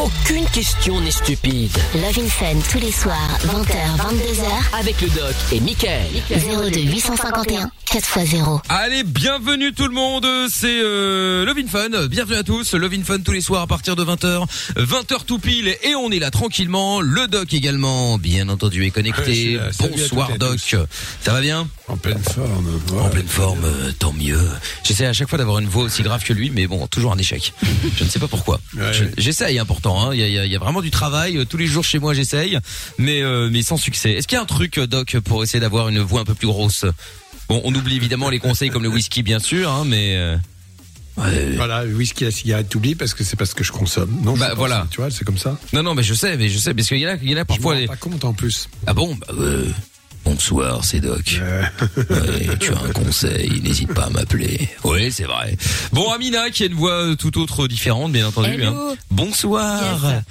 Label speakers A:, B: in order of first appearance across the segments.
A: och Aucune question n'est stupide.
B: Love in Fun tous les soirs, 20h, 22h.
A: Avec le doc et Mickaël.
B: 02 851 4x0.
C: Allez, bienvenue tout le monde, c'est euh, Love in Fun, bienvenue à tous, Love in Fun tous les soirs à partir de 20h, 20h tout pile, et on est là tranquillement, le doc également, bien entendu, est
D: Ouais,
C: connecté, bonsoir doc, ça va bien?
D: En pleine forme.
C: En pleine forme, euh, tant mieux. J'essaie à chaque fois d'avoir une voix aussi grave que lui, mais bon, toujours un échec. Je ne sais pas pourquoi.
D: Ouais.
C: Je- J'essaye, important. hein. Il y, a, il y a- il y a vraiment du travail. Euh, Tous les jours chez moi, j'essaye, mais euh, mais sans succès. Est-ce qu'il y a un truc, euh, Doc, pour essayer d'avoir une voix un peu plus grosse? Bon, on oublie évidemment les conseils comme le whisky, bien sûr, hein, mais euh, ouais.
D: Voilà, le whisky, la cigarette, t'oublies parce que c'est pas ce que je consomme. Non, je
C: Bah, voilà.
D: Tu vois, c'est comme ça.
C: non, non, mais je sais, mais je sais, parce qu'il y en a, il y en a
D: Je me
C: parfois.
D: rends
C: les-
D: pas compte en plus.
C: Ah bon bah, euh, Bonsoir, c'est Doc. Ouais, tu as un conseil, n'hésite pas à m'appeler. Oui, c'est vrai. Bon, Amina, qui a une voix euh, tout autre différente, bien entendu. Hein. Bonsoir.
E: Yes.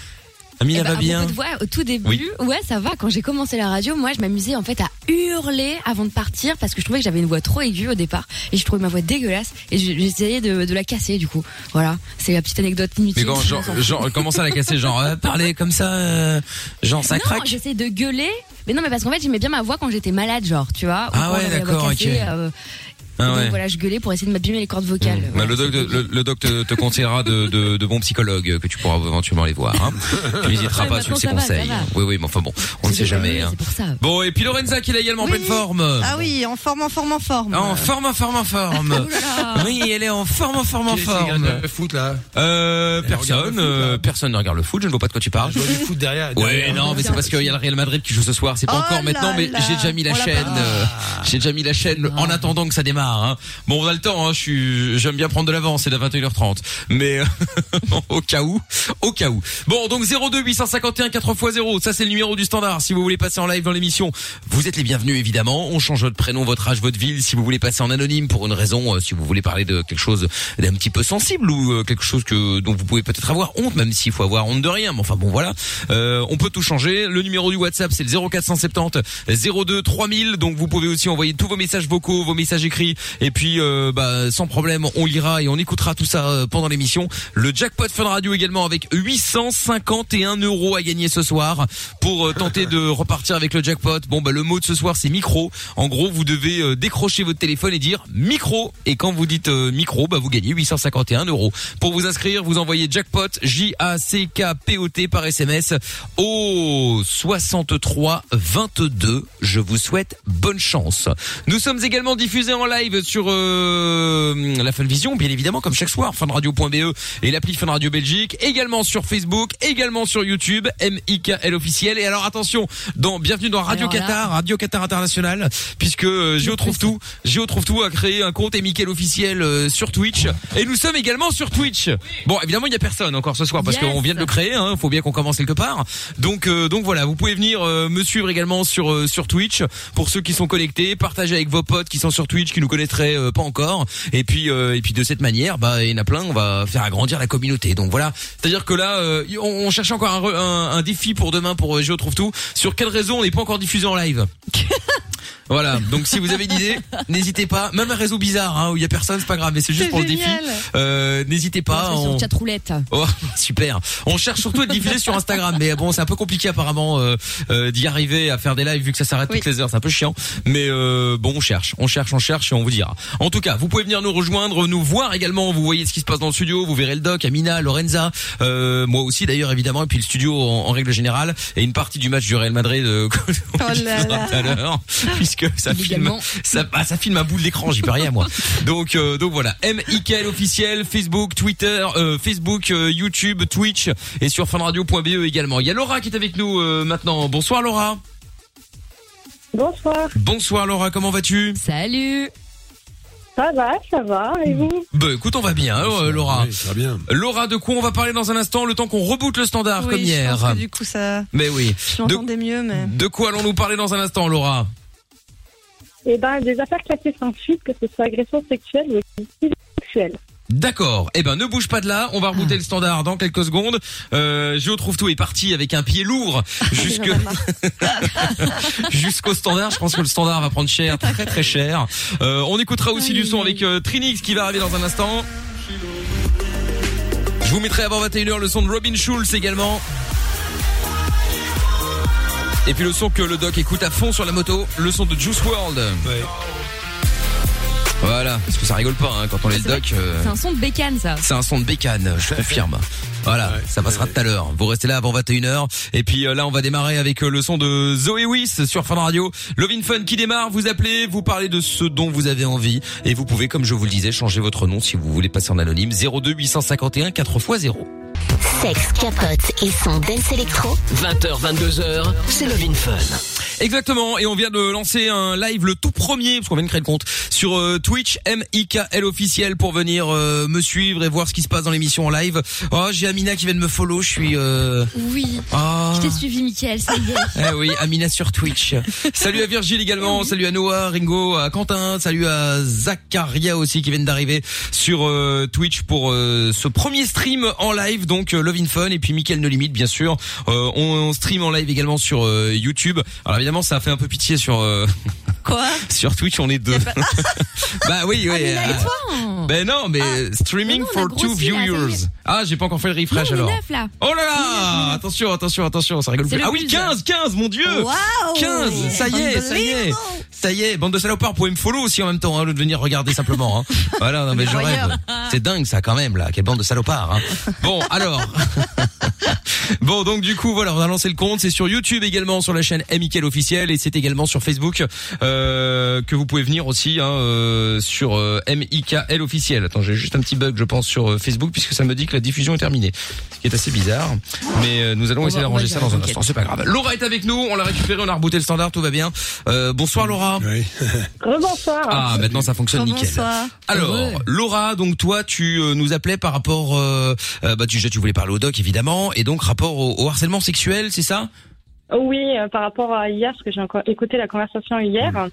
C: Amina
E: Eh ben,
C: va bien
E: de voix, au tout début,
C: Oui.
E: ouais, ça va. Quand j'ai commencé la radio, moi, je m'amusais en fait à hurler avant de partir parce que je trouvais que j'avais une voix trop aiguë au départ et je trouvais ma voix dégueulasse et je- j'essayais de, de la casser du coup. Voilà, c'est la petite anecdote inutile.
C: Mais quand, genre, genre, comment ça la casser? Genre, euh, parler comme ça, euh, genre ça
E: non,
C: craque?
E: j'essaie de gueuler. Mais non, mais parce qu'en fait, j'aimais bien ma voix quand j'étais malade, genre, tu vois.
C: Ah ouais, d'accord, ok.
E: euh,
C: Ah
E: donc
C: ouais.
E: voilà, je gueulais pour essayer de m'abîmer les cordes vocales.
C: Bah,
E: Voilà,
C: le doc, le, le doc te, te conseillera de, de, de bons psychologues que tu pourras éventuellement aller voir. Hein. Tu n'hésiteras
E: Ouais,
C: pas sur ses
E: va,
C: conseils. Oui, oui, mais enfin bon, on ne sait jamais. Hein.
E: C'est pour ça.
C: Bon, et puis Lorenza qui est également en pleine forme.
F: Ah oui, en forme, en forme, en forme.
C: En forme, en forme, en forme.
E: Oh.
C: Oui, elle est en forme, en forme, en forme.
D: le foot là?
C: Euh, personne,
D: foot,
C: euh,
D: là.
C: personne ne regarde le foot. Je ne vois pas de quoi tu parles.
D: Je vois du foot derrière.
C: Ouais, non, mais c'est parce qu'il y a le Real Madrid qui joue ce soir. C'est pas
F: Oh
C: encore maintenant, mais
F: là.
C: j'ai déjà mis la chaîne. euh, j'ai déjà mis la chaîne
E: Ah.
C: en attendant que ça démarre. Hein. Bon, on a le temps. Hein, je suis, j'aime bien prendre de l'avance. C'est à 21h30, mais au cas où, au cas où. Bon, donc 02 851 4x0. Ça, c'est le numéro du standard. Si vous voulez passer en live dans l'émission, vous êtes les bienvenus évidemment. On change votre prénom, votre âge, votre ville. Si vous voulez passer en anonyme pour une raison, euh, si vous voulez parler de quelque chose d'un petit peu sensible ou euh, quelque chose que dont vous pouvez peut-être avoir honte, même s'il faut avoir honte de rien. Mais enfin bon, voilà. Euh, on peut tout changer. Le numéro du WhatsApp, c'est le 0470 02 3000. Donc vous pouvez aussi envoyer tous vos messages vocaux, vos messages écrits. Et puis, euh, bah, sans problème, on lira et on écoutera tout ça euh, pendant l'émission. Le jackpot Fun Radio également avec 851 euros à gagner ce soir pour euh, tenter de repartir avec le jackpot. Bon, bah le mot de ce soir c'est micro. En gros, vous devez décrocher votre téléphone et dire micro. Et quand vous dites micro, bah vous gagnez 851 euros. Pour vous inscrire, vous envoyez jackpot J A C K P O T par SMS au 63 22. Je vous souhaite bonne chance. Nous sommes également diffusés en live sur euh, la Funvision, bien évidemment, comme chaque soir, funradio.be et l'appli Fun Radio Belgique, également sur Facebook, également sur YouTube, MIKL officiel. Et alors attention, dans bienvenue dans Radio
E: Alors
C: Qatar, Radio Qatar International, puisque euh, Géo trouve tout, Géo trouve tout a créé un compte MIKL officiel euh, sur Twitch, et nous sommes également sur Twitch. Bon, évidemment, il y a personne encore ce soir parce
E: Yes.
C: qu'on vient de le créer, hein, faut bien qu'on commence quelque part. Donc, euh, donc voilà, vous pouvez venir me suivre également sur sur Twitch pour ceux qui sont connectés, partager avec vos potes qui sont sur Twitch, qui nous connaîtraient euh, pas encore. Et puis euh, et puis de cette manière, bah il y en a plein, on va faire agrandir la communauté. Donc voilà, c'est-à-dire que là, euh, on, on cherche encore un, un, un défi pour demain pour euh, Géo trouve tout. Sur quelle raison on n'est pas encore diffusé en live Voilà, donc si vous avez une idée, n'hésitez pas. Même un réseau bizarre hein, où il y a personne, c'est pas grave, mais c'est juste pour le défi. Euh, n'hésitez pas.
E: On sur chat roulette.
C: Oh, super. On cherche surtout à diffuser sur Instagram, mais bon, c'est un peu compliqué apparemment euh, euh, d'y arriver à faire des lives vu que ça s'arrête
F: Oui.
C: toutes les heures, c'est un peu chiant. Mais euh, bon, on cherche, on cherche, on cherche et on vous dira. En tout cas, vous pouvez venir nous rejoindre, nous voir également. Vous voyez ce qui se passe dans le studio, vous verrez le doc, Amina, Lorenza, euh, moi aussi d'ailleurs évidemment, et puis le studio en, en règle générale et une partie du match du Real Madrid euh, qu'on
F: Oh là là.
C: tout à l'heure, puisque ça filme, ça, ah, ça filme un bout de l'écran, j'y peux rien moi. Donc euh, donc voilà, MIKL officiel, Facebook, Twitter, euh, Facebook, euh, YouTube, Twitch et sur funradio.be également. Il y a Laura qui est avec nous euh, maintenant. Bonsoir Laura.
G: Bonsoir,
C: Bonsoir Laura, comment vas-tu?
E: Salut.
G: Ça va, ça va, et vous?
C: Bah écoute, on va bien euh, Laura.
D: Oui, très bien.
C: Laura, de quoi on va parler dans un instant, le temps qu'on reboot le standard
F: Oui,
C: comme
F: je
C: hier.
F: pense que du coup, ça,
C: Mais oui.
F: je l'entendais mieux, mais.
C: De quoi allons-nous parler dans un instant Laura?
G: Eh ben, des affaires classées sans suite, que ce soit agression sexuelle ou sexuelle.
C: D'accord. Eh ben, ne bouge pas de là. On va rebooter le standard dans quelques secondes. Euh, Géo trouve tout est parti avec un pied lourd jusque jusqu'au standard. Je pense que le standard va prendre cher, très très cher. Euh, on écoutera aussi du son avec euh, Trinix qui va arriver dans un instant. Je vous mettrai avant 21h le son de Robin Schulz également. Et puis le son que le doc écoute à fond sur la moto, le son de Juice World.
D: Ouais.
C: Voilà, parce que ça rigole pas hein, quand on est le doc. euh,
E: C'est un son de bécane, ça.
C: C'est un son de bécane, je confirme. Voilà,
D: Ouais,
C: ça passera
D: ouais.
C: tout à l'heure. Vous restez là avant 21h. Et puis euh, là, on va démarrer avec euh, le son de Zoé Wiss sur Fun Radio. Lovin Fun qui démarre, vous appelez, vous parlez de ce dont vous avez envie. Et vous pouvez, comme je vous le disais, changer votre nom si vous voulez passer en anonyme. 02 851 4x0.
B: Sexe, capote et son dance électro.
A: 20h, 22h, c'est Love in Fun.
C: Exactement, et on vient de lancer un live, le tout premier, parce qu'on vient de créer le compte, sur euh, Twitch, M-I-K-L officiel, pour venir euh, me suivre et voir ce qui se passe dans l'émission en live. Oh, j'ai Amina qui vient de me follow, je suis... Euh...
E: Oui.
C: ah.
E: Je t'ai suivi, Mickaël, ça y est.
C: Eh oui, Amina sur Twitch. Salut à Virgile également, salut à Noah, Ringo, à Quentin, salut à Zacharia aussi qui viennent d'arriver sur euh, Twitch pour euh, ce premier stream en live, donc Love in Fun et puis Mickaël No Limite bien sûr. Euh, on, on stream en live également sur YouTube. Alors évidemment ça a fait un peu pitié sur euh,
F: Quoi
C: sur Twitch, on est deux. bah oui, oui.
E: Amina
C: euh,
E: et toi hein.
C: ben non, mais streaming
E: Mais non,
C: for two viewers. Ah, j'ai pas encore fait le refresh alors.
E: là.
C: Oh là là Attention, attention, attention, ça rigole plus. Ah oui,
E: buzz.
C: 15, 15, mon dieu
F: Waouh
C: 15, ça y est, ça y est. Ça y est, bande de salopards, vous pouvez me follow aussi en même temps, hein, au lieu de venir regarder simplement. Hein. Voilà, non mais je rêve. C'est dingue ça quand même là, quelle bande de salopards. Hein. Bon, alors. bon, donc du coup, voilà, on a lancé le compte. C'est sur YouTube également, sur la chaîne Amical officiel, et c'est également sur Facebook euh, que vous pouvez venir aussi hein, euh, sur euh, MIKL officiel. Attends, j'ai juste un petit bug, je pense, sur euh, Facebook puisque ça me dit que la diffusion est terminée, ce qui est assez bizarre. Mais euh, nous allons
E: On
C: essayer d'arranger ça dans un instant. C'est pas grave. Laura est avec nous. On l'a récupéré, on a rebooté le standard, tout va bien. Euh, bonsoir Laura.
D: Oui.
G: Rebonsoir.
C: Ah, maintenant ça fonctionne nickel.
F: Bonsoir.
C: Alors. Laura, donc toi, tu euh, nous appelais par rapport, euh, euh, bah tu, déjà, tu voulais parler au doc évidemment, et donc rapport au, au harcèlement sexuel, c'est ça?
G: Oui, euh, par rapport à hier, parce que j'ai encore écouté la conversation hier,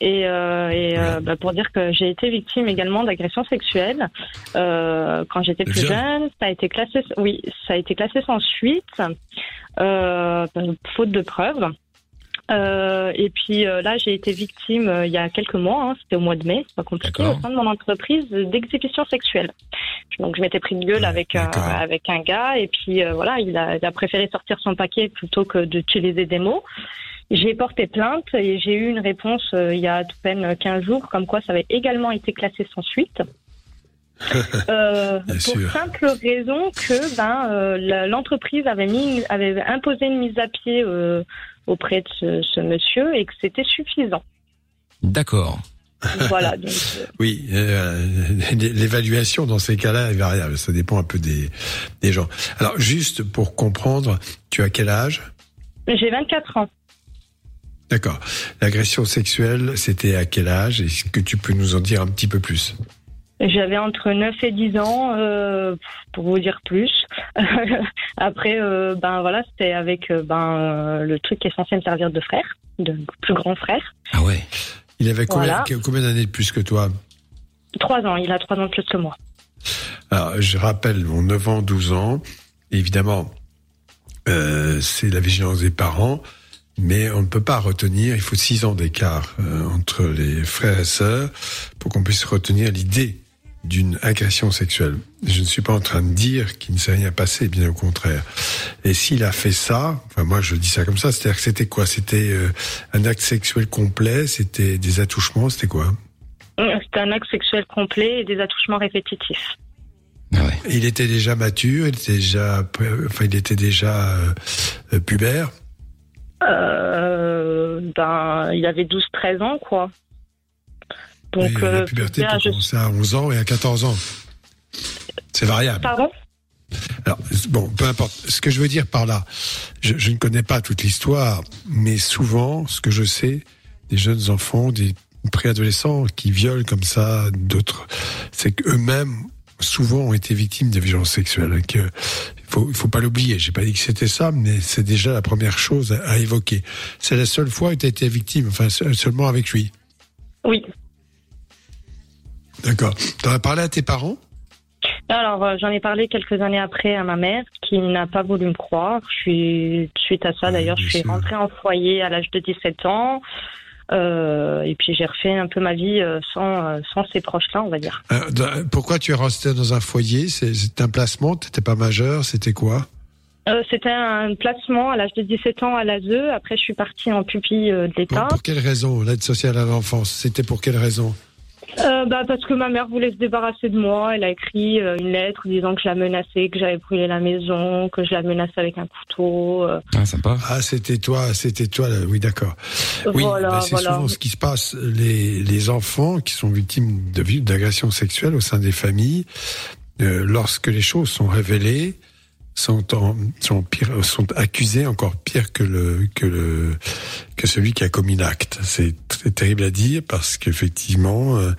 G: et, euh, et euh, bah, pour dire que j'ai été victime également d'agressions sexuelles euh, quand j'étais plus jeune. Ça a été classé, oui, ça a été classé sans suite, euh, faute de preuves. Euh, et puis euh, là, j'ai été victime euh, il y a quelques mois, hein, c'était au mois de mai, c'est pas compliqué, au sein de mon entreprise d'exhibition sexuelle. Donc je m'étais pris de gueule
D: Ouais,
G: avec avec un gars, et puis voilà, il a, il a préféré sortir son paquet plutôt que d'utiliser des mots. J'ai porté plainte et j'ai eu une réponse il y a à peine 15 jours, comme quoi ça avait également été classé sans suite. Euh, pour
D: sûr.
G: simple raison que ben euh, l'entreprise avait mis avait imposé une mise à pied euh, auprès de ce, ce monsieur et que c'était suffisant.
C: D'accord.
G: voilà. Donc, euh,
D: Oui, euh, l'évaluation dans ces cas-là est variable. Ça dépend un peu des, des gens. Alors, juste pour comprendre, tu as quel âge?
G: J'ai 24 ans.
D: D'accord. L'agression sexuelle, c'était à quel âge? Est-ce que tu peux nous en dire un petit peu plus?
G: J'avais entre 9 et 10 ans, euh, pour vous dire plus. Après, euh, ben voilà, c'était avec euh, ben le truc qui est censé me servir de frère, de plus grand frère.
C: Ah ouais.
D: Il avait combien,
G: Voilà.
D: combien d'années de plus que toi?
G: Trois ans, il a trois ans de plus que moi.
D: Alors, je rappelle, mon 9 ans, 12 ans, évidemment, euh, c'est la vigilance des parents, mais on ne peut pas retenir, il faut 6 ans d'écart euh, entre les frères et sœurs pour qu'on puisse retenir l'idée d'une agression sexuelle. Je ne suis pas en train de dire qu'il ne s'est rien passé, bien au contraire. Et s'il a fait ça, enfin moi je dis ça comme ça, c'est-à-dire que c'était quoi? C'était euh, un acte sexuel complet, c'était des attouchements, c'était quoi?
G: C'était un acte sexuel complet et des attouchements répétitifs.
C: Ah ouais.
D: Il était déjà mature, il était déjà, enfin, il était déjà euh, euh, pubère?
G: Euh, ben, il avait 12-13 ans, quoi. Donc,
D: Et
G: euh,
D: la puberté peut
G: je-
D: commencer à 11 ans et à 14 ans. C'est variable.
G: Pardon?
D: Alors, bon, peu importe. Ce que je veux dire par là, je, je ne connais pas toute l'histoire, mais souvent, ce que je sais, des jeunes enfants, des préadolescents qui violent comme ça d'autres, c'est qu'eux-mêmes, souvent, ont été victimes de violences sexuelles. Il faut, il faut pas l'oublier. J'ai pas dit que c'était ça, mais c'est déjà la première chose à, à évoquer. C'est la seule fois où tu as été victime, enfin, se- seulement avec lui.
G: Oui.
D: D'accord. T'en as parlé à tes parents?
G: Alors, euh, j'en ai parlé quelques années après à ma mère, qui n'a pas voulu me croire. Je suis, suite à ça,
D: Ouais,
G: d'ailleurs, je suis
D: sûr.
G: rentrée en foyer à l'âge de 17 ans. Euh, et puis j'ai refait un peu ma vie euh, sans, sans ces proches-là, on va dire.
D: Euh, Pourquoi tu es resté dans un foyer? C'est un placement? T'étais pas majeur? C'était quoi?
G: C'était un placement à l'âge de 17 ans à l'ASE. Après, je suis partie en pupille de l'État.
D: pour quelle raison? L'aide sociale à l'enfance, c'était pour quelle raison?
G: Euh, bah, parce que ma mère voulait se débarrasser de moi. Elle a écrit euh, une lettre disant que je la menaçais, que j'avais brûlé la maison, que je la menaçais avec un couteau. euh,
C: Ah, sympa.
D: Ah, c'était toi, c'était toi, là. oui, d'accord. Oui,
G: voilà,
D: bah, c'est
G: voilà.
D: souvent ce qui se passe. Les, les enfants qui sont victimes de vi- d'agressions sexuelles au sein des familles, euh, lorsque les choses sont révélées, sont, en, sont, pire, sont accusés encore pire que le que le que celui qui a commis l'acte. C'est terrible à dire parce qu'effectivement, euh,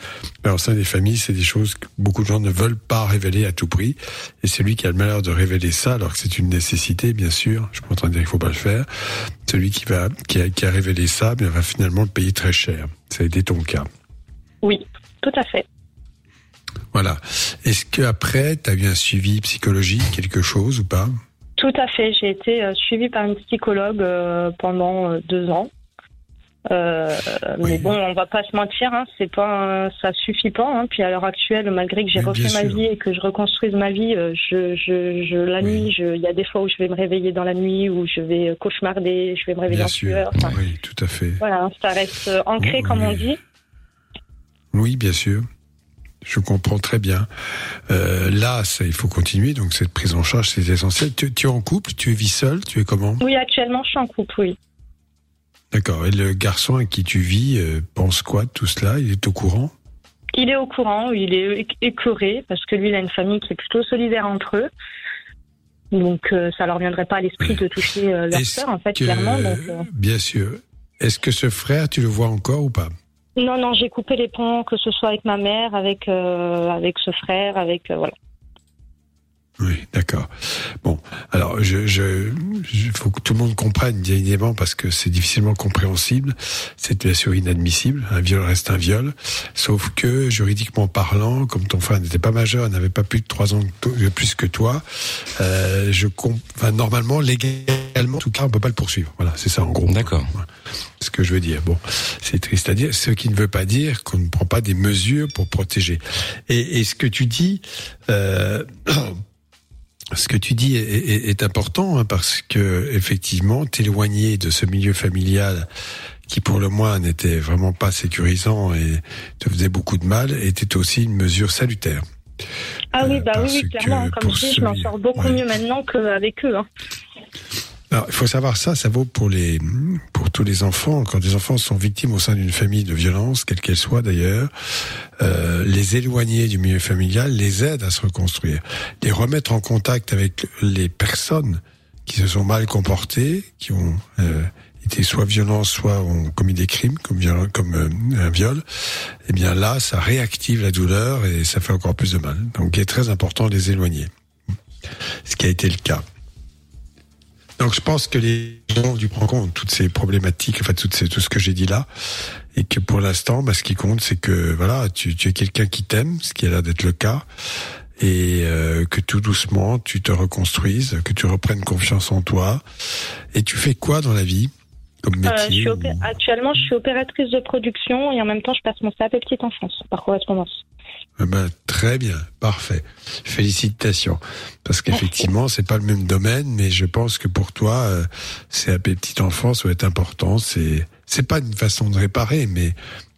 D: au sein des familles, c'est des choses que beaucoup de gens ne veulent pas révéler à tout prix. Et celui qui a le malheur de révéler ça, alors que c'est une nécessité, bien sûr, je suis en train de dire qu'il faut pas le faire, celui qui va qui a, qui a révélé ça, bien, va finalement le payer très cher. Ça a été ton cas.
G: Oui, tout à fait.
D: Voilà. Est-ce que après, tu as eu un suivi psychologique, quelque chose ou pas?
G: Tout à fait. J'ai été euh, suivie par une psychologue euh, pendant euh, deux ans. Euh,
D: Oui.
G: Mais bon, on va pas se mentir, hein, c'est pas, un- ça suffit pas. Hein. Puis à l'heure actuelle, malgré que j'ai refait ma vie et que je reconstruise ma vie, je, je, je, la
D: Oui.
G: nuit, il y a des fois où je vais me réveiller dans la nuit, où je vais cauchemarder, je vais me réveiller
D: Bien
G: en
D: sûr.
G: sueur. Enfin,
D: Oui, tout à fait.
G: Voilà, ça reste ancré,
D: Oui,
G: comme on dit.
D: Oui, bien sûr. Je comprends très bien. Euh, là, ça, il faut continuer. Donc cette prise en charge, c'est essentiel. Tu, tu es en couple, tu vis seul, tu es comment?
G: Oui, actuellement, je suis en couple, oui.
D: D'accord. Et le garçon avec qui tu vis euh, pense quoi de tout cela? Il est au courant?
G: Il est au courant, il est écœuré, parce que lui, il a une famille qui est plutôt solidaire entre eux. Donc, euh, ça leur viendrait pas à l'esprit de toucher euh, leur sœur, en fait,
D: que-
G: clairement. Donc,
D: Bien sûr. Est-ce que ce frère, tu le vois encore ou pas?
G: Non, non, j'ai coupé les ponts, que ce soit avec ma mère, avec, euh, avec ce frère, avec. euh, voilà.
D: Oui, d'accord. Bon, alors je, je, je- faut que tout le monde comprenne bien évidemment parce que c'est difficilement compréhensible. C'est bien sûr inadmissible. Un viol reste un viol, sauf que juridiquement parlant, comme ton frère n'était pas majeur, n'avait pas plus de trois ans de plus que toi, euh, je normalement légalement, en tout cas, on peut pas le poursuivre. Voilà, c'est ça en gros.
C: D'accord.
D: Voilà. Ce que je veux dire. Bon, c'est triste à dire, ce qui ne veut pas dire qu'on ne prend pas des mesures pour protéger. Et, et ce que tu dis. Euh, Ce que tu dis est, est- est important hein, parce que effectivement, t'éloigner de ce milieu familial qui pour le moins n'était vraiment pas sécurisant et te faisait beaucoup de mal était aussi une mesure salutaire.
G: Ah
D: Euh,
G: oui, bah oui,
D: que
G: clairement. Comme je dis, je m'en sors beaucoup
D: Ouais.
G: mieux maintenant qu'avec eux. Hein.
D: Alors, il faut savoir ça, ça vaut pour les pour tous les enfants. Quand des enfants sont victimes au sein d'une famille de violence, quelle qu'elle soit d'ailleurs, euh, les éloigner du milieu familial les aide à se reconstruire, les remettre en contact avec les personnes qui se sont mal comportées, qui ont euh, été soit violents, soit ont commis des crimes, comme, viol- comme euh, un viol. Eh bien là, ça réactive la douleur et ça fait encore plus de mal. Donc, il est très important de les éloigner, ce qui a été le cas. Donc je pense que les gens ont dû prendre en compte toutes ces problématiques, enfin toutes ces, tout ce que j'ai dit là, et que pour l'instant, bah, ce qui compte, c'est que voilà, tu, tu es quelqu'un qui t'aime, ce qui a l'air d'être le cas, et euh, que tout doucement tu te reconstruises, que tu reprennes confiance en toi. Et tu fais quoi dans la vie comme
G: Euh, je
D: métier
G: suis
D: ou-
G: Actuellement, je suis opératrice de production et en même temps, je passe mon CAP petite enfance par correspondance.
D: Eh ben, très bien, parfait. Félicitations. Parce qu'effectivement, c'est pas le même domaine, mais je pense que pour toi, euh, un petite enfance va être important. C'est, c'est pas une façon de réparer, mais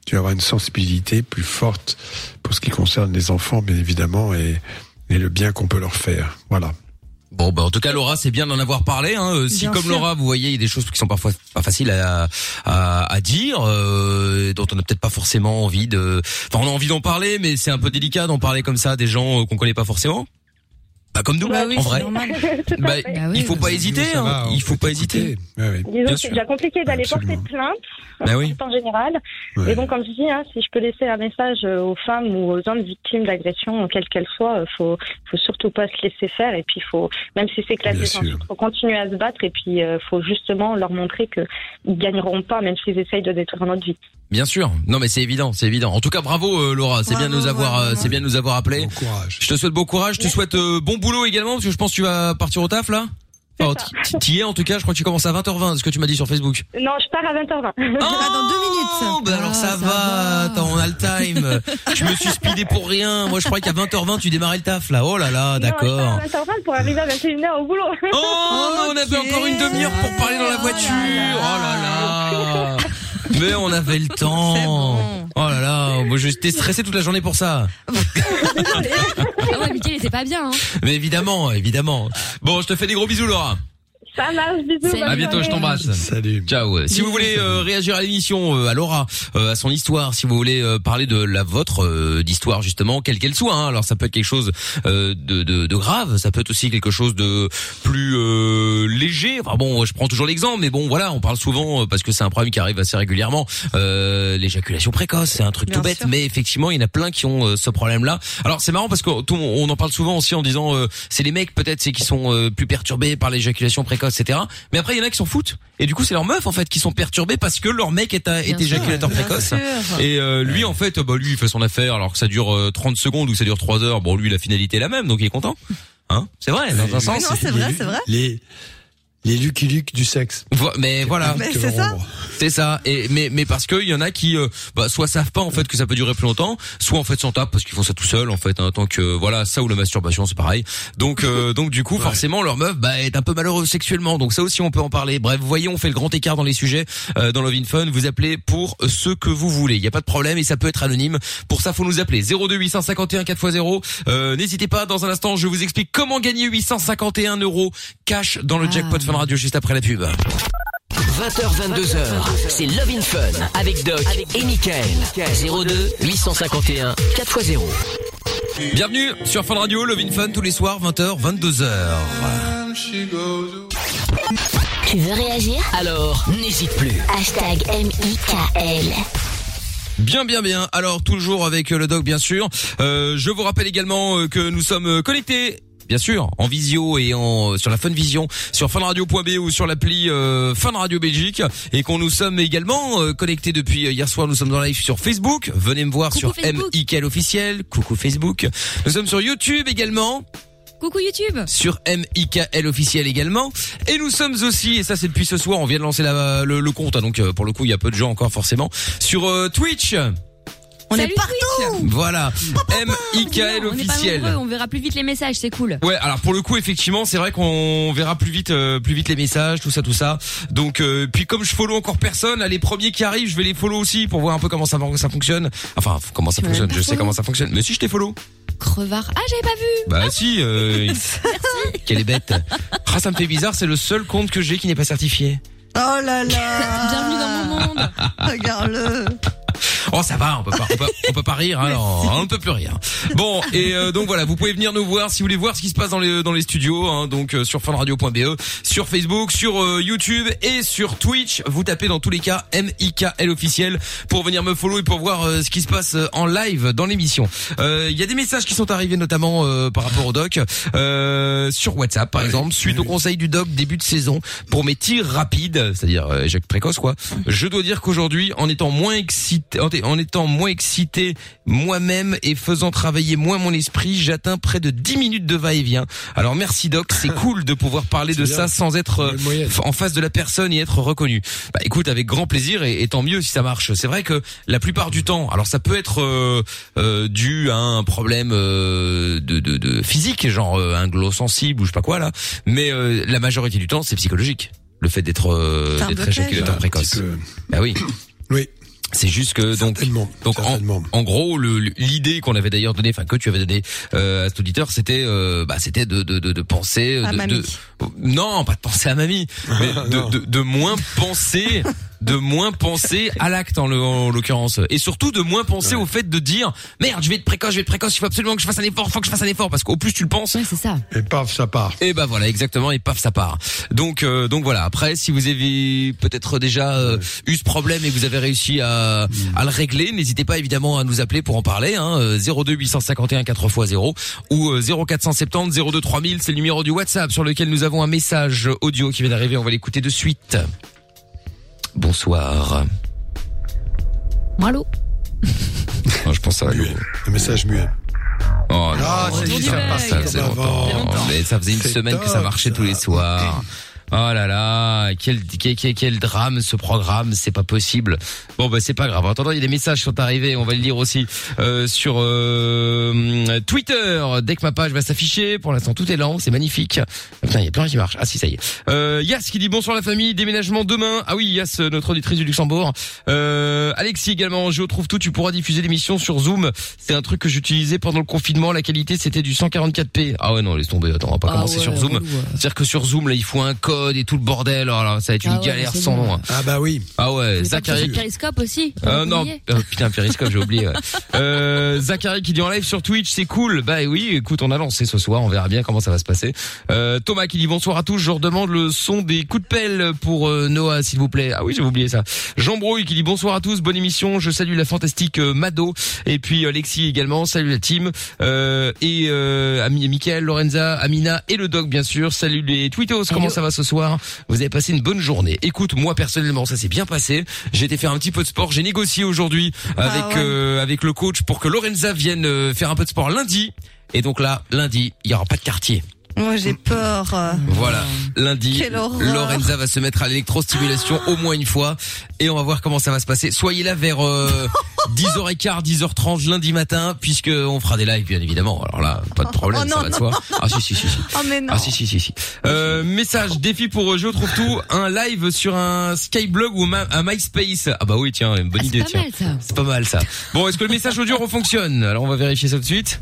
D: tu vas avoir une sensibilité plus forte pour ce qui concerne les enfants, bien évidemment, et le bien qu'on peut leur faire. Voilà.
C: Bon, bah en tout cas, Laura, c'est bien d'en avoir parlé. Hein. Euh, Si
F: Bien
C: comme
F: sûr.
C: Laura, vous voyez, il y a des choses qui sont parfois pas faciles à à, à dire, euh, dont on n'a peut-être pas forcément envie de. Enfin, on a envie d'en parler, mais c'est un peu délicat d'en parler comme ça à des gens euh, qu'on connaît pas forcément. Bah comme nous,
F: Bah oui,
C: en vrai. Bah.
E: Bah oui,
C: il faut pas hésiter. Hein.
D: va,
C: il faut pas hésiter.
D: Ouais, ouais.
G: Disons
C: Bien
G: que c'est déjà compliqué d'aller porter plainte,
C: Bah oui.
G: en général.
D: Ouais.
G: Et donc, comme je dis, hein, si je peux laisser un message euh, aux femmes ou aux hommes victimes d'agressions, quelles qu'elles soient, euh, faut, faut surtout pas se laisser faire. Et puis, faut, même si c'est classé suite, faut continuer à se battre. Et puis, euh, faut justement leur montrer que ils gagneront pas, même s'ils essayent de détruire notre vie.
C: Bien sûr. Non, mais c'est évident, c'est évident. En tout cas, bravo, euh, Laura. C'est bien de nous avoir, euh, c'est bien de nous avoir appelé.
D: Bon courage.
C: Je te souhaite bon courage. Je te souhaite euh, bon boulot également, parce que je pense que tu vas partir au taf là. Oh,
G: ça.
C: t- t'y es en tout cas, je crois que tu commences à 20h20, ce que tu m'as dit sur Facebook.
G: Non, je pars à 20h20.
F: Ah, dans deux
C: Oh,
F: minutes.
C: bah alors
E: Ah,
C: ça,
E: ça
C: va,
E: va.
C: attends, on a le time. je me suis speedé pour rien. Moi, je croyais qu'à 20h20, tu démarrais le taf, là. Oh là là, d'accord.
G: Non, je pars à 20h20 pour arriver à 21h au boulot.
C: Oh, on avait encore une demi-heure pour parler dans la
F: Oh
C: voiture. Oh là là. Mais on avait le temps.
F: Bon.
C: Oh là là, moi j'étais stressé toute la journée pour ça.
E: Ah ouais, Mickaël était pas bien. Hein.
C: Mais évidemment, évidemment. Bon, je te fais des gros bisous Laura.
G: Ça marche, bisous.
E: Salut.
C: À bientôt, je t'embrasse.
D: Salut.
C: Ciao. Si vous voulez euh, réagir à l'émission, euh, à Laura, euh, à son histoire, si vous voulez euh, parler de la vôtre euh, d'histoire justement, quelle qu'elle soit. hein. Alors ça peut être quelque chose euh, de, de, de grave, ça peut être aussi quelque chose de plus euh, léger. Enfin bon, je prends toujours l'exemple, mais bon voilà, on parle souvent euh, parce que c'est un problème qui arrive assez régulièrement. Euh, L'éjaculation précoce, c'est un truc
F: Bien
C: tout bête,
F: sûr.
C: mais effectivement, il y en a plein qui ont euh, ce problème-là. Alors c'est marrant parce qu'on on en parle souvent aussi en disant euh, c'est les mecs peut-être c'est qui sont euh, plus perturbés par l'éjaculation précoce, etc. Mais après il y en a qui s'en foutent et du coup c'est leurs meufs en fait qui sont perturbés parce que leur mec est, à- est
E: Bien sûr,
C: éjaculateur précoce. Et euh, lui en fait bah lui il fait son affaire alors que ça dure euh, 30 secondes ou que ça dure 3 heures. Bon lui la finalité est la même donc il est content. Hein? C'est vrai dans un sens.
F: non, c'est vrai, c'est vrai.
D: Les, les Lucky Luke du sexe.
C: Vo- Mais voilà.
F: C'est ça.
C: C'est ça. Et mais mais parce que il y en a qui euh, bah, soit savent pas en fait que ça peut durer plus longtemps, soit en fait s'en tapent parce qu'ils font ça tout seuls en fait. Hein, tant que voilà ça ou la masturbation c'est pareil. Donc euh, donc du coup forcément leur meuf bah est un peu malheureuse sexuellement. Donc ça aussi on peut en parler. Bref, vous voyez on fait le grand écart dans les sujets euh, dans Love in Fun. Vous appelez pour ce que vous voulez. Il y a pas de problème et ça peut être anonyme. Pour ça faut nous appeler 02 851 4x0. Euh, N'hésitez pas. Dans un instant je vous explique comment gagner 851 euros cash dans le
E: Ah.
C: jackpot Fun Radio juste après la pub.
A: 20h, 22h, c'est Love in Fun avec Doc et Michael. 02 851 4x0.
C: Bienvenue sur Fun Radio, Love in Fun tous les soirs 20h 22h.
B: Tu veux réagir?
A: Alors, n'hésite plus.
B: Hashtag M-I-K-L.
C: Bien bien bien. Alors toujours avec le doc bien sûr. Euh, je vous rappelle également euh, que nous sommes connectés Bien sûr, en visio et en sur la Fun Vision, sur funradio.be ou sur l'appli euh, Fun Radio Belgique, et qu'on nous sommes également euh, connectés depuis euh, hier soir. Nous sommes en live sur Facebook. Venez me voir
E: Coucou
C: sur. MIKL officiel. Coucou Facebook. Nous sommes sur YouTube également.
E: Coucou YouTube.
C: sur MIKL officiel également. Et nous sommes aussi, et ça c'est depuis ce soir, on vient de lancer la- le, le compte, hein, donc euh, pour le coup il y a peu de gens encore forcément, sur euh, Twitch.
F: On
E: Salut
F: est partout.
E: Twitch.
C: Voilà, MIKL
E: On est pas
C: officiel.
E: nombreux, on verra plus vite les messages, c'est cool.
C: Ouais, alors pour le coup, effectivement, c'est vrai qu'on verra plus vite, euh, plus vite les messages, tout ça, tout ça. Donc, euh, puis comme je follow encore personne, là, les premiers qui arrivent, je vais les follow aussi pour voir un peu comment ça, ça fonctionne. Enfin, comment ça fonctionne. Je sais comment ça fonctionne. Mais si je t'ai follow.
E: Crevard. Ah, j'avais pas vu.
C: Bah si. Euh, Quelle est bête. Ah, ça me fait bizarre. C'est le seul compte que j'ai qui n'est pas certifié.
F: Oh là là.
E: Bienvenue dans mon monde.
F: Regarde-le.
C: Oh ça va, on peut pas, on peut, on peut pas rire, hein, non, on ne peut plus rire. Bon et euh, donc voilà, vous pouvez venir nous voir si vous voulez voir ce qui se passe dans les dans les studios, hein, donc euh, sur funradio.be, sur Facebook, sur euh, YouTube et sur Twitch. Vous tapez dans tous les cas MIKL officiel pour venir me follow et pour voir euh, ce qui se passe euh, en live dans l'émission. Euh, Il y a des messages qui sont arrivés notamment euh, par rapport au doc euh, sur WhatsApp par exemple, suite au conseil du doc début de saison pour mes tirs rapides, c'est-à-dire euh, échec précoce quoi. Je dois dire qu'aujourd'hui, en étant moins excité, en en étant moins excité moi-même et faisant travailler moins mon esprit, j'atteins près de 10 minutes de va-et-vient. Alors merci doc, c'est cool de pouvoir parler de ça sans être euh, en face de la personne et être reconnu. Bah écoute, avec grand plaisir et, et tant mieux si ça marche. C'est vrai que la plupart du temps, alors ça peut être euh, euh, dû à un problème euh, de, de, de physique, genre euh, un glow sensible ou je sais pas quoi là, mais euh, la majorité du temps c'est psychologique. Le fait d'être euh, d'être
D: petit
C: précoce.
D: peu.
C: Bah oui,
D: Oui,
C: c'est juste que donc en, en gros, l'idée qu'on avait d'ailleurs donnée, enfin que tu avais donnée euh, à cet auditeur, c'était euh, bah c'était de, de, de, de penser
F: À
C: de,
F: mamie.
C: de- non, pas de penser à mamie, mais de, de, de moins penser de moins penser à l'acte en, l'occurrence et surtout de moins penser au fait de dire merde je vais être précoce je vais être précoce il faut absolument que je fasse un effort faut que je fasse un effort parce qu'au plus tu le penses
E: Ouais, c'est ça.
D: Et paf, ça part.
C: et ben voilà, exactement, et paf, ça part. Donc euh, donc voilà. Après, si vous avez peut-être déjà euh, eu ce problème et vous avez réussi à, à le régler, n'hésitez pas évidemment à nous appeler pour en parler. Hein, euh, 02 851 4x0 ou euh, 0470 02 3000, c'est le numéro du WhatsApp sur lequel nous avons un message audio qui vient d'arriver. On va l'écouter de suite. Bonsoir.
E: Allô
C: Oh, je pense que ça va.
D: Muet. Un message muet.
C: Oh non,
D: Ah, ça ça
C: faisait longtemps. Mais ça faisait une semaine que ça marchait tous les soirs. Oh là là, quel, quel, quel, quel drame ce programme, c'est pas possible. Bon bah c'est pas grave. En attendant, il y a des messages qui sont arrivés, on va le lire aussi euh, sur euh, Twitter. Dès que ma page va s'afficher, pour l'instant tout est lent, c'est magnifique. Putain, il y a plus rien qui marche. Ah si ça y est. Euh, Yas qui dit bonsoir la famille, déménagement demain. Ah oui, Yas, notre auditrice du Luxembourg. Euh, Alexis également, je trouve tout, tu pourras diffuser l'émission sur Zoom. C'est un truc que j'utilisais pendant le confinement, la qualité c'était du 144p. Ah ouais non, laisse tomber, attends, on va pas
E: Ah
C: commencer
E: ouais,
C: sur Zoom.
E: ouais.
C: C'est-à-dire que sur Zoom, là, il faut un code et tout le bordel. Alors là, ça va être une
E: Ah ouais,
C: galère
E: c'est
C: sans
E: bon.
C: nom. hein.
D: Ah bah oui.
C: Ah ouais, Zachary.
E: Periscope aussi.
C: Euh, non, euh, putain, Periscope, j'ai oublié. ouais. Euh, Zachary qui dit en live sur Twitch, c'est cool. Bah oui, écoute, on a lancé ce soir, on verra bien comment ça va se passer. Euh, Thomas qui dit bonsoir à tous, je redemande le son des coups de pelle pour euh, Noah, s'il vous plaît. Ah oui, j'ai oublié ça. Jean Brouille qui dit bonsoir à tous, bonne émission, je salue la fantastique euh, Mado et puis Alexis également, salut la team euh, et euh, Ami- Michael, Lorenza, Amina et le doc bien sûr. Salut les Twittos, comment ça va ce soir Vous avez passé une bonne journée. Écoute, moi personnellement, ça s'est bien passé. J'ai été faire un petit peu de sport, j'ai négocié aujourd'hui avec
F: ouais.
C: euh, avec le coach pour que Lorenza vienne euh, faire un peu de sport lundi. Et donc là, lundi, il y aura pas de quartier.
F: Moi, j'ai peur. euh.
C: Voilà, lundi. Lorenza va se mettre à l'électrostimulation au moins une fois et on va voir comment ça va se passer. Soyez là vers euh, 10h15, 10h30 lundi matin puisque on fera des lives bien évidemment. Alors là, pas de problème,
F: Oh
C: ça va de soi. Ah si si si si.
F: Oh, mais non.
C: Ah si si si si. Euh, message défi pour Je trouve tout un live sur un Skyblog ou ma- un MySpace. Ah bah oui tiens, une bonne
E: Ah,
C: idée
E: c'est pas
C: tiens.
E: mal ça.
C: C'est pas mal ça. Bon, est-ce que le message audio refonctionne? Alors on va vérifier ça tout de suite.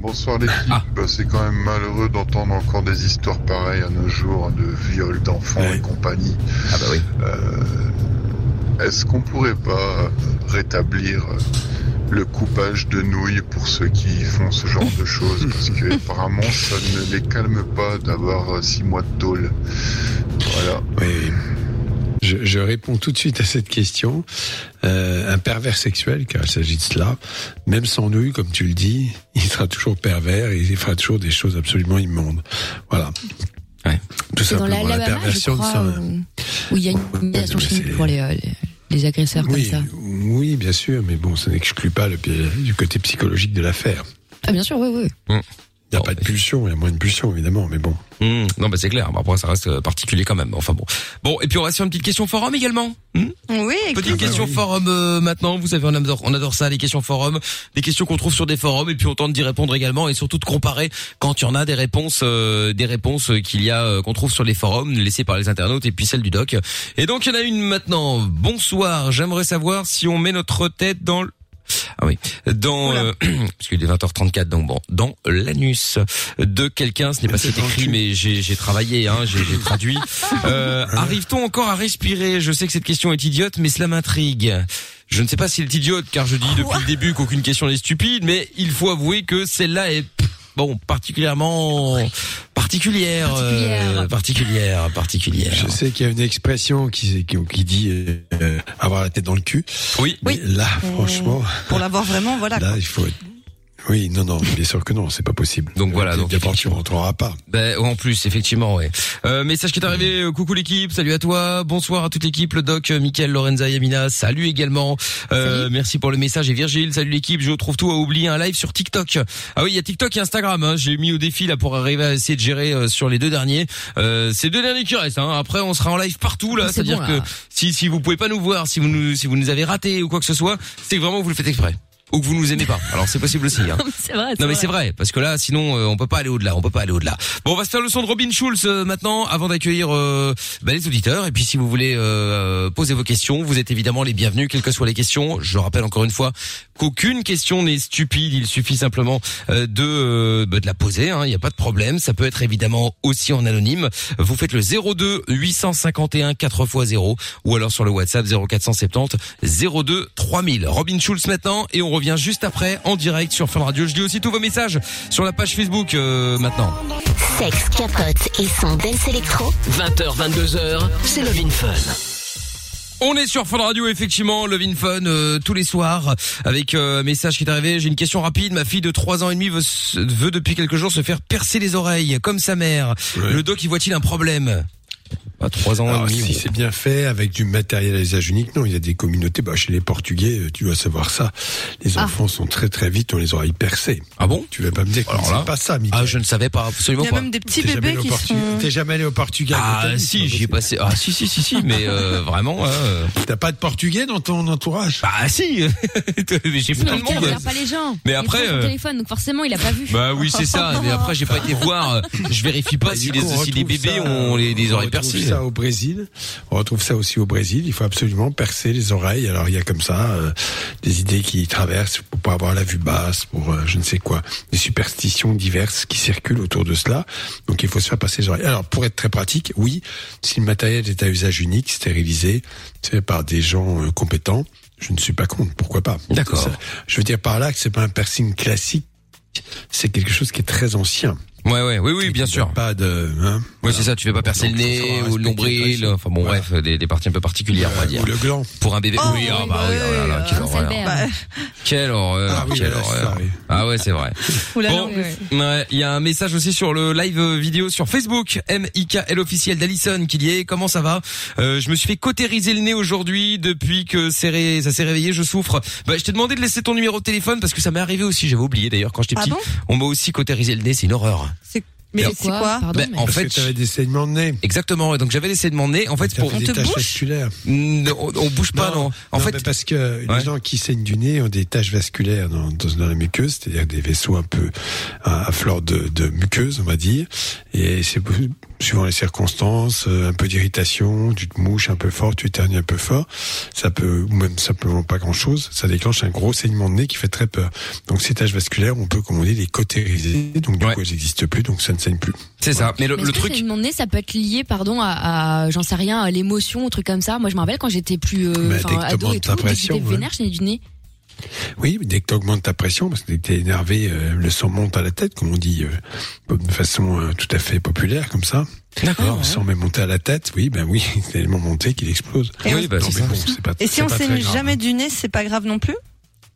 H: Bonsoir l'équipe.
C: Ah.
H: Bah, C'est quand même malheureux d'entendre encore des histoires pareilles à nos jours de viols d'enfants
D: Ouais.
H: et compagnie.
C: Ah bah oui.
H: Euh, Est-ce qu'on pourrait pas rétablir euh, le coupage de nouilles pour ceux qui font ce genre de choses? Parce que apparemment ça ne les calme pas d'avoir euh, six mois de tôle. Voilà.
D: Oui. Je, je réponds tout de suite à cette question. Euh, un pervers sexuel, car il s'agit de cela, même sans nouilles, comme tu le dis, il sera toujours pervers et il fera toujours des choses absolument immondes. Voilà.
C: Ouais.
D: Tout simplement.
E: la
D: La, perversion de ça.
E: où il y a une
D: mais
E: chimique pour les, euh, les, les agresseurs
D: Oui,
E: comme ça.
D: oui, bien sûr, mais bon, ça n'exclut pas le, du côté psychologique de l'affaire.
E: Ah bien sûr, oui, oui.
D: Il n'y a
C: Bon,
D: pas de
C: mais-
D: pulsion, il y a moins de pulsion, évidemment, mais bon.
C: Mmh, non, bah c'est clair. Après, ça reste euh, particulier quand même. Enfin bon. Bon, et puis on va sur une petite question forum également. Mmh
F: Oui,
C: Petite question
D: oui.
C: forum euh, maintenant. Vous savez, on adore, on adore ça, les questions forum, des questions qu'on trouve sur des forums, et puis on tente d'y répondre également, et surtout de comparer quand il y en a des réponses, euh, des réponses qu'il y a euh, qu'on trouve sur les forums laissées par les internautes, et puis celles du doc. Et donc il y en a une maintenant. Bonsoir. J'aimerais savoir si on met notre tête dans le ah oui, dans euh, parce qu'il est 20h34 donc bon, dans l'anus de quelqu'un, ce n'est pas est écrit mais j'ai travaillé hein, j'ai j'ai traduit. Euh, Arrive-t-on encore à respirer? Je sais que cette question est idiote mais cela m'intrigue. Je ne sais pas si elle est idiote car je dis depuis le début qu'aucune question n'est stupide mais il faut avouer que celle-là est bon particulièrement particulière euh, particulière particulière.
D: Je sais qu'il y a une expression qui, qui, qui dit euh, avoir la tête dans le cul.
C: Oui.
D: Mais là,
F: Euh,
D: franchement,
F: Pour l'avoir vraiment, voilà.
D: là, il faut être... Oui, non, non, bien sûr que non, c'est pas possible.
C: Donc voilà, donc
D: d'abord tu rentreras pas.
C: Ben, en plus, effectivement, ouais. Euh, message qui est arrivé. euh, coucou l'équipe, salut à toi, bonsoir à toute l'équipe, le doc, euh, Mickaël, Lorenza, Yamina, salut également. Euh, merci pour le message et Virgile, salut l'équipe. Je trouve tout à oublier un live sur TikTok. Ah oui, il y a TikTok et Instagram. Hein. J'ai mis au défi là pour arriver à essayer de gérer euh, sur les deux derniers. Euh, c'est deux derniers qui restent. Hein. Après, on sera en live partout là.
E: Ah, c'est
C: C'est-à-dire
E: bon,
C: que si si vous pouvez pas nous voir, si vous nous si vous nous avez raté ou quoi que ce soit, c'est que vraiment vous le faites exprès ou que vous nous aimez pas. Alors c'est possible aussi. Hein.
E: c'est vrai.
C: Non mais c'est vrai parce que là sinon euh, on peut pas aller au-delà, on peut pas aller au-delà. Bon, on va se faire le son de Robin Schulz euh, maintenant avant d'accueillir euh, bah, les auditeurs et puis si vous voulez euh, poser vos questions, vous êtes évidemment les bienvenus quelles que soient les questions. Je rappelle encore une fois qu'aucune question n'est stupide, il suffit simplement euh, de euh, bah, de la poser, hein, il n'y a pas de problème, ça peut être évidemment aussi en anonyme. Vous faites le 02 851 4x0 ou alors sur le WhatsApp 0470 02 3000. Robin Schulz maintenant et on revient juste après en direct sur Fun Radio. Je lis aussi tous vos messages sur la page Facebook euh, maintenant.
B: Sexe, capote et son dance électro.
A: 20h, 22h, c'est Love Fun.
C: On est sur Fun Radio effectivement, Love in Fun euh, tous les soirs avec euh, un message qui est arrivé. J'ai une question rapide. Ma fille de 3 ans et demi veut, veut depuis quelques jours se faire percer les oreilles comme sa mère.
D: Ouais.
C: Le doc y voit-il un problème? À trois ans
D: Alors,
C: et demi.
D: si c'est bien fait avec du matériel à usage unique, non, il y a des communautés. Bah, chez les Portugais, euh, tu dois savoir ça. Les
E: Ah.
D: enfants sont très très vite, on les oreilles percées.
C: Ah bon?
D: Tu vas pas me dire que c'est pas ça, Mickaël.
C: Ah, je ne savais pas absolument
F: Il y a
C: pas.
F: même des petits bébés qui
D: Portu-
F: sont.
D: T'es jamais allé au Portugal
C: Ah si, j'y ai
D: pas
C: passé. Ah si si si si, mais euh, vraiment. euh.
D: T'as pas de Portugais dans ton entourage?
C: Bah si, Mais j'ai plein de monde.
E: regarde pas les gens.
C: Mais
E: Il
C: après,
E: son
C: euh,
E: téléphone, donc forcément, il a pas vu.
C: Bah oui, c'est ça. Mais après, j'ai pas été voir. euh, Je vérifie pas
D: Bah,
C: si les, bébés ont les, oreilles
D: retrouve ça au Brésil. On retrouve ça aussi au Brésil. Il faut absolument percer les oreilles. Alors il y a comme ça euh, des idées qui traversent pour pas avoir la vue basse, pour euh, je ne sais quoi, des superstitions diverses qui circulent autour de cela. Donc il faut se faire passer les oreilles. Alors pour être très pratique, oui, si le matériel est à usage unique, stérilisé, fait par des gens euh, compétents, je ne suis pas contre. Pourquoi pas?
C: D'accord.
D: Je veux dire par là que c'est pas un piercing classique. C'est quelque chose qui est très ancien.
C: Ouais ouais oui oui bien sûr.
D: Pas de. Hein,
C: Oui c'est ça. Tu fais pas percer le nez ou le nombril. Enfin bon
D: Voilà.
C: bref des, des parties un peu particulières on va dire.
D: Ou le gland.
C: Pour un bébé.
F: Oh,
C: oui ah
F: oui,
C: bah oui oh là là
F: oui,
C: quelle horreur.
F: Bah,
C: Quelle horreur.
D: Ah oui,
C: quelle horreur.
D: ça, oui.
C: Ah ouais c'est vrai. Bon, ouais, il y a un message aussi sur le live vidéo sur Facebook, M-I-K-L officiel d'Alison qui dit, comment ça va? Euh, Je me suis fait cautériser le nez aujourd'hui depuis que c'est ré- ça s'est réveillé, je souffre. Bah, je t'ai demandé de laisser ton numéro de téléphone parce que ça m'est arrivé aussi, j'avais oublié d'ailleurs quand j'étais
F: Ah
C: petit.
F: bon?
C: On m'a aussi cautérisé le nez, c'est une horreur.
F: C'est mais c'est quoi
E: Pardon,
C: Ben,
E: mais-
C: en
D: Parce
C: fait,
D: que t'avais des saignements de nez.
C: exactement. Et donc j'avais laissé de mon nez. En fait,
D: T'as
C: pour
D: fait des
F: te bouche
D: vasculaires.
C: Mm, on, on bouge pas non. En
D: non,
C: fait,
D: parce que
C: Ouais.
D: les gens qui saignent du nez ont des taches vasculaires dans, dans, dans la muqueuse, c'est-à-dire des vaisseaux un peu à, à fleur de, de muqueuse, on va dire. Et c'est suivant les circonstances, euh, un peu d'irritation, tu te mouches un peu fort, tu éternues un peu fort, ça peut, ou même simplement pas grand-chose, ça déclenche un gros saignement de nez qui fait très peur. Donc ces taches vasculaires, on peut, comme on dit, les cautériser. Donc du
C: Ouais.
D: coup, elles n'existent plus, donc ça ne saigne plus.
C: c'est ça. Mais le,
E: Mais
C: le
E: est-ce que
C: truc,
E: c'est demandé, ça peut être lié, pardon, à, à j'en sais rien, à l'émotion, ou truc comme ça? Moi, je me rappelle quand j'étais plus, euh, enfin,
D: dès que
E: ado et
D: ta
E: tout, dès que
D: pression,
E: j'étais
D: ouais.
E: vénère, je n'ai du nez.
D: Oui, dès que tu augmentes ta pression, parce que dès que t'es énervé, euh, le sang monte à la tête, comme on dit euh, de façon euh, tout à fait populaire, comme ça.
C: d'accord.
D: Le sang met monté à la tête, oui, ben oui, c'est tellement monté qu'il explose.
F: Et
C: Oui, bah
D: Non,
C: c'est
D: mais
C: ça.
D: bon, c'est pas,
F: Et si on
D: très
F: saigne
D: grave.
F: jamais du nez, c'est pas grave non plus?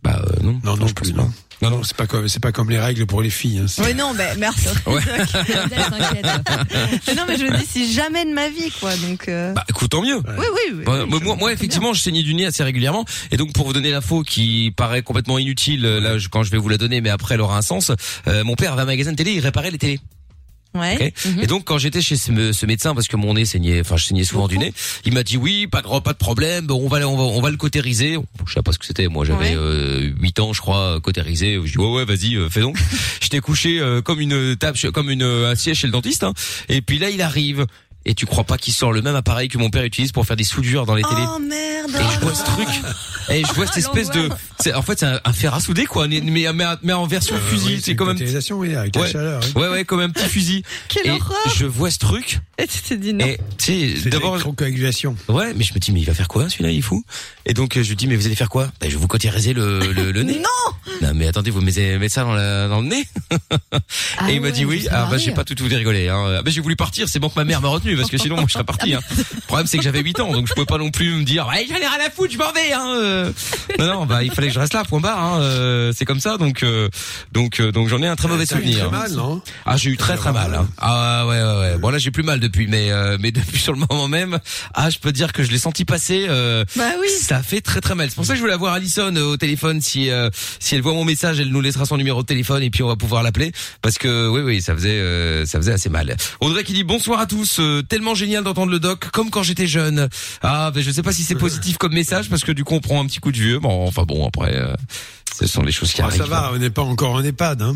C: Bah euh, non.
D: Non, non
C: je pense
D: plus,
C: pas.
D: non. Non, non, c'est pas comme, c'est pas comme les règles pour les filles. Hein,
F: non, mais merci.
C: Ouais.
E: T'inquiète.
F: Mais non, mais je me dis, si jamais de ma vie, quoi. Donc, euh...
C: Bah écoute, tant mieux.
F: oui, oui, oui.
C: Bah,
F: oui,
C: moi, moi, effectivement, je saignais du nez assez régulièrement. Et donc, pour vous donner l'info qui paraît complètement inutile, là, je- quand je vais vous la donner, mais après, elle aura un sens. euh, mon père avait un magasin de télé, il réparait les télés.
F: Ouais.
C: ok Et donc, quand j'étais chez ce, médecin, parce que mon nez saignait, enfin, je saignais souvent du nez, il m'a dit oui, pas de, pas de problème, on va, on va, on va le cautériser. Je sais pas ce que c'était. Moi, j'avais
F: Ouais.
C: euh, 8 ans, je crois, cautériser. Je dis ouais, ouais, vas-y, euh, fais donc. J'étais couché euh, comme une table, comme une euh, un siège chez le dentiste. hein. Et puis là, il arrive. Et tu crois pas qu'il sort le même appareil que mon père utilise pour faire des soudures dans les télés
F: Oh merde.
C: et je vois ce truc, et je vois cette espèce de, c'est en fait c'est un, un fer à souder quoi, mais mais, mais, mais en version
D: Euh,
C: fusil,
D: oui,
C: c'est même,
D: cautérisation, oui, avec la
C: Ouais.
D: chaleur. oui.
C: ouais ouais comme un petit fusil.
F: Quelle
C: et
F: horreur.
C: je vois ce truc,
F: Et tu t'es dit non.
C: et tu sais
D: C'est
C: d'abord,
D: l'électrocoagulation.
C: ouais, mais je me dis mais il va faire quoi celui-là, il est fou. Et donc euh, je lui dis mais vous allez faire quoi? Ben je vais vous cautériser le le, le nez.
F: Non
C: Non mais attendez, vous mettez, mettez ça dans, la, dans le nez
E: Ah
C: Et il m'a
E: ouais,
C: dit oui.
E: fait
C: Alors bah j'ai pas tout voulu rigoler. Hein. Ah, bah, j'ai voulu partir. C'est bon que ma mère m'a retenu parce que sinon moi je serais parti. Hein. Le problème c'est que j'avais 8 ans donc je pouvais pas non plus me dire ouais j'en ai rien à foutre, je m'en vais. Hein. euh. Non non bah il fallait que je reste là. Point barre. Hein. euh, C'est comme ça donc euh, donc euh, donc j'en ai un très mauvais
D: eu
C: souvenir.
D: Très mal, non?
C: Ah j'ai eu très très mal. Hein. Ah ouais ouais ouais. Bon là j'ai plus mal depuis mais euh, mais depuis sur le moment même ah je peux dire que je l'ai senti passer. Euh,
F: Bah oui.
C: ça fait très très mal. C'est pour ça que je voulais avoir Alison au téléphone. Si euh, si elle voit mon message, elle nous laissera son numéro de téléphone et puis on va pouvoir l'appeler parce que oui oui ça faisait euh, ça faisait assez mal. Audrey qui dit bonsoir à tous. Tellement génial d'entendre le doc comme quand j'étais jeune. Ah ben je sais pas si c'est positif comme message parce que du coup on prend un petit coup de vieux. Bon enfin bon après. euh, ce sont les choses qui
D: Ah,
C: arrivent.
D: Ça va, on n'est pas encore en EHPAD. Hein.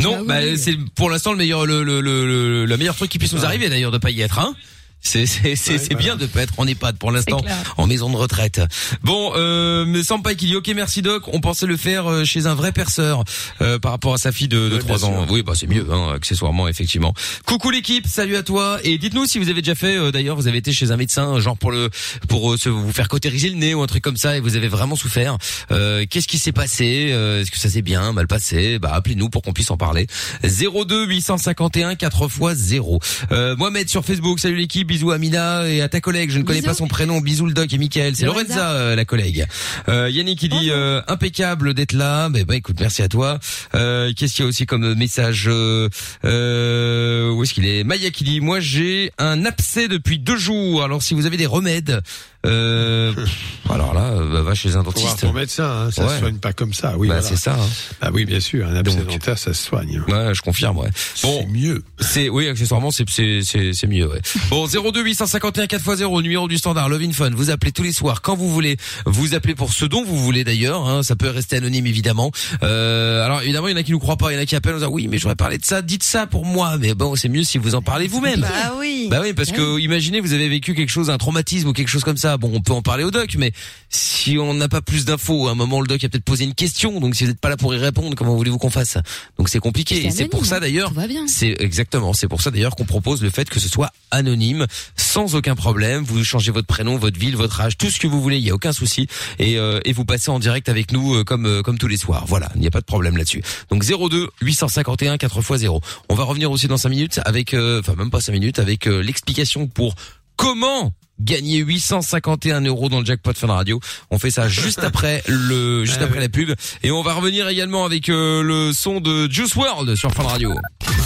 C: Non,
E: Ah oui,
C: bah, c'est pour l'instant le meilleur, le, le, le, le, le meilleur truc qui puisse nous arriver d'ailleurs de pas y être. Hein c'est c'est
D: Ouais,
C: bien de pas être en EHPAD pour l'instant, en maison de retraite. Bon, euh, mais Sampai qui dit ok merci doc, on pensait le faire euh, chez un vrai perceur euh, par rapport à sa fille de, de
D: Ouais,
C: 3
D: bien
C: ans.
D: sûr.
C: Oui, bah c'est mieux, hein, accessoirement effectivement. Coucou l'équipe, salut à toi et dites-nous si vous avez déjà fait euh, d'ailleurs vous avez été chez un médecin genre pour le pour euh, se, vous faire cautériser le nez ou un truc comme ça et vous avez vraiment souffert. Euh, Qu'est-ce qui s'est passé Euh, Est-ce que ça s'est bien mal passé? Bah appelez-nous pour qu'on puisse en parler. 02 851 4 x 0. Euh, Mohamed sur Facebook, salut l'équipe. Bisous à Mina et à ta collègue. Je ne connais
E: Bisous.
C: pas son prénom. Bisous le doc et Michael. C'est
E: Lorenza.
C: Lorenza, euh, la collègue. Euh, Yannick qui dit euh, impeccable d'être là. Ben bah, écoute, merci à toi. Euh, Qu'est-ce qu'il y a aussi comme message Où est-ce qu'il est? Maya qui dit moi j'ai un abcès depuis deux jours. Alors si vous avez des remèdes, euh, alors là, bah, va chez un dentiste.
D: ton médecin, hein, ça
C: Ouais.
D: se soigne pas comme ça. Oui,
C: bah
D: voilà.
C: c'est ça. hein.
D: Ah oui, bien sûr, un abcès
C: Donc.
D: dentaire, ça se soigne.
C: Ouais, je confirme. Ouais. Bon,
D: c'est mieux.
C: C'est oui, accessoirement c'est c'est c'est c'est mieux. Ouais. Bon 02 851 4x0 numéro du standard Love in Fun. Vous appelez tous les soirs quand vous voulez. Vous appelez pour ce dont vous voulez d'ailleurs. Hein, ça peut rester anonyme évidemment. Euh, alors évidemment il y en a qui nous croient pas, il y en a qui appellent en disant oui mais j'aurais parlé de ça. Dites ça pour moi. Mais bon c'est mieux si vous en parlez vous-même.
F: Bah oui.
C: Bah oui, parce que imaginez vous avez vécu quelque chose, un traumatisme ou quelque chose comme ça. Bon, on peut en parler au doc, mais si on n'a pas plus d'infos, à un moment le doc a peut-être posé une question. Donc si vous n'êtes pas là pour y répondre, comment voulez-vous qu'on fasse? Donc c'est compliqué.
E: C'est
C: pour ça d'ailleurs. C'est exactement. C'est pour ça d'ailleurs qu'on propose le fait que ce soit anonyme, sans aucun problème. Vous changez votre prénom, votre ville, votre âge, tout ce que vous voulez. Il y a aucun souci. Et, euh, et vous passez en direct avec nous euh, comme euh, comme tous les soirs. Voilà, il n'y a pas de problème là-dessus. Donc 02 851 4 x 0. On va revenir aussi dans 5 minutes avec, euh, enfin même pas 5 minutes, avec euh, l'explication pour comment gagner 851 euros dans le jackpot Fun Radio. On fait ça juste après le juste
D: Ah
C: après la pub et on va revenir également avec euh, le son de Juice World sur Fun Radio.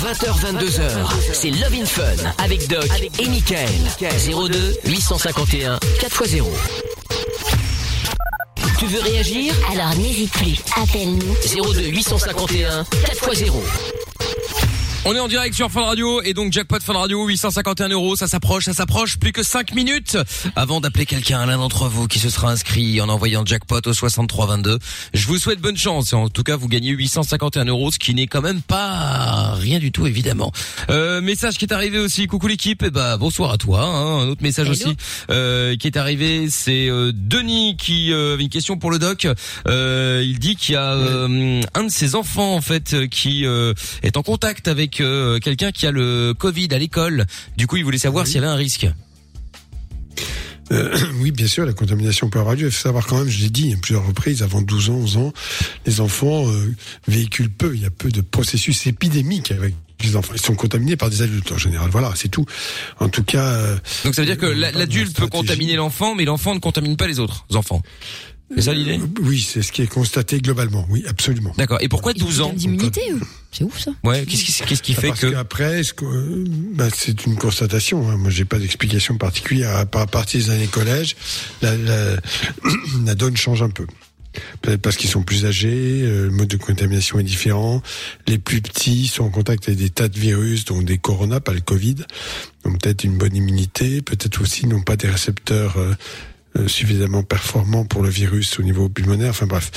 A: 20h, 22h, c'est Love in Fun avec Doc et Michael. 02 851 4x0. Tu veux réagir?
B: Alors n'hésite plus, appelle-nous.
A: 02 851 4x0.
C: On est en direct sur Fun Radio et donc jackpot Fun Radio 851 euros, ça s'approche, ça s'approche, plus que 5 minutes avant d'appeler quelqu'un, l'un d'entre vous qui se sera inscrit en envoyant jackpot au 6322. Je vous souhaite bonne chance et en tout cas vous gagnez 851 euros, ce qui n'est quand même pas rien du tout évidemment. Euh, message qui est arrivé aussi, coucou l'équipe, et bah bonsoir à toi. Hein, un autre message
E: Hello.
C: aussi euh, qui est arrivé, c'est euh, Denis qui euh, avait une question pour le doc. Euh, il dit qu'il y a euh, un de ses enfants en fait qui euh, est en contact avec euh, quelqu'un qui a le Covid à l'école. Du coup, il voulait savoir s'il y avait un risque.
D: Euh, oui, bien sûr, la contamination peut avoir lieu. Il faut savoir quand même, je l'ai dit à plusieurs reprises, avant 12 ans, 11 ans, les enfants euh, véhiculent peu. Il y a peu de processus épidémiques avec les enfants. Ils sont contaminés par des adultes en général. Voilà, c'est tout. En tout cas. euh,
C: Donc ça veut dire que l'adulte peut contaminer l'enfant, mais l'enfant ne contamine pas les autres enfants. C'est ça l'idée?
D: Euh, Oui, c'est ce qui est constaté globalement. Oui, absolument.
C: D'accord. Et pourquoi
E: Ils ont
C: 12 ans
E: d'immunité. C'est ouf ça.
C: Ouais. Qu'est-ce qui, qu'est-ce qui
D: Bah,
C: fait
D: parce
C: que
D: qu'après, ce que- euh, bah, c'est une constatation. Hein. Moi, j'ai pas d'explication particulière. À, part- à partir des années collège, la, la, la donne change un peu. Peut-être parce qu'ils sont plus âgés, euh, le mode de contamination est différent. Les plus petits sont en contact avec des tas de virus, donc des coronas, pas le Covid. Donc peut-être une bonne immunité, peut-être aussi n'ont pas des récepteurs euh, suffisamment performants pour le virus au niveau pulmonaire. Enfin bref,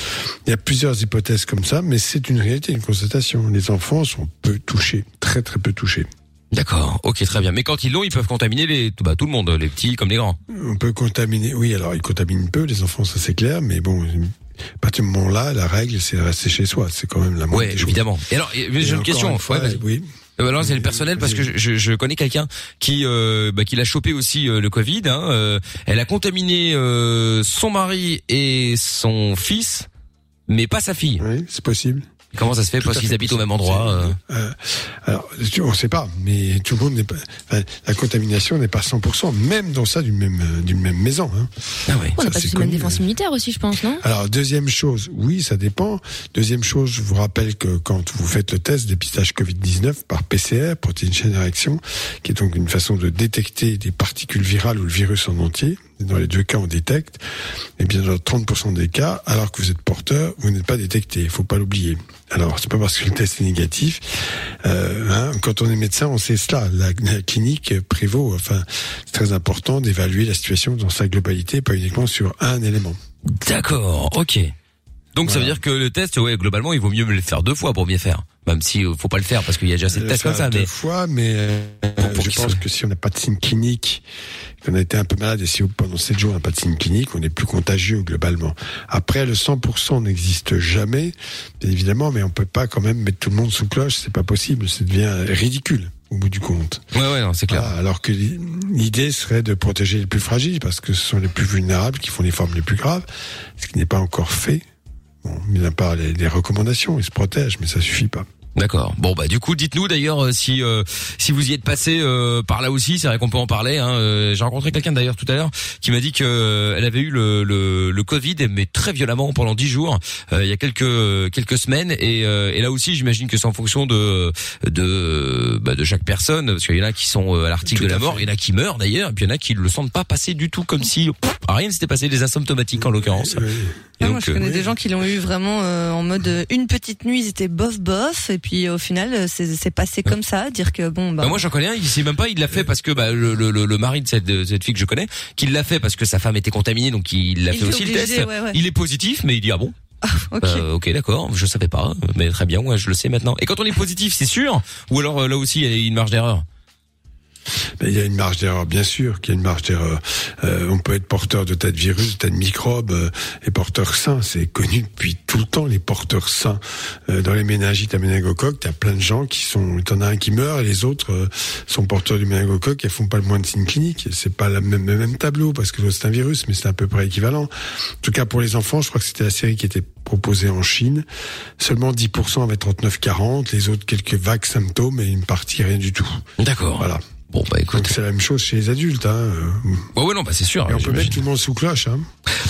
D: il y a plusieurs hypothèses comme ça, mais c'est une réalité, une constatation. Les enfants sont peu touchés, très très peu touchés.
C: D'accord. Ok, très bien. Mais quand ils l'ont, ils peuvent contaminer les, bah, tout le monde, les petits comme les grands.
D: On peut contaminer, oui, alors ils contaminent peu, les enfants, ça c'est clair, mais bon, à partir du moment-là, la règle, c'est rester chez soi. C'est quand même la moindre choses.
C: évidemment. Et alors, j'ai une question.
D: fois,
C: Ouais, vas-y.
D: oui.
C: Euh, alors c'est le personnel parce que je connais quelqu'un qui euh, bah, qui l'a chopé aussi euh, le Covid. Hein, euh, elle a contaminé euh, son mari et son fils, mais pas sa fille.
D: Oui, c'est possible.
C: Comment ça se fait Parce qu'ils habitent au même endroit. euh.
D: Euh, alors, on ne sait pas, mais tout le monde n'est pas. enfin, la contamination n'est pas 100%, même dans ça d'une même euh, d'une même maison. Hein.
C: Ah ouais.
E: On
D: Ça,
E: n'a pas même défense
D: euh.
E: immunitaire aussi, je pense, non?
D: Alors deuxième chose, oui, ça dépend. Deuxième chose, je vous rappelle que quand vous faites le test dépistage Covid-19 par PCR, protéine chaîne réaction, qui est donc une façon de détecter des particules virales ou le virus en entier, dans les deux cas on détecte, et bien dans 30% des cas, alors que vous êtes porteur, vous n'êtes pas détecté, il faut pas l'oublier. Alors c'est pas parce que le test est négatif. Euh, hein, quand on est médecin, on sait cela. La, la clinique prévaut. Enfin, c'est très important d'évaluer la situation dans sa globalité, pas uniquement sur un élément.
C: D'accord. Ok. Donc ça veut dire que le test, ouais, globalement, il vaut mieux le faire deux fois pour bien faire. Même si euh, faut pas le faire parce qu'il y a déjà assez de
D: le
C: tests comme ça.
D: deux
C: Mais
D: fois, mais euh,
C: pour
D: je pense
C: soit-
D: que si on n'a pas de signe clinique, qu'on a été un peu malade et si pendant 7 jours on n'a pas de signe clinique, on est plus contagieux globalement. Après, le 100% n'existe jamais, bien évidemment, mais on peut pas quand même mettre tout le monde sous cloche, c'est pas possible, ça devient ridicule au bout du compte.
C: ouais, ouais, non, c'est clair.
D: Voilà, alors que l'idée serait de protéger les plus fragiles, parce que ce sont les plus vulnérables qui font les formes les plus graves, ce qui n'est pas encore fait. Bon, mis à part les, les recommandations, ils se protègent, mais ça suffit pas.
C: D'accord. Bon bah du coup dites-nous d'ailleurs euh, si euh, si vous y êtes passé euh, par là aussi, c'est vrai qu'on peut en parler. Hein. Euh, J'ai rencontré quelqu'un d'ailleurs tout à l'heure qui m'a dit que euh, elle avait eu le, le, le Covid mais très violemment pendant dix jours euh, il y a quelques quelques semaines et, euh, et là aussi j'imagine que c'est en fonction de de bah, de chaque personne parce qu'il y en a qui sont à l'article de la mort, il y en a qui meurent d'ailleurs et puis il y en a qui le sentent pas passer du tout comme si pff, rien ne s'était passé des asymptomatiques en l'occurrence. Et
F: Ah, moi, je connais
C: euh,
F: des gens qui l'ont eu vraiment euh, en mode euh, une petite nuit, ils étaient bof bof, et puis au final, euh, c'est c'est passé comme ça, dire que bon, bah,
C: Bah, moi j'en connais un, il sait même pas, il l'a fait parce que bah, le, le, le- mari de cette, de cette fille que je connais, qu'il l'a fait parce que sa femme était contaminée, donc il l'a fait aussi le test.
F: ouais, ouais.
C: Il est positif, mais il dit ah bon.
F: ok.
C: Euh, ok d'accord, je savais pas, mais très bien, ouais, je le sais maintenant. Et quand on est positif, c'est sûr Ou alors là aussi il y a une marge d'erreur?
D: Ben, il y a une marge d'erreur, bien sûr qu'il y a une marge d'erreur. Euh, on peut être porteur de tas de virus, de tas de microbes euh, et porteur sain. C'est connu depuis tout le temps, les porteurs sains. Euh, dans les méningites à méningocoque, t'as plein de gens qui sont... T'en as un qui meurt et les autres euh, sont porteurs du méningocoque et font pas le moins de signes cliniques. C'est pas la même, le même tableau parce que c'est un virus, mais c'est à peu près équivalent. En tout cas, pour les enfants, je crois que c'était la série qui était proposée en Chine. Seulement 10% avaient 39-40, les autres quelques vagues symptômes et une partie rien du tout.
C: D'accord.
D: Voilà.
C: Bon bah écoute.
D: Donc c'est la même chose chez les adultes. Hein. euh.
C: Ouais ouais non bah c'est sûr.
D: Et on peut mettre tout le monde sous cloche. Hein.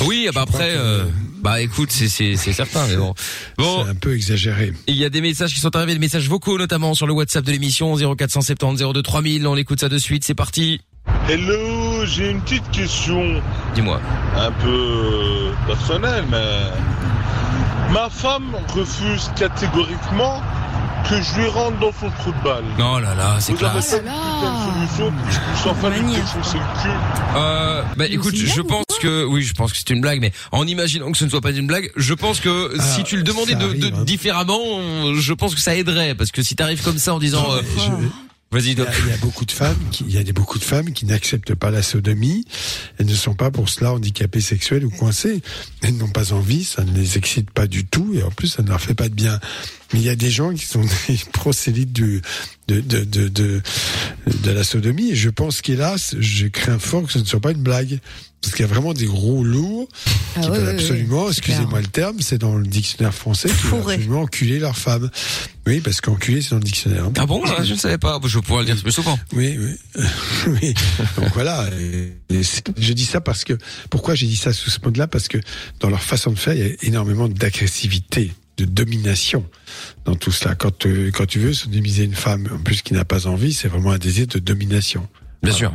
C: Oui, ah bah après, euh, bah écoute, c'est c'est c'est certain, mais bon. Bon,
D: C'est un peu exagéré.
C: il y a des messages qui sont arrivés, des messages vocaux notamment sur le WhatsApp de l'émission 0470 02 3000. On écoute ça de suite, c'est parti.
I: Hello, j'ai une petite question
C: Dis-moi.
I: un peu euh, personnelle, mais ma femme refuse catégoriquement que je lui rentre dans son trou de balle.
C: Non là là, c'est
I: Vous avez
C: classe.
I: pas une solution Je suis en train de lui défoncer le cul.
C: Euh, bah écoute, je pense que oui, je pense que c'est une blague, mais en imaginant que ce ne soit pas une blague, je pense que
D: Ah,
C: si tu le demandais de,
D: arrive,
C: de-
D: hein.
C: différemment, je pense que ça aiderait, parce que si t'arrives comme ça en disant, euh,
D: Je-
C: vas-y,
D: Il y, a, il y a beaucoup de femmes qui, il y a beaucoup de femmes qui n'acceptent pas la sodomie. Elles ne sont pas pour cela handicapées sexuelles ou coincées. Elles n'ont pas envie, ça ne les excite pas du tout et en plus ça ne leur fait pas de bien. Mais il y a des gens qui sont des prosélytes du, de, de, de, de, de la sodomie et je pense qu'hélas, je crains fort que ce ne soit pas une blague. Parce qu'il y a vraiment des gros lourds
E: Ah
D: qui veulent absolument, excusez-moi le terme, c'est dans le dictionnaire français, qui veulent absolument enculer leur femme. Oui, parce qu'enculer c'est dans le dictionnaire.
C: Ah bon, je ne savais pas. Je pourrais le dire plus souvent.
D: Oui, oui. oui. Donc voilà. et- je dis ça parce que pourquoi j'ai dit ça sous ce mode-là? Parce que dans leur façon de faire, il y a énormément d'agressivité, de domination dans tout cela. Quand euh, quand tu veux sodomiser une femme, en plus qui n'a pas envie, c'est vraiment un désir de domination.
C: Bien
D: Voilà.
C: sûr.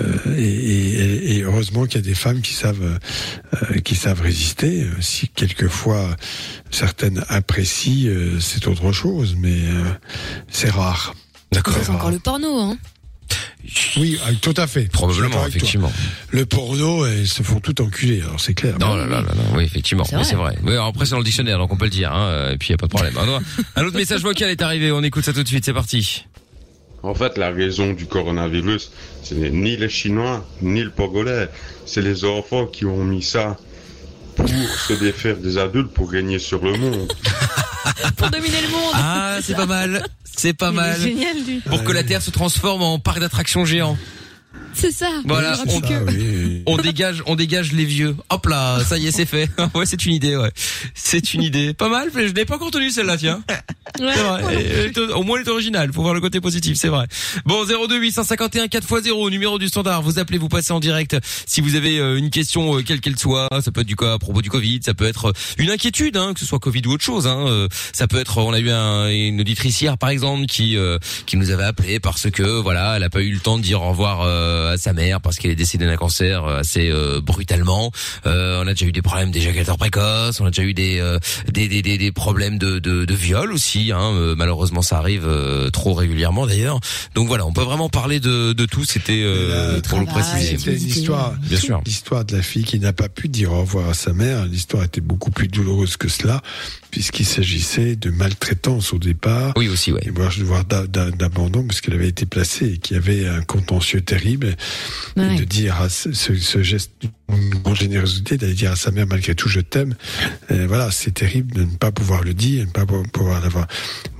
D: Euh, et, et- et heureusement qu'il y a des femmes qui savent euh, qui savent résister. Euh, Si quelquefois certaines apprécient, euh, c'est autre chose, mais euh, c'est rare.
C: D'accord.
E: C'est encore le porno, hein.
D: Oui, ah, tout à fait.
C: Probablement,
D: toi.
C: effectivement.
D: Le porno, elles se font tout enculer, alors c'est clair.
C: Non, là, là, là, là, oui, effectivement.
E: C'est
C: Oui,
E: vrai.
C: c'est vrai. Oui, alors après, c'est dans le dictionnaire, donc on peut le dire, hein, et puis y a pas de problème. Un autre message vocal est arrivé, on écoute ça tout de suite, c'est parti.
J: En fait, la raison du coronavirus, ce n'est ni les Chinois, ni le Pogolais. C'est les enfants qui ont mis ça pour se défaire des adultes pour régner sur le monde.
E: Pour dominer le monde.
C: Ah, c'est pas mal. C'est pas
F: Il est
C: mal.
F: génial, lui.
C: Pour que la Terre se transforme en parc d'attractions géant.
E: C'est ça.
C: Voilà,
E: On
C: on,
D: Ah oui.
C: dégage, on dégage les vieux. Hop là, ça y est, c'est fait. Ouais, c'est une idée, ouais. C'est une idée. Pas mal, mais je n'ai pas encore tenu celle-là, tiens.
E: Ouais.
C: Vrai. Est- Au moins, elle est originale. Faut voir le côté positif, c'est vrai. Bon, 02 851 4x0, numéro du standard. Vous appelez, vous passez en direct. Si vous avez euh, une question, euh, quelle qu'elle soit, ça peut être du cas à propos du Covid, ça peut être euh, une inquiétude, hein, que ce soit Covid ou autre chose. Hein, euh, ça peut être, on a eu un, une auditrice hier, par exemple, qui euh, qui nous avait appelé parce que voilà, elle a pas eu le temps de dire au revoir euh, à sa mère parce qu'elle est décédée d'un cancer euh, assez euh, brutalement. Euh, on a déjà eu des problèmes d'éjaculateurs précoces, on a déjà eu des euh, des, des, des, des problèmes de, de, de viol aussi. Hein, euh, malheureusement, ça arrive euh, trop régulièrement d'ailleurs. Donc voilà, on peut vraiment parler de, de tout. C'était euh, pour le préciser.
D: C'était une histoire,
C: Bien sûr.
D: l'histoire de la fille qui n'a pas pu dire au revoir à sa mère. L'histoire était beaucoup plus douloureuse que cela, puisqu'il s'agissait de maltraitance au départ.
C: Oui aussi, ouais.
D: Et voire, voire d'a- d'a- d'abandon parce qu'elle avait été placée et qu'il y avait un contentieux terrible.
E: Ouais.
D: de dire à ce, geste d'une grande générosité, d'aller dire à sa mère malgré tout je t'aime. Voilà, c'est terrible de ne pas pouvoir le dire, de ne pas pouvoir l'avoir,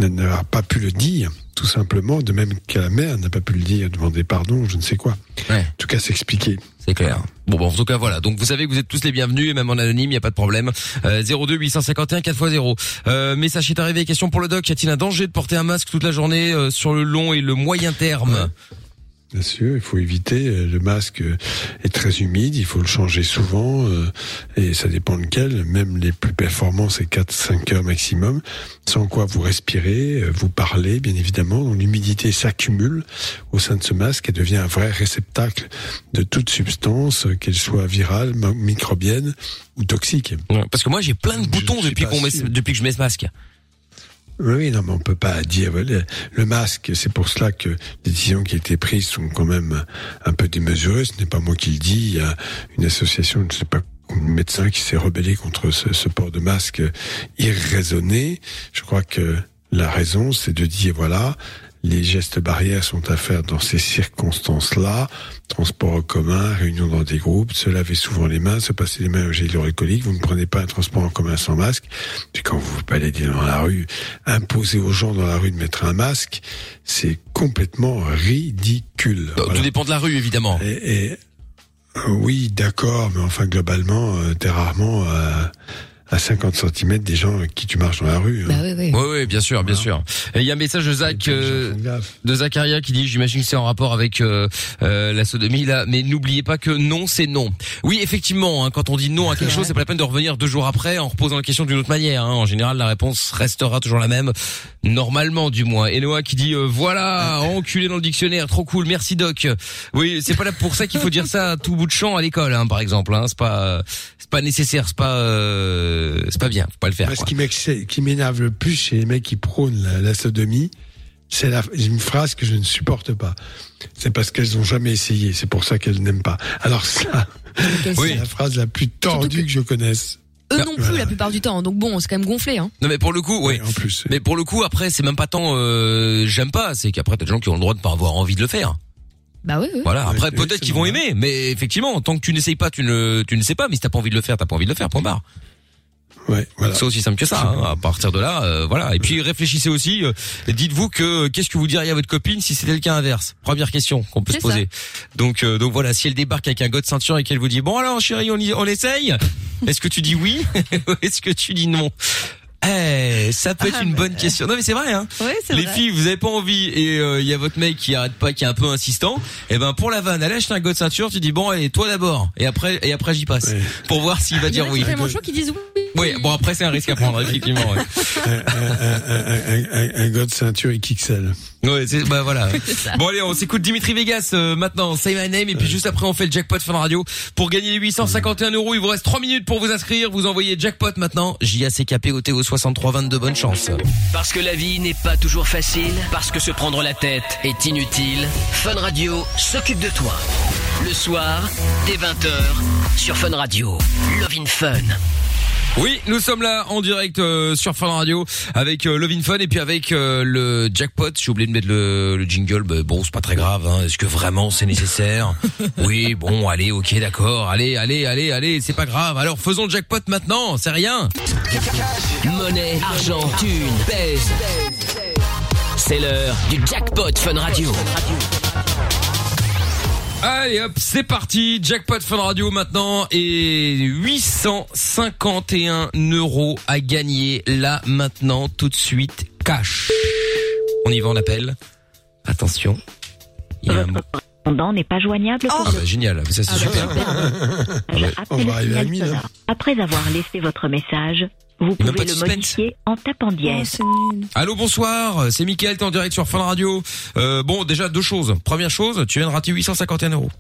D: de n'avoir pas pu le dire, tout simplement, de même que la mère n'a pas pu le dire, demander pardon, je ne sais quoi.
C: Ouais.
D: En tout cas, s'expliquer.
C: C'est clair. Bon, bon, en tout cas, voilà. Donc, vous savez que vous êtes tous les bienvenus, et même en anonyme, il y a pas de problème. Euh, 02 851 4x0. Euh, message est arrivé. Question pour le doc. Y a-t-il un danger de porter un masque toute la journée euh, sur le long et le moyen terme?
D: Bien sûr, il faut éviter. euh, Le masque euh, est très humide, il faut le changer souvent, euh, et ça dépend lequel. Même les plus performants, c'est 4-5 heures maximum. Sans quoi vous respirez, vous parlez, bien évidemment. L'humidité s'accumule au sein de ce masque et devient un vrai réceptacle de toute substance, qu'elle soit virale, mi- microbienne ou toxique.
C: Ouais, Parce que moi, j'ai plein de
D: Je
C: boutons depuis met, depuis que je mets ce masque.
D: Oui, non, mais on peut pas dire le, le masque. C'est pour cela que les décisions qui ont été prises sont quand même un peu démesurées. Ce n'est pas moi qui le dis. Il y a une association, je ne sais pas, un médecin qui s'est rebellé contre ce, ce port de masque irraisonné. Je crois que la raison, c'est de dire voilà, les gestes barrières sont à faire dans ces circonstances-là. Transport en commun, réunion dans des groupes, se laver souvent les mains, se passer les mains au gel hydroalcoolique. Vous ne prenez pas un transport en commun sans masque. Puis quand vous vous baladez dans la rue, imposer aux gens dans la rue de mettre un masque, c'est complètement ridicule. Voilà.
C: Tout dépend de la rue, évidemment.
D: Et, et, euh, oui, d'accord, mais enfin globalement, euh, t'es rarement euh, à 50 cm des gens avec qui tu marches dans la rue. hein.
E: Bah oui, oui.
C: Oui, oui, bien sûr, bien sûr. Il y a un message de Zach, euh, de Zacharia qui dit, j'imagine que c'est en rapport avec euh, euh, la sodomie là, mais n'oubliez pas que non, c'est non. Oui, effectivement, hein, quand on dit non à quelque chose, c'est pas la peine de revenir deux jours après en reposant la question d'une autre manière. hein. En général, la réponse restera toujours la même, normalement du moins. Et Noah qui dit, euh, voilà, enculé dans le dictionnaire, trop cool, merci Doc. Oui, c'est pas là pour ça qu'il faut dire ça à tout bout de champ à l'école, hein, par exemple. Hein. C'est pas, c'est pas nécessaire, c'est pas, euh, c'est pas bien, faut pas le faire.
D: Moi, ce qui m'énerve le plus chez les mecs qui prônent la, la sodomie, c'est une phrase que je ne supporte pas. C'est parce qu'elles ont jamais essayé. C'est pour ça qu'elles n'aiment pas. Alors ça,
C: Oui.
D: c'est la phrase la plus tordue que... je connaisse.
E: Eux non plus
D: voilà.
E: la plupart du temps. Donc bon, c'est quand même gonflé. Hein.
C: Non mais pour le coup, oui.
D: Ouais, en plus.
C: Mais pour le coup, après, c'est même pas tant euh, j'aime pas, c'est qu'après t'as des gens qui ont le droit de pas avoir envie de le faire.
E: Bah oui, oui.
C: Voilà. Après, peut-être qu'ils vont aimer, mais effectivement, tant que tu n'essayes pas, tu ne, tu ne sais pas. Mais si t'as pas envie de le faire, t'as pas envie de le faire. Point barre.
D: Ouais, voilà.
C: C'est aussi simple que ça. hein. À partir de là, euh, voilà. Et puis réfléchissez aussi. euh, Dites-vous que qu'est-ce que vous diriez à votre copine si c'était le cas inverse? Première question qu'on peut se poser. Donc, euh, donc voilà. Si elle débarque avec un de ceinture et qu'elle vous dit bon alors chérie, on, y, on essaye. Est-ce que tu dis oui? Ou Est-ce que tu dis non? Eh, ça peut être
F: Ah,
C: une bonne question. Non mais c'est vrai. Hein.
F: Ouais, c'est
C: Les
F: vrai.
C: filles, vous avez pas envie et euh, il y a votre mec qui arrête pas, qui est un peu insistant. Et ben pour la vanne, elle achète un god ceinture. Tu dis bon allez toi d'abord et après et après j'y passe pour voir s'il va
E: Il y en
C: dire
E: a
C: oui.
E: qui sont tellement chauds qui disent oui.
C: Oui, bon après c'est un risque à prendre effectivement. Ouais.
D: un, un, un, un, un, de ceinture XXL.
C: Ouais, c'est bah voilà. Bon allez, on s'écoute Dimitri Vegas euh, maintenant, Say My Name et puis juste après on fait le jackpot Fun Radio pour gagner les 851 euros. Il vous reste 3 minutes pour vous inscrire. Vous envoyez jackpot maintenant. J A C K P O T O 63 22. Bonne chance.
A: Parce que la vie n'est pas toujours facile, parce que se prendre la tête est inutile, Fun Radio s'occupe de toi. Le soir, dès 20h, sur Fun Radio. Love in Fun.
C: Oui, nous sommes là en direct euh, sur Fun Radio avec euh, Love in Fun et puis avec euh, le jackpot. J'ai oublié de mettre le, le jingle. Bah, bon, c'est pas très grave. Hein. Est-ce que vraiment c'est nécessaire? Oui, bon, allez, ok, d'accord. Allez, allez, allez, allez, c'est pas grave. Alors faisons le jackpot maintenant. C'est rien.
A: Monnaie, argent, thune, pèse. C'est l'heure du jackpot Fun Radio.
C: Allez hop, c'est parti. Jackpot Fun Radio maintenant et 851 euros à gagner là maintenant tout de suite cash. On y va, on appelle. Attention. Il y a un mot.
K: répondant n'est pas joignable
C: Ah
K: pour
C: bah génial, ça c'est
E: Ah bah,
C: super.
D: on va arriver à
K: signal
D: 1000, hein.
K: Après avoir laissé votre message, vous pouvez le
C: suspense.
K: modifier en tapant
F: Oh,
K: dièse.
F: c'est nul.
C: Allô, bonsoir, c'est Mickaël, t'es en direct sur Fun Radio. Euh, bon, déjà deux choses. Première chose, tu viens de rater 851 euros.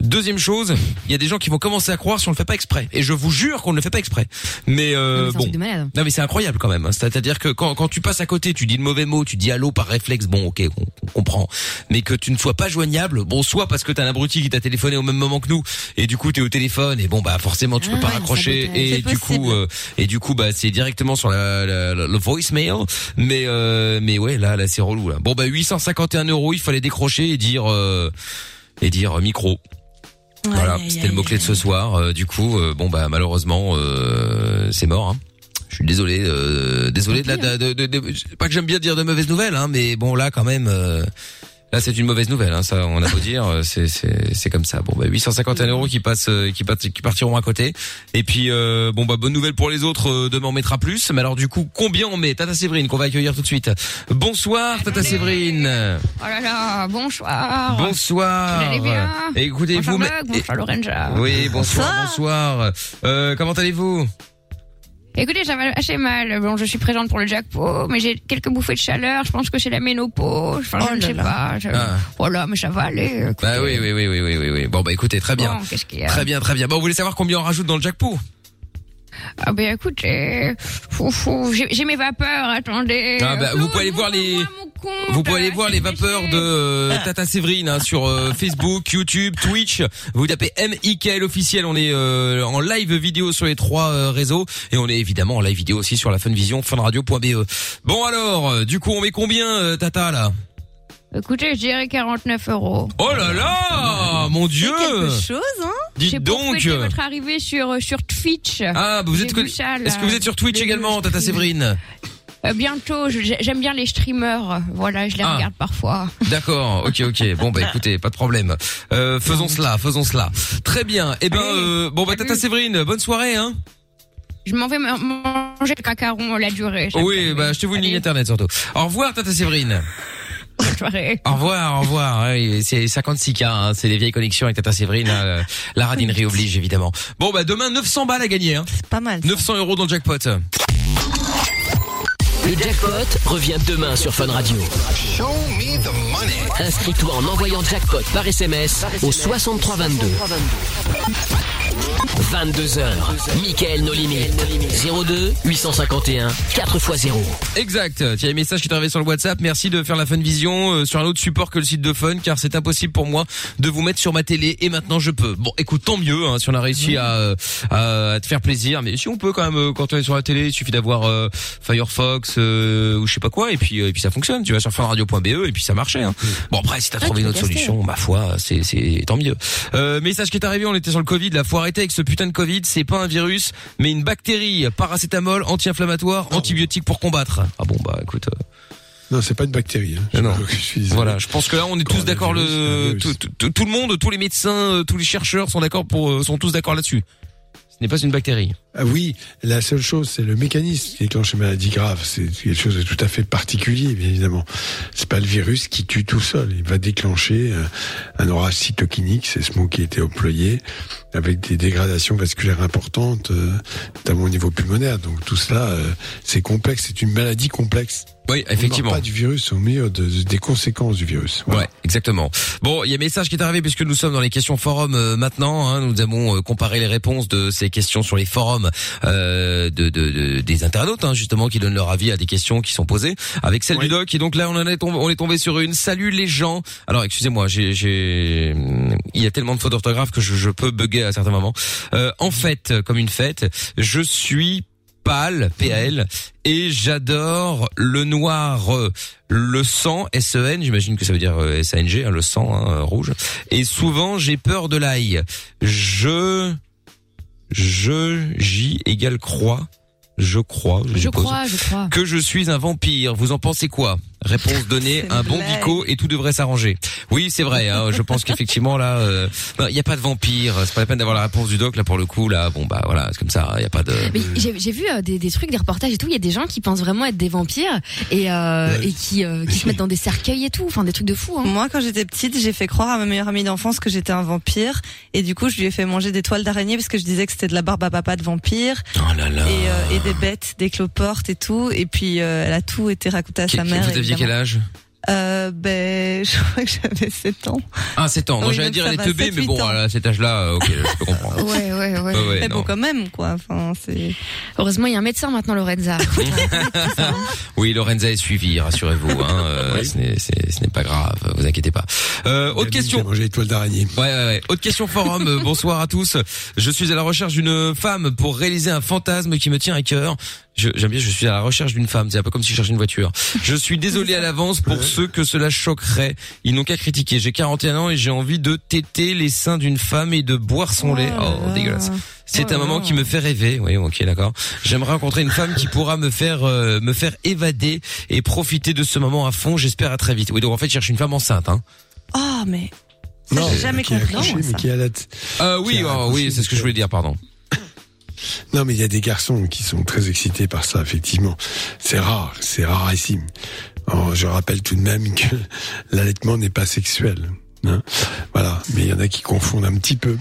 C: Deuxième chose, il y a des gens qui vont commencer à croire si on le fait pas exprès. Et je vous jure qu'on ne le fait pas exprès. Mais,
E: Non,
C: euh,
E: mais c'est un
C: bon.
E: de.
C: Non mais c'est incroyable quand même. hein. C'est-à-dire que quand, quand tu passes à côté, tu dis le mauvais mot, tu dis allô par réflexe, bon ok, on, on comprend. Mais que tu ne sois pas joignable, bon soit parce que t'as un abruti qui t'a téléphoné au même moment que nous, et du coup t'es au téléphone, et bon bah forcément tu peux
E: Ah
C: pas
E: ouais,
C: raccrocher, et du
F: possible.
C: coup euh, et du coup bah c'est directement sur la, la- la- le voicemail. Mais euh, mais ouais là là c'est relou là. Bon bah 851 euros, il fallait décrocher et dire. Euh, et dire euh, Voilà, c'était le
F: aïe,
C: mot clé de ce soir. Euh, du coup, euh, bon bah malheureusement, euh, c'est mort. Hein. Je suis désolé, euh, désolé de la, de, de- de- de- pas que j'aime bien dire de mauvaises nouvelles, hein, mais bon là quand même, euh, là c'est une mauvaise nouvelle. Hein, ça, on a beau dire, euh, c'est c'est c'est comme ça. Bon bah 851 euros qui passent, euh, qui, passent- qui partiront à côté. Et puis euh, bon bah bonne nouvelle pour les autres, euh, demain on mettra plus. Mais alors du coup combien on met? Tata Séverine qu'on va accueillir tout de suite. Bonsoir Tata Séverine.
E: Oh là là, bonsoir.
C: Bonsoir.
E: Vous allez bien?
C: Écoutez,
E: Bonsoir
C: vous.
E: Doug, bonsoir Lorenza.
C: Oui, bonsoir, bonsoir. Euh, comment allez-vous?
E: Écoutez, ça va assez mal. Bon, je suis présente pour le jackpot, mais j'ai quelques bouffées de chaleur. Je pense que c'est la ménopause. Enfin, je
F: Oh
E: ne sais pas. Je-
C: Ah.
E: Voilà, mais ça va aller.
C: Bah oui, oui, oui, oui, oui, oui. Bon bah écoutez, très bien.
E: Bon, qu'est-ce qu'il y a
C: Très bien, très bien. Bon, vous voulez savoir combien on rajoute dans le jackpot?
E: Ah ben écoutez, fou, fou, j'ai mes vapeurs, attendez.
C: Ah bah, vous pouvez aller voir les vous pouvez aller voir les vapeurs de euh, Tata Séverine hein, sur euh, Facebook, YouTube, Twitch. Vous tapez MIKL officiel, on est euh, en live vidéo sur les trois euh, réseaux et on est évidemment en live vidéo aussi sur la Funvision funradio.be. Bon alors, du coup, on met combien Tata là?
E: Écoutez, je dirais 49 euros.
C: Oh là là, mon dieu
F: quelque chose, hein
C: Dites
E: C'est pour
C: donc
E: votre arrivée sur, euh, sur Twitch.
C: Ah, bah, vous
E: J'ai
C: êtes
E: là.
C: Est-ce que vous êtes sur Twitch
E: J'ai
C: également,
E: le
C: Tata. Séverine
E: Euh, bientôt, je- j'aime bien les streamers. Voilà, je les
C: Ah.
E: regarde parfois.
C: D'accord, ok, ok. Bon bah écoutez, pas de problème. Euh, faisons cela, faisons cela. Très bien. Eh ben, euh, bon bah Tata Séverine, bonne soirée, hein.
E: Je m'en vais manger le cacaron la durée.
C: Oui, bah achetez-vous une ligne internet surtout. Au revoir Tata Séverine. Au revoir, au revoir. Oui, c'est 56K, hein, c'est des vieilles connexions avec Tata Séverine. hein, la- radinerie oblige évidemment. Bon bah demain 900 balles à gagner. Hein.
F: C'est pas mal.
C: 900 euros dans le jackpot.
A: Le jackpot revient demain sur Fun Radio. Inscris-toi en envoyant jackpot par SMS au 6322. 22h. Michael No Limit. 02 851 4x0.
C: Exact. A un message qui est arrivé sur le WhatsApp. Merci de faire la Fun Vision euh, sur un autre support que le site de Fun, car c'est impossible pour moi de vous mettre sur ma télé et maintenant je peux. Bon, écoute, tant mieux hein, si on a réussi à, euh, te faire plaisir, mais si on peut quand même euh, quand on est sur la télé, il suffit d'avoir Firefox ou je sais pas quoi et puis et puis ça fonctionne. Tu vas sur funradio.be et puis ça marchait. Hein. Bon après, si t'as
F: Ah,
C: trouvé une autre solution, ma foi, c'est c'est tant mieux. Euh, message qui est arrivé, on était sur le Covid. Là, faut arrêter avec ce putain de Covid. C'est pas un virus, mais une bactérie. Paracétamol, anti-inflammatoire, antibiotique pour combattre. Ah bon bah écoute. euh,
D: Non, c'est pas une bactérie. Hein.
C: non.
D: Je suis désolé.
C: Voilà, je pense que là on est tous d'accord. Le tout, tout le monde, tous les médecins, euh, tous les chercheurs sont d'accord pour euh, sont tous d'accord là-dessus. Ce n'est pas une bactérie.
D: Ah oui, la seule chose, c'est le mécanisme qui déclenche une maladie grave. C'est quelque chose de tout à fait particulier, bien évidemment. C'est pas le virus qui tue tout seul. Il va déclencher euh, un orage cytokinique, c'est ce mot qui a été employé, avec des dégradations vasculaires importantes, euh, notamment au niveau pulmonaire. Donc tout cela, euh, c'est complexe. C'est une maladie complexe.
C: Oui,
D: On
C: effectivement.
D: meurt pas du virus, au milieu de, de- des conséquences du virus. Voilà.
C: Ouais, exactement. Bon, il y a un message qui est arrivé puisque nous sommes dans les questions forum euh, maintenant. Hein, nous avons euh, comparé les réponses de ces questions sur les forums euh, de, de- de- des internautes, hein, justement, qui donnent leur avis à des questions qui sont posées, avec celle du doc. Et donc là, on en est tombé, on est tombé sur une. Salut les gens. Alors, excusez-moi, j'ai, j'ai, il y a tellement de fautes d'orthographe que je, je peux bugger à certains moments. Euh, en fait, comme une fête, je suis pâle, PAL, et j'adore le noir, le sang, S-E-N, j'imagine que ça veut dire euh, S-A-N-G, hein, le sang hein, rouge. Et souvent, j'ai peur de l'ail. Je, je, J égale croix. Je crois, je,
E: Je
C: suppose,
E: crois, je crois.
C: que je suis un vampire. Vous en pensez quoi? Réponse donnée, un bon bico et tout devrait s'arranger. Oui, c'est vrai. Hein, je pense qu'effectivement là, euh, non, il n'y a pas de vampire. C'est pas la peine d'avoir la réponse du doc là pour le coup. Là, bon bah voilà, c'est comme ça. Il n'y a pas de.
E: Mais j'ai j'ai vu euh, des, des trucs, des reportages et tout. Il y a des gens qui pensent vraiment être des vampires et, euh, et qui, euh, qui se mettent dans des cercueils et tout. Enfin, des trucs de fou. Hein.
F: Moi, quand j'étais petite, j'ai fait croire à ma meilleure amie d'enfance que j'étais un vampire. Et du coup, je lui ai fait manger des toiles d'araignée parce que je disais que c'était de la barbe à papa de vampire.
C: Oh là là.
F: Et, euh, et des bêtes, des cloportes et tout. Et puis, euh, elle a tout été raconté à sa mère.
C: Aviez quel âge?
F: Euh, Ben, je crois que j'avais 7 ans.
C: Ah, 7 ans. Moi,
F: Oui,
C: j'allais
F: donc
C: dire elle est teubée,
F: 7,
C: mais bon,
F: 8 ans.
C: à cet âge-là, euh, ok, je peux comprendre.
E: Ouais, ouais, ouais.
C: Ouais, ouais,
F: Mais
C: non.
F: bon, quand même, quoi. Enfin, c'est.
E: Heureusement, il y a un médecin maintenant, Lorenza.
C: Oui, Lorenza est suivie, rassurez-vous. Hein, euh, ce n'est- c'est- ce n'est pas grave, vous inquiétez pas. Euh, autre question.
D: Des toiles d'araignée.
C: Ouais, ouais, ouais. Autre question forum. bonsoir à tous. Je suis à la recherche d'une femme pour réaliser un fantasme qui me tient à cœur. Je- J'aime bien, je suis à la recherche d'une femme. C'est un peu comme si je cherchais une voiture. Je suis désolé à l'avance pour ceux que cela choquerait. Ils n'ont qu'à critiquer. J'ai 41 ans et j'ai envie de téter les seins d'une femme et de boire son lait. Oh, dégueulasse. C'est un moment qui me fait rêver. Oui, ok, d'accord. J'aimerais rencontrer une femme qui pourra me faire euh, me faire évader et profiter de ce moment à fond. J'espère à très vite. Oui, donc en fait, je cherche une femme enceinte. Hein.
F: Oh, mais. Ça,
D: Non,
F: j'ai jamais
D: qui a
F: compris.
D: accouché,
F: moi,
D: mais
F: ça.
D: qui a la-
C: Euh, oui,
D: Qui a
C: oh, oui,
D: accouché,
C: c'est ce que je voulais dire. Pardon.
D: Non, mais il y a des garçons qui sont très excités par ça, effectivement. C'est rare, c'est rarissime. Oh, je rappelle tout de même que l'allaitement n'est pas sexuel. hein. voilà, mais il y en a qui confondent un petit peu.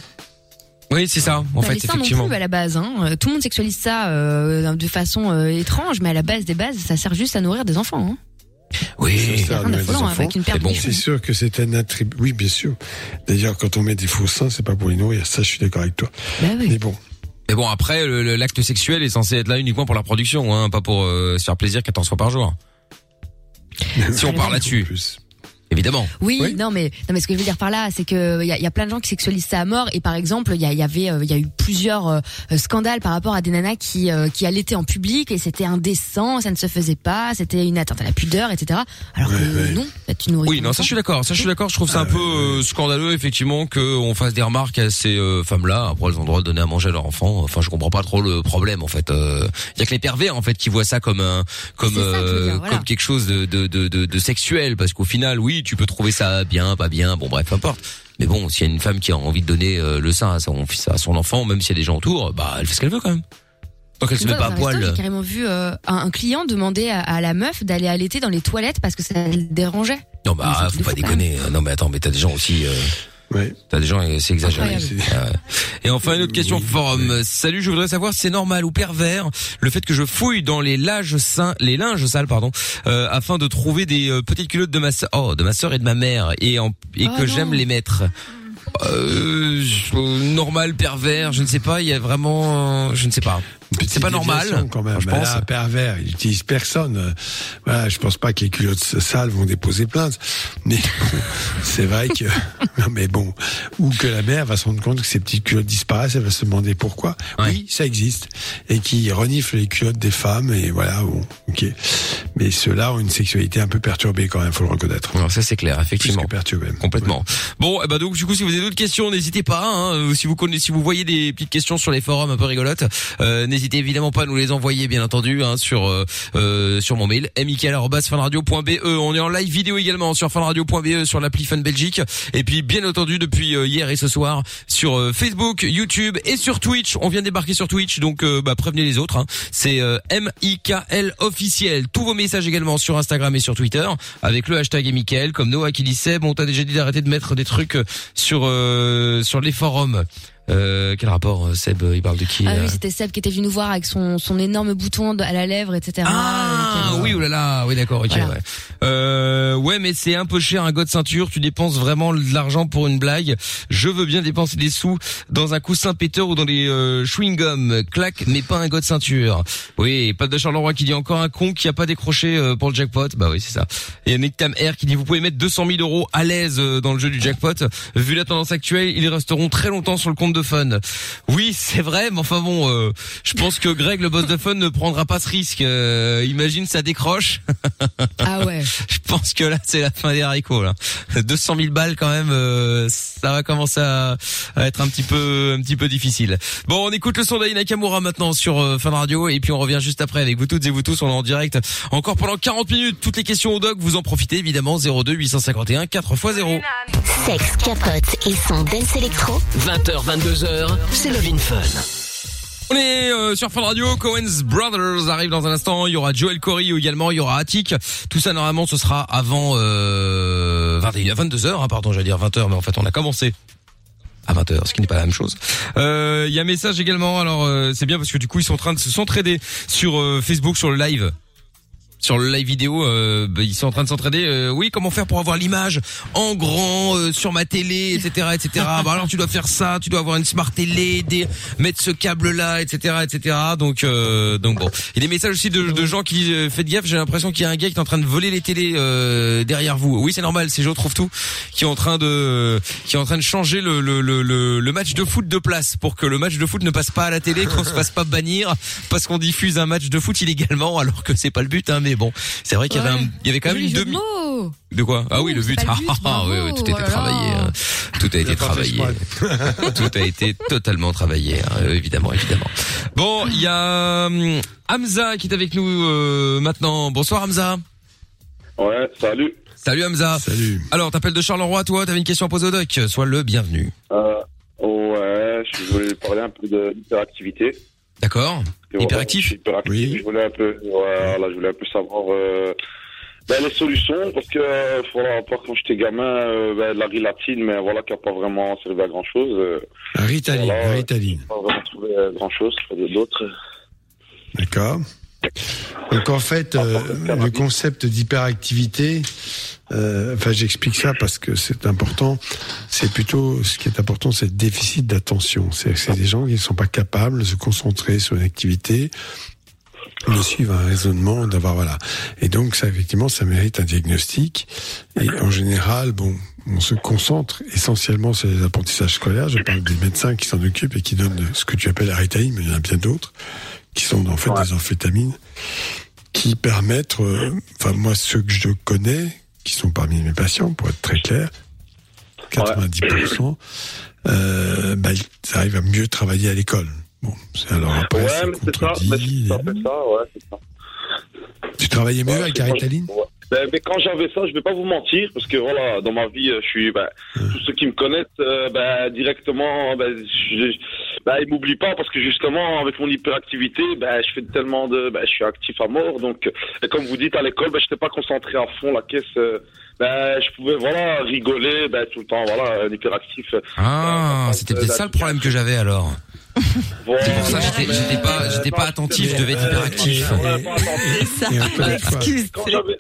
C: Oui, c'est ça. En
E: Bah,
C: fait,
E: les seins non
C: effectivement.
E: plus à la base. Hein. Tout le monde sexualise ça euh, de façon euh, étrange, mais à la base des bases, ça sert juste à nourrir des enfants. Hein.
C: Oui. Bon.
D: C'est sûr que c'est un attribut. Oui, bien sûr. D'ailleurs, quand on met des faux seins, c'est pas pour les nourrir. Ça, je suis d'accord avec toi.
E: Bah oui.
D: Mais bon,
C: Mais bon, après, l'acte sexuel est censé être là uniquement pour la production, hein, pas pour euh, se faire plaisir 14 fois par jour. Si on parle là-dessus. Évidemment.
E: Oui,
D: Oui.
E: non mais non mais ce que je veux dire par là, c'est que il y a, il y a plein de gens qui sexualisent ça à mort et par exemple il y, a- il y avait euh, il y a eu plusieurs euh, scandales par rapport à des nanas qui euh, qui allaitaient en public et c'était indécent, ça ne se faisait pas, c'était une atteinte à la pudeur, etc. Alors que
D: Ouais, ouais.
E: non, bah, tu nourris.
C: Oui, non, ça je suis d'accord. Ça je suis d'accord. Je trouve ça un peu euh, scandaleux effectivement que on fasse des remarques à ces euh, femmes-là. Après, elles ont le droit de donner à manger à leur enfant. Enfin, je comprends pas trop le problème en fait. Euh, Il y a que les pervers en fait qui voient ça comme un comme
E: que
C: euh,
E: dire, voilà.
C: comme quelque chose de de, de de de sexuel parce qu'au final, oui, tu peux trouver ça bien, pas bien. Bon, bref, peu importe. Mais bon, s'il y a une femme qui a envie de donner euh, le sein à son fils, à son enfant, même s'il y a des gens autour, bah, elle fait ce qu'elle veut quand même. Donc elle se met pas à poil.
E: J'ai carrément vu euh, un, un client demander à, à la meuf d'aller allaiter dans les toilettes parce que ça le dérangeait.
C: Non, bah, faut pas
E: fou,
C: déconner. Non, mais attends, mais t'as des gens aussi. Euh...
D: Ouais.
C: T'as des gens, c'est exagéré. Ah. Et enfin, une autre question
D: Oui,
C: forum. Salut, je voudrais savoir si c'est normal ou pervers le fait que je fouille dans les linges sains, les linges sales, pardon, euh, afin de trouver des euh, petites culottes de ma sœur, oh, de ma sœur et de ma mère, et, en, et
E: Oh
C: que j'aime les mettre. Euh, je- normal, pervers, je ne sais pas. Il y a vraiment, euh, je ne sais pas. C'est pas normal,
D: quand même.
C: je pense.
D: là, pervers, il utilise personne. Euh, Voilà, je pense pas que les culottes sales vont déposer plainte. Mais c'est vrai que non mais bon, ou que la mère va se rendre compte que ses petites culottes disparaissent, elle va se demander pourquoi.
C: Ouais.
D: Oui, ça existe et qui renifle les culottes des femmes et voilà, bon, ok. Mais ceux-là ont une sexualité un peu perturbée quand même, faut le reconnaître.
C: Alors ça c'est clair,
D: Plus
C: effectivement.
D: que perturbée.
C: Complètement. Bon, eh ben donc du coup, si vous avez d'autres questions, n'hésitez pas. Hein, Euh, si vous connaissez, si vous voyez des petites questions sur les forums un peu rigolotes, euh, n'hésitez évidemment pas à nous les envoyer, bien entendu, hein, sur euh, euh, sur mon mail michael@funradio.be. On est en live vidéo également sur funradio.be sur l'appli Fun Belgique. Et puis bien entendu depuis euh, hier et ce soir sur Facebook, YouTube et sur Twitch. On vient débarquer sur Twitch, donc euh, bah, prévenez les autres. hein. C'est MIKL officiel. Tous vos messages également sur Instagram et sur Twitter avec le hashtag et comme Noah qui dit Seb. On t'a déjà dit d'arrêter de mettre des trucs euh, sur euh, sur les forums. Euh, quel rapport euh, Seb Il parle de qui
E: Ah
C: euh
E: oui, c'était Seb qui était venu nous voir avec son, son énorme bouton à la lèvre, etc.
C: Ah
E: Lequel-
C: oui, là, oui d'accord, ok,
E: Voilà.
C: ouais. Euh, ouais, mais c'est un peu cher un god ceinture. Tu dépenses vraiment de l'argent pour une blague. Je veux bien dépenser des sous dans un coussin péteur ou dans des euh, chewing gum, clac, mais pas un god ceinture. Oui, pas de Charleroi qui dit encore un con qui a pas décroché euh, pour le jackpot. Bah oui, c'est ça. Et Nick Tam Air qui dit vous pouvez mettre 200 000 euros à l'aise euh, dans le jeu du jackpot. Vu la tendance actuelle, ils resteront très longtemps sur le compte de Fun. Oui, c'est vrai, mais enfin bon, euh, je pense que Greg, le boss de Fun, ne prendra pas ce risque. Euh, imagine ça décroche.
E: Ah ouais.
C: Je pense que là, c'est la fin des haricots. Là, 200 000 balles quand même, euh, ça va commencer à, à être un petit peu, un petit peu difficile. Bon, on écoute le son d'Aïna Nakamura maintenant sur euh, Fun Radio et puis on revient juste après avec vous toutes et vous tous. On est en direct encore pendant 40 minutes. Toutes les questions au doc, vous en profitez évidemment. 02 851 4 x 0.
B: Sexe, capote et son dance électro.
A: 20h, 22h, c'est Love in Fun.
C: On est euh, sur Fun Radio, Cohen's Brothers arrive dans un instant, il y aura Joel Corey également, il y aura Attic. Tout ça normalement ce sera avant euh, 21 22h, hein, pardon, j'allais dire 20h mais en fait on a commencé à 20h, ce qui n'est pas la même chose. Euh, Il y a un message également, alors euh, c'est bien parce que du coup ils sont en train de se s'entraider sur euh, Facebook sur le live sur le live vidéo, euh, bah, ils sont en train de s'entraider. euh, oui, comment faire pour avoir l'image en grand euh, sur ma télé, etc., etc. bah alors tu dois faire ça, tu dois avoir une smart télé, des, mettre ce câble là, etc., etc. Donc, euh, donc bon. Il y a des messages aussi de, de gens qui euh, faites gaffe. J'ai l'impression qu'il y a un gars qui est en train de voler les télés euh, derrière vous. Oui, c'est normal. C'est Joe trouve tout qui est en train de qui est en train de changer le, le, le, le, le match de foot de place pour que le match de foot ne passe pas à la télé, qu'on se fasse pas bannir parce qu'on diffuse un match de foot illégalement, alors que c'est pas le but. Hein, mais bon, c'est vrai qu'il y avait, un- il y avait quand même une demi.
E: mots.
C: De quoi Ah oui, le but. Ah,
E: le but,
C: ah, ah, oui, oui, tout a été
E: oh
C: travaillé. hein. Tout a été travaillé. tout a été totalement travaillé, hein, euh, évidemment, évidemment. Bon, il y a hum, Hamza qui est avec nous euh, maintenant. Bonsoir Hamza.
L: Ouais, salut.
C: Salut Hamza.
D: Salut.
C: Alors, t'appelles de Charleroi, toi, t'avais une question à poser au doc. Sois le bienvenu.
L: Euh, ouais, je voulais parler un peu de l'hyperactivité.
C: D'accord.
L: Voilà,
C: Hyperactif
L: hyperactif. Je voulais un peu, voilà, je voulais un peu savoir euh, ben, les solutions parce que euh, voilà, part quand j'étais gamin, euh, ben, la rilatine, mais voilà, qui n'a pas vraiment servi à grand chose.
D: La Ritaline, la Ritaline.
L: Pas vraiment trouvé grand chose. D'autres.
D: D'accord. Donc en fait, euh, le concept d'hyperactivité, euh, enfin j'explique ça parce que c'est important. C'est plutôt ce qui est important, c'est le déficit d'attention. C'est c'est des gens qui ne sont pas capables de se concentrer sur une activité, de suivre un raisonnement, d'avoir voilà. Et donc ça effectivement, ça mérite un diagnostic. Et en général, bon, on se concentre essentiellement sur les apprentissages scolaires. Je parle des médecins qui s'en occupent et qui donnent ce que tu appelles la mais il y en a bien d'autres qui sont en fait des amphétamines qui permettent, euh, enfin moi ceux que je connais, qui sont parmi mes patients, pour être très clair, 90%, euh, bah, ils arrivent à mieux travailler à l'école. Bon, c'est alors après,
L: Ouais,
D: c'est
L: ça, ça, ouais, ça.
D: Tu travaillais mieux avec
L: c'est Ben, mais quand j'avais ça, je vais pas vous mentir, parce que voilà, dans ma vie, euh, je suis, ben, tous ceux qui me connaissent, euh, ben, directement, ben, je, ben, ils m'oublient pas, parce que justement, avec mon hyperactivité, ben, je fais tellement de, ben, je suis actif à mort, donc, et comme vous dites, à l'école, ben, j'étais pas concentré à fond, la caisse, euh, je pouvais, voilà, rigoler, ben, tout le temps, voilà, hyperactif. euh,
C: Ah, c'était peut-être ça le problème que j'avais alors.
L: Voilà,
C: C'est pour ça que j'étais- pas, j'étais pas attentif, je devais être hyperactif.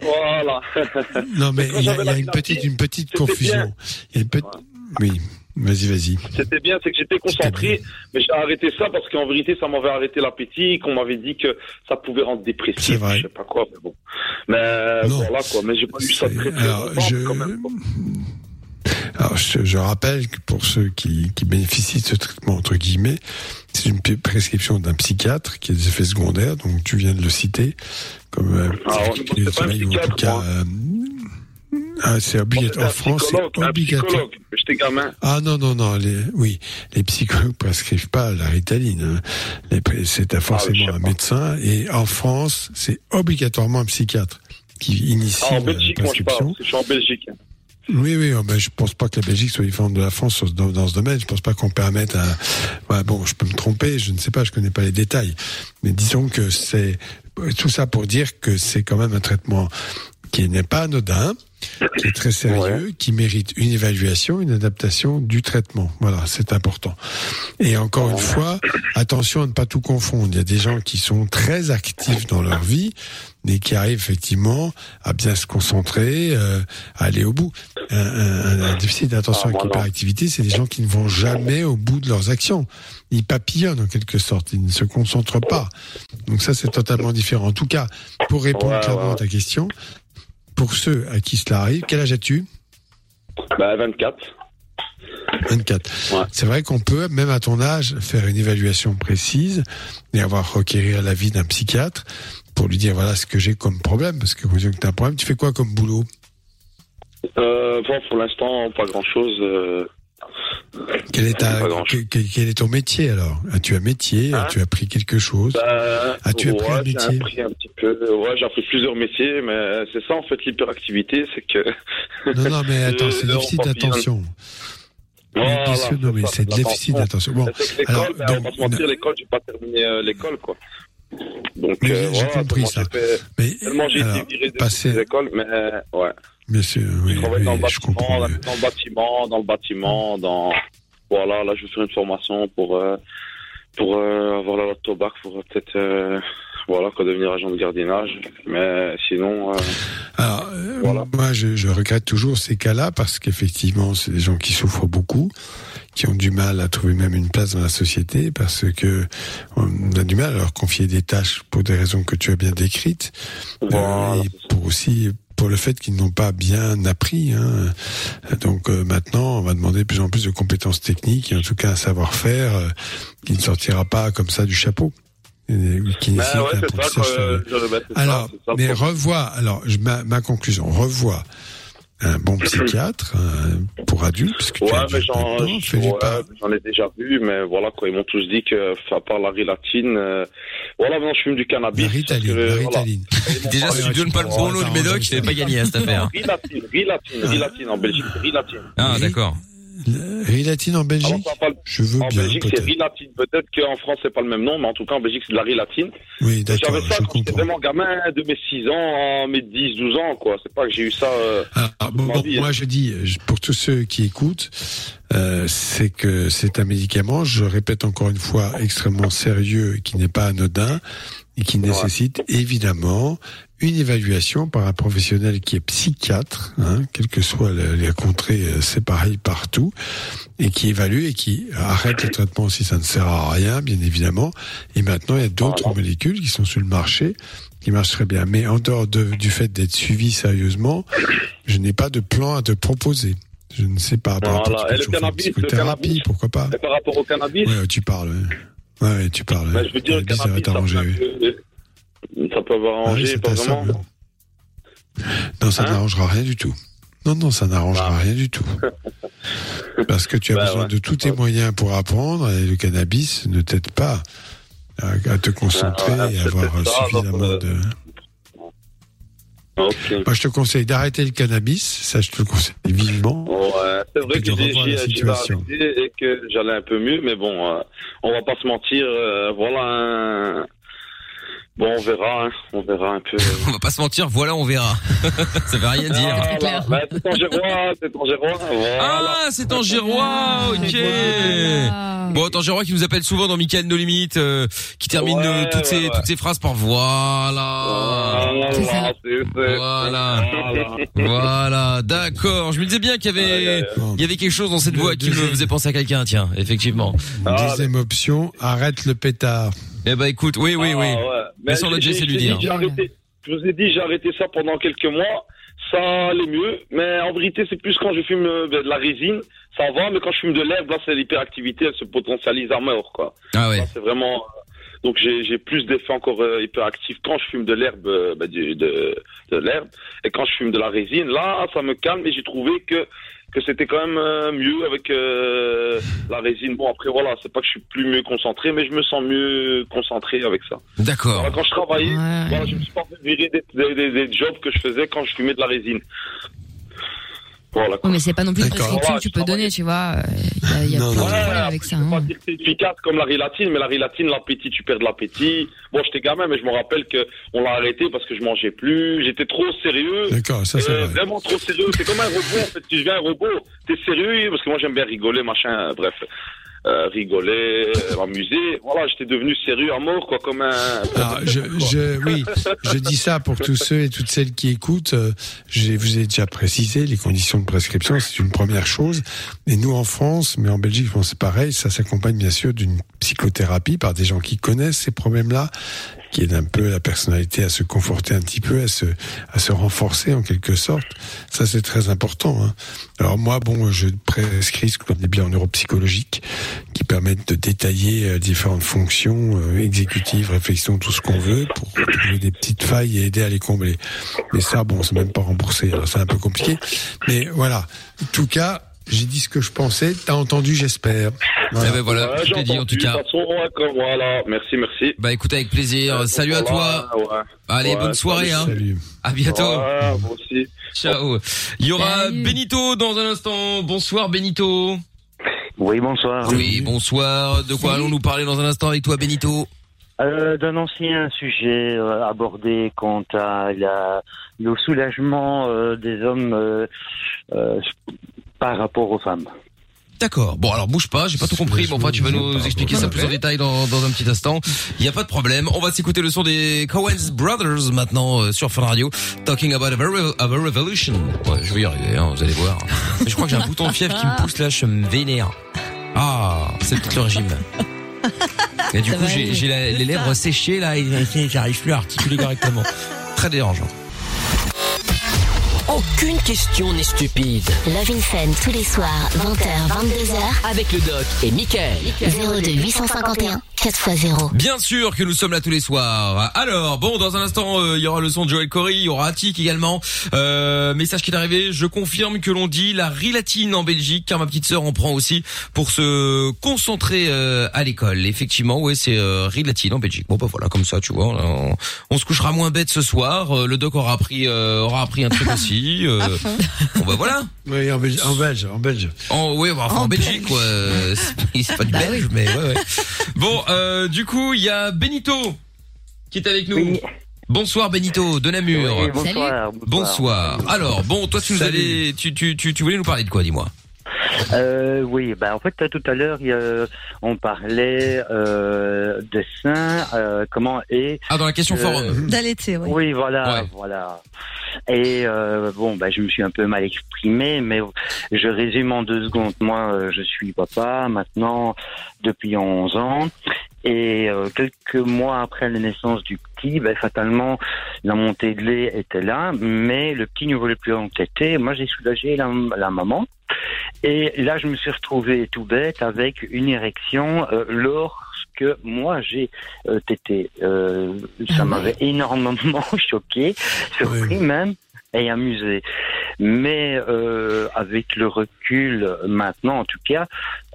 L: Voilà.
D: Non mais il y a, y une petite, une petite
L: C'était
D: confusion. Il y a une petite, oui, vas-y, vas-y.
L: C'était bien, c'est que j'étais concentré, mais j'ai arrêté ça parce qu'en vérité, ça m'avait arrêté l'appétit, qu'on m'avait dit que ça pouvait rendre dépressif.
D: C'est vrai.
L: Je sais pas quoi, mais bon. Mais
D: Non.
L: voilà quoi, mais j'ai pas eu ça très très
D: Alors,
L: longtemps,
D: je-
L: quand même.
D: Alors, je, je rappelle que pour ceux qui, qui bénéficient de ce traitement, entre guillemets, c'est une prescription d'un psychiatre qui a des effets secondaires, donc tu viens de le citer, comme euh,
L: Alors, moi,
D: sommeil, ou en tout cas...
L: moi.
D: euh, ah, c'est obligatoire. En France, c'est obligatoire. Ah non, non, non, les, oui, les psychologues prescrivent pas la Ritaline. hein. C'est
L: Ah,
D: forcément un médecin, et en France, c'est obligatoirement un psychiatre qui initie
L: Ah, en
D: la
L: Belgique, moi je
D: prescription.
L: parle, que je suis en Belgique.
D: Oui, oui, oh, ben, je pense pas que la Belgique soit différente de la France dans, dans ce domaine. Je pense pas qu'on permette un. Ouais, bon, je peux me tromper, je ne sais pas, je connais pas les détails. Mais disons que c'est tout ça pour dire que c'est quand même un traitement qui n'est pas anodin, qui est très sérieux, qui mérite une évaluation, une adaptation du traitement. Voilà, c'est important. Et encore une fois, attention à ne pas tout confondre. Il y a des gens qui sont très actifs dans leur vie, mais qui arrivent effectivement à bien se concentrer, euh, à aller au bout. Un, un- un déficit d'attention avec hyperactivité, c'est des gens qui ne vont jamais au bout de leurs actions. Ils papillonnent en quelque sorte, ils ne se concentrent pas. Donc ça, c'est totalement différent. En tout cas, pour répondre
L: Ouais,
D: clairement
L: ouais.
D: à ta question, pour ceux à qui cela arrive, quel âge as-tu?
L: Bah, 24.
D: 24. C'est vrai qu'on peut, même à ton âge, faire une évaluation précise et avoir requérir l'avis d'un psychiatre pour lui dire voilà ce que j'ai comme problème, parce que quand tu as un problème, tu fais quoi comme boulot?
L: Euh, bon, pour l'instant, pas grand chose. Euh...
D: quel est, ta,
L: grand-chose.
D: quel, est ton métier alors? As-tu un métier? As-tu appris quelque chose?
L: Bah,
D: As-tu appris
L: ouais,
D: un métier?
L: appris un petit peu. Ouais, j'ai appris plusieurs métiers, mais c'est ça en fait l'hyperactivité, c'est que.
D: Non, non, mais attends, c'est
L: Euh,
D: déficit d'attention.
L: Ça,
D: c'est de déficit d'attention. Bon,
L: que
D: alors,
L: l'école, on va
D: donc,
L: se mentir, l'école, j'ai pas terminé euh, l'école, quoi. Donc,
D: Mais
L: euh,
D: j'ai
L: voilà,
D: compris
L: tellement
D: ça.
L: fait-
D: Mais,
L: tellement j'ai été viré de
D: passer-
L: des écoles, mais euh, ouais.
D: bien sûr, oui,
L: je travaille
D: oui,
L: dans le bâtiment,
D: comprends.
L: dans, dans le bâtiment, dans le bâtiment, dans voilà, là je vais faire une formation pour euh, pour euh, avoir la loto bac pour peut-être euh, voilà quoi devenir agent de gardiennage, mais sinon euh,
D: Alors, euh, moi, je, je regrette toujours ces cas-là parce qu'effectivement, c'est des gens qui souffrent beaucoup, qui ont du mal à trouver même une place dans la société parce que on a du mal à leur confier des tâches pour des raisons que tu as bien décrites Euh, et pour aussi pour le fait qu'ils n'ont pas bien appris. Hein. Donc euh, maintenant, on va demander de plus en plus de compétences techniques et en tout cas un savoir-faire euh, qui ne sortira pas comme ça du chapeau. euh, qui
L: Bah ouais, ça, quoi, euh,
D: Alors,
L: ça
D: mais revois, alors, ma conclusion, revois un bon psychiatre euh, pour adultes,
L: Ouais, mais j'en ouais, ai déjà vu, mais voilà, quoi, ils m'ont tous dit que, à part la rilatine, euh, voilà, maintenant je fume du cannabis.
D: La Ritaline,
L: parce que,
D: la
L: voilà.
D: Ritaline.
C: Déjà, si tu donnes pas le bon lot du médoc, tu n'avais pas gagné à cette affaire.
L: Rilatine, rilatine, rilatine, en Belgique, rilatine.
C: Ah, d'accord.
D: Rilatine en Belgique
L: parle-
D: Je veux
L: en
D: bien,
L: Belgique, c'est rilatine. Peut-être qu'en France, c'est pas le même nom, mais en tout cas, en Belgique, c'est de la rilatine.
D: Oui, d'accord,
L: J'avais ça
D: je
L: quand j'étais vraiment gamin, de mes 6 ans à mes 10, 12 ans, quoi. C'est pas que j'ai eu ça, euh,
D: Ah, bon,
L: ma
D: bon,
L: vie, hein.
D: moi je dis, pour tous ceux qui écoutent, euh, c'est que c'est un médicament, je répète encore une fois, extrêmement sérieux, qui n'est pas anodin et qui nécessite évidemment une évaluation par un professionnel qui est psychiatre, hein, quelle que soit la, la contrée, euh, c'est pareil partout, et qui évalue et qui arrête le traitement si ça ne sert à rien, bien évidemment. Et maintenant, il y a d'autres molécules qui sont sur le marché qui marchent très bien. Mais en dehors de- du fait d'être suivi sérieusement, je n'ai pas de plan à te proposer. Je ne sais pas. Par rapport,
L: Voilà.
D: tu
L: Et
D: peux
L: le cannabis, le cannabis.
D: pourquoi pas
L: Et par rapport au cannabis,
D: Ouais, tu parles. Ouais, tu parles.
L: bah, je veux dire,
D: ça
L: ça,
D: t'arranger, oui.
L: peut, ça peut
D: Ah
L: pas vraiment.
D: t'assomme. Non, ça
L: Hein
D: n'arrangera rien du tout. Non, non, ça n'arrangera rien du tout. Parce que tu as
L: Bah,
D: besoin
L: ouais.
D: de tous tes moyens pour apprendre et le cannabis ne t'aide pas à, à te concentrer
L: Ouais, ouais,
D: et avoir suffisamment
L: donc,
D: de... Moi, je te conseille d'arrêter le cannabis, ça je te le conseille vivement.
L: Ouais, c'est vrai que j'ai arrêté et que j'allais un peu mieux, mais bon, euh, on va pas se mentir, euh, voilà un... Bon, on verra, hein, on verra un peu.
C: On va pas se mentir, voilà, on verra. ça veut rien dire.
L: Voilà. Bah, c'est en Gérois, c'est en Gérois, voilà.
C: Ah, c'est en Gérois, ok. Bon, Tangerois qui nous appelle souvent dans Michael No Limite, euh, qui termine
L: Ouais,
C: euh, toutes,
L: ouais,
C: ses,
L: ouais.
C: toutes ses phrases par voilà.
L: Voilà,
C: Voilà. Voilà, d'accord. Je me disais bien qu'il y avait, il y avait quelque chose dans cette voix qui me faisait penser à quelqu'un, tiens, effectivement.
D: Deuxième option, arrête le pétard.
C: Eh ben écoute, oui, oui, oui.
L: Ah, ouais.
C: Mais
L: j'ai-
C: essayé de lui dire.
L: dit, j'ai arrêté- Je vous ai dit, j'ai arrêté ça pendant quelques mois. Ça allait mieux, mais en vérité, c'est plus quand je fume euh, de la résine, ça va, mais quand je fume de l'herbe, là, c'est l'hyperactivité, elle se potentialise à mort, quoi.
C: Ah ouais.
L: C'est vraiment. euh, Donc j'ai plus d'effets encore euh, hyperactifs quand je fume de l'herbe, euh, bah, du- de, de l'herbe, et quand je fume de la résine, là, ça me calme. Et j'ai trouvé que que c'était quand même euh, mieux avec euh, la résine. Bon après voilà, c'est pas que je suis plus mieux concentré, mais je me sens mieux concentré avec ça.
C: D'accord.
L: Voilà, quand je travaillais, voilà, je me suis pas fait virer des, des, des- des jobs que je faisais quand je fumais de la résine. Voilà.
E: Ouais, mais c'est pas non plus une
L: D'accord.
E: prescription
L: Voilà,
E: que tu peux donner, tu vois. Il y a, y a
L: Non,
E: plein
L: non.
E: de
L: Ouais,
E: problèmes avec ça. hein.
L: dire que c'est efficace comme la rilatine, mais la rilatine, l'appétit, tu perds de l'appétit. Bon, j'étais gamin, mais je me rappelle que on l'a arrêté parce que je mangeais plus. J'étais trop sérieux.
D: D'accord, ça c'est
L: Euh,
D: vrai.
L: Vraiment trop sérieux. C'est comme un robot, en fait. Tu deviens un robot. T'es sérieux, parce que moi j'aime bien rigoler, machin, bref. Euh, rigoler, euh, m'amuser. Voilà, j'étais devenu sérieux à mort, quoi, comme un...
D: Alors, je, je, oui, je dis ça pour tous ceux et toutes celles qui écoutent. Euh, Je vous ai déjà précisé les conditions de prescription, c'est une première chose. Et nous en France, mais en Belgique, que c'est pareil. Ça s'accompagne bien sûr d'une psychothérapie par des gens qui connaissent ces problèmes-là, qui aident un peu la personnalité à se conforter un petit peu, à se, à se renforcer en quelque sorte. Ça, c'est très important. Hein. Alors moi, bon, je prescris ce qu'on appelle des bilans neuropsychologiques qui permettent de détailler euh, différentes fonctions euh, exécutives, réflexions, tout ce qu'on veut pour trouver des petites failles et aider à les combler. Mais ça, bon, c'est même pas remboursé, c'est un peu compliqué. Mais voilà, en tout cas, j'ai dit ce que je pensais. T'as entendu, j'espère.
C: Eh ben voilà,
L: Ouais,
C: tout
L: j'ai
C: est dit en tout cas.
L: façon, voilà. Merci, merci.
C: Bah écoute avec plaisir. Salut à toi.
L: Ouais.
C: Allez,
L: Ouais,
C: bonne soirée. Hein.
D: Salut.
C: À bientôt.
L: Ouais, moi aussi.
C: Ciao. Il y aura Benito dans un instant. Bonsoir Benito.
M: Oui, bonsoir.
C: Oui, bonsoir. De quoi allons-nous parler dans un instant avec toi Benito?
M: Euh, D'un ancien sujet euh, abordé quant à la, le soulagement euh, des hommes euh, euh, par rapport aux femmes.
C: D'accord. Bon, alors bouge pas, j'ai pas tout compris, mais enfin tu vas nous expliquer ça plus en détail dans, dans un petit instant. Il y a pas de problème. On va s'écouter le son des Coens Brothers maintenant euh, sur Fun Radio. Talking about a, very- a very revolution. Ouais, je vais y arriver, hein, vous allez voir. Mais je crois que j'ai un bouton de fièvre qui me pousse là, je me vénère. Ah, c'est peut-être le régime. Et du
N: Ça
C: coup, j'ai les lèvres séchées là, et j'arrive plus à articuler correctement. Très dérangeant.
A: Aucune question n'est stupide.
B: Love in Fun tous les soirs, 20h, 22h.
A: Avec le doc et Mickaël.
B: 02 851 4x0.
C: Bien sûr que nous sommes là tous les soirs. Alors, bon, dans un instant, euh, il y aura le son de Joël Corey, il y aura Attic également. Euh, message qui est arrivé, je confirme que l'on dit la rilatine en Belgique, car ma petite sœur en prend aussi pour se concentrer euh, à l'école. Effectivement, ouais, c'est euh, rilatine en Belgique. Bon, bah voilà, comme ça, tu vois, on, on se couchera moins bête ce soir. Euh, le doc aura appris, euh, aura appris un truc aussi. Euh, bon, bah voilà.
D: Oui, en Belge, en Belge, en Belge.
C: En, oui, bah, enfin, en, Belgique, quoi. Euh, C'est pas du belge, mais ouais, ouais. Bon, euh, du coup, il y a Benito qui est avec nous. Bonsoir Benito de Namur.
M: Oui, bonsoir, bonsoir.
C: Bonsoir. Alors, bon, toi tu nous
M: Salut.
C: allais, tu, tu, tu, tu voulais nous parler de quoi, dis-moi?
M: Euh, oui, ben en fait tout à l'heure on parlait euh, de sein, euh, comment et
C: Ah, dans la question forum.
F: D'allaiter, oui.
M: Oui, voilà,
C: Ouais.
M: voilà. Et euh, bon, ben je me suis un peu mal exprimé, mais je résume en deux secondes. Moi, je suis papa maintenant depuis 11 ans. Et euh, quelques mois après la naissance du petit, ben, fatalement, la montée de lait était là, mais le petit ne voulait plus en téter. Moi, j'ai soulagé la, la maman. Et là, je me suis retrouvé tout bête avec une érection euh, lorsque moi j'ai euh, tété. Euh, ça m'avait énormément choqué, surpris même et amusé. Mais euh, avec le recul maintenant, en tout cas,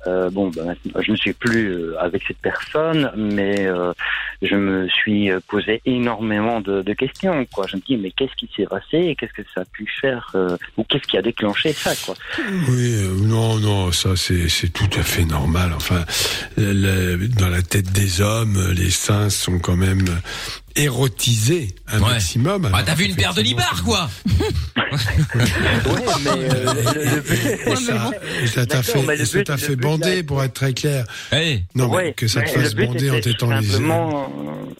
M: euh, bon, ben, je ne suis plus euh, avec cette personne, mais euh, je me suis euh, posé énormément de, de questions. Quoi. Je me dis, mais qu'est-ce qui s'est passé Qu'est-ce que ça a pu faire euh, Ou qu'est-ce qui a déclenché ça quoi?
D: Oui, non, non, ça c'est tout à fait normal. Enfin, le- dans la tête des hommes, les seins sont quand même érotisés un
C: Ouais.
D: maximum.
C: Ah, t'as vu une paire de libards, quoi
M: Ouais, mais euh, le- le-
D: Et ça ça t'a fait,
M: mais
D: ça
M: but-
D: fait
M: but,
D: bander,
M: là-
D: pour être très clair.
C: Hey.
D: Non, mais
M: Ouais,
D: que ça te
M: mais
D: fasse bander en t'étant
M: simplement,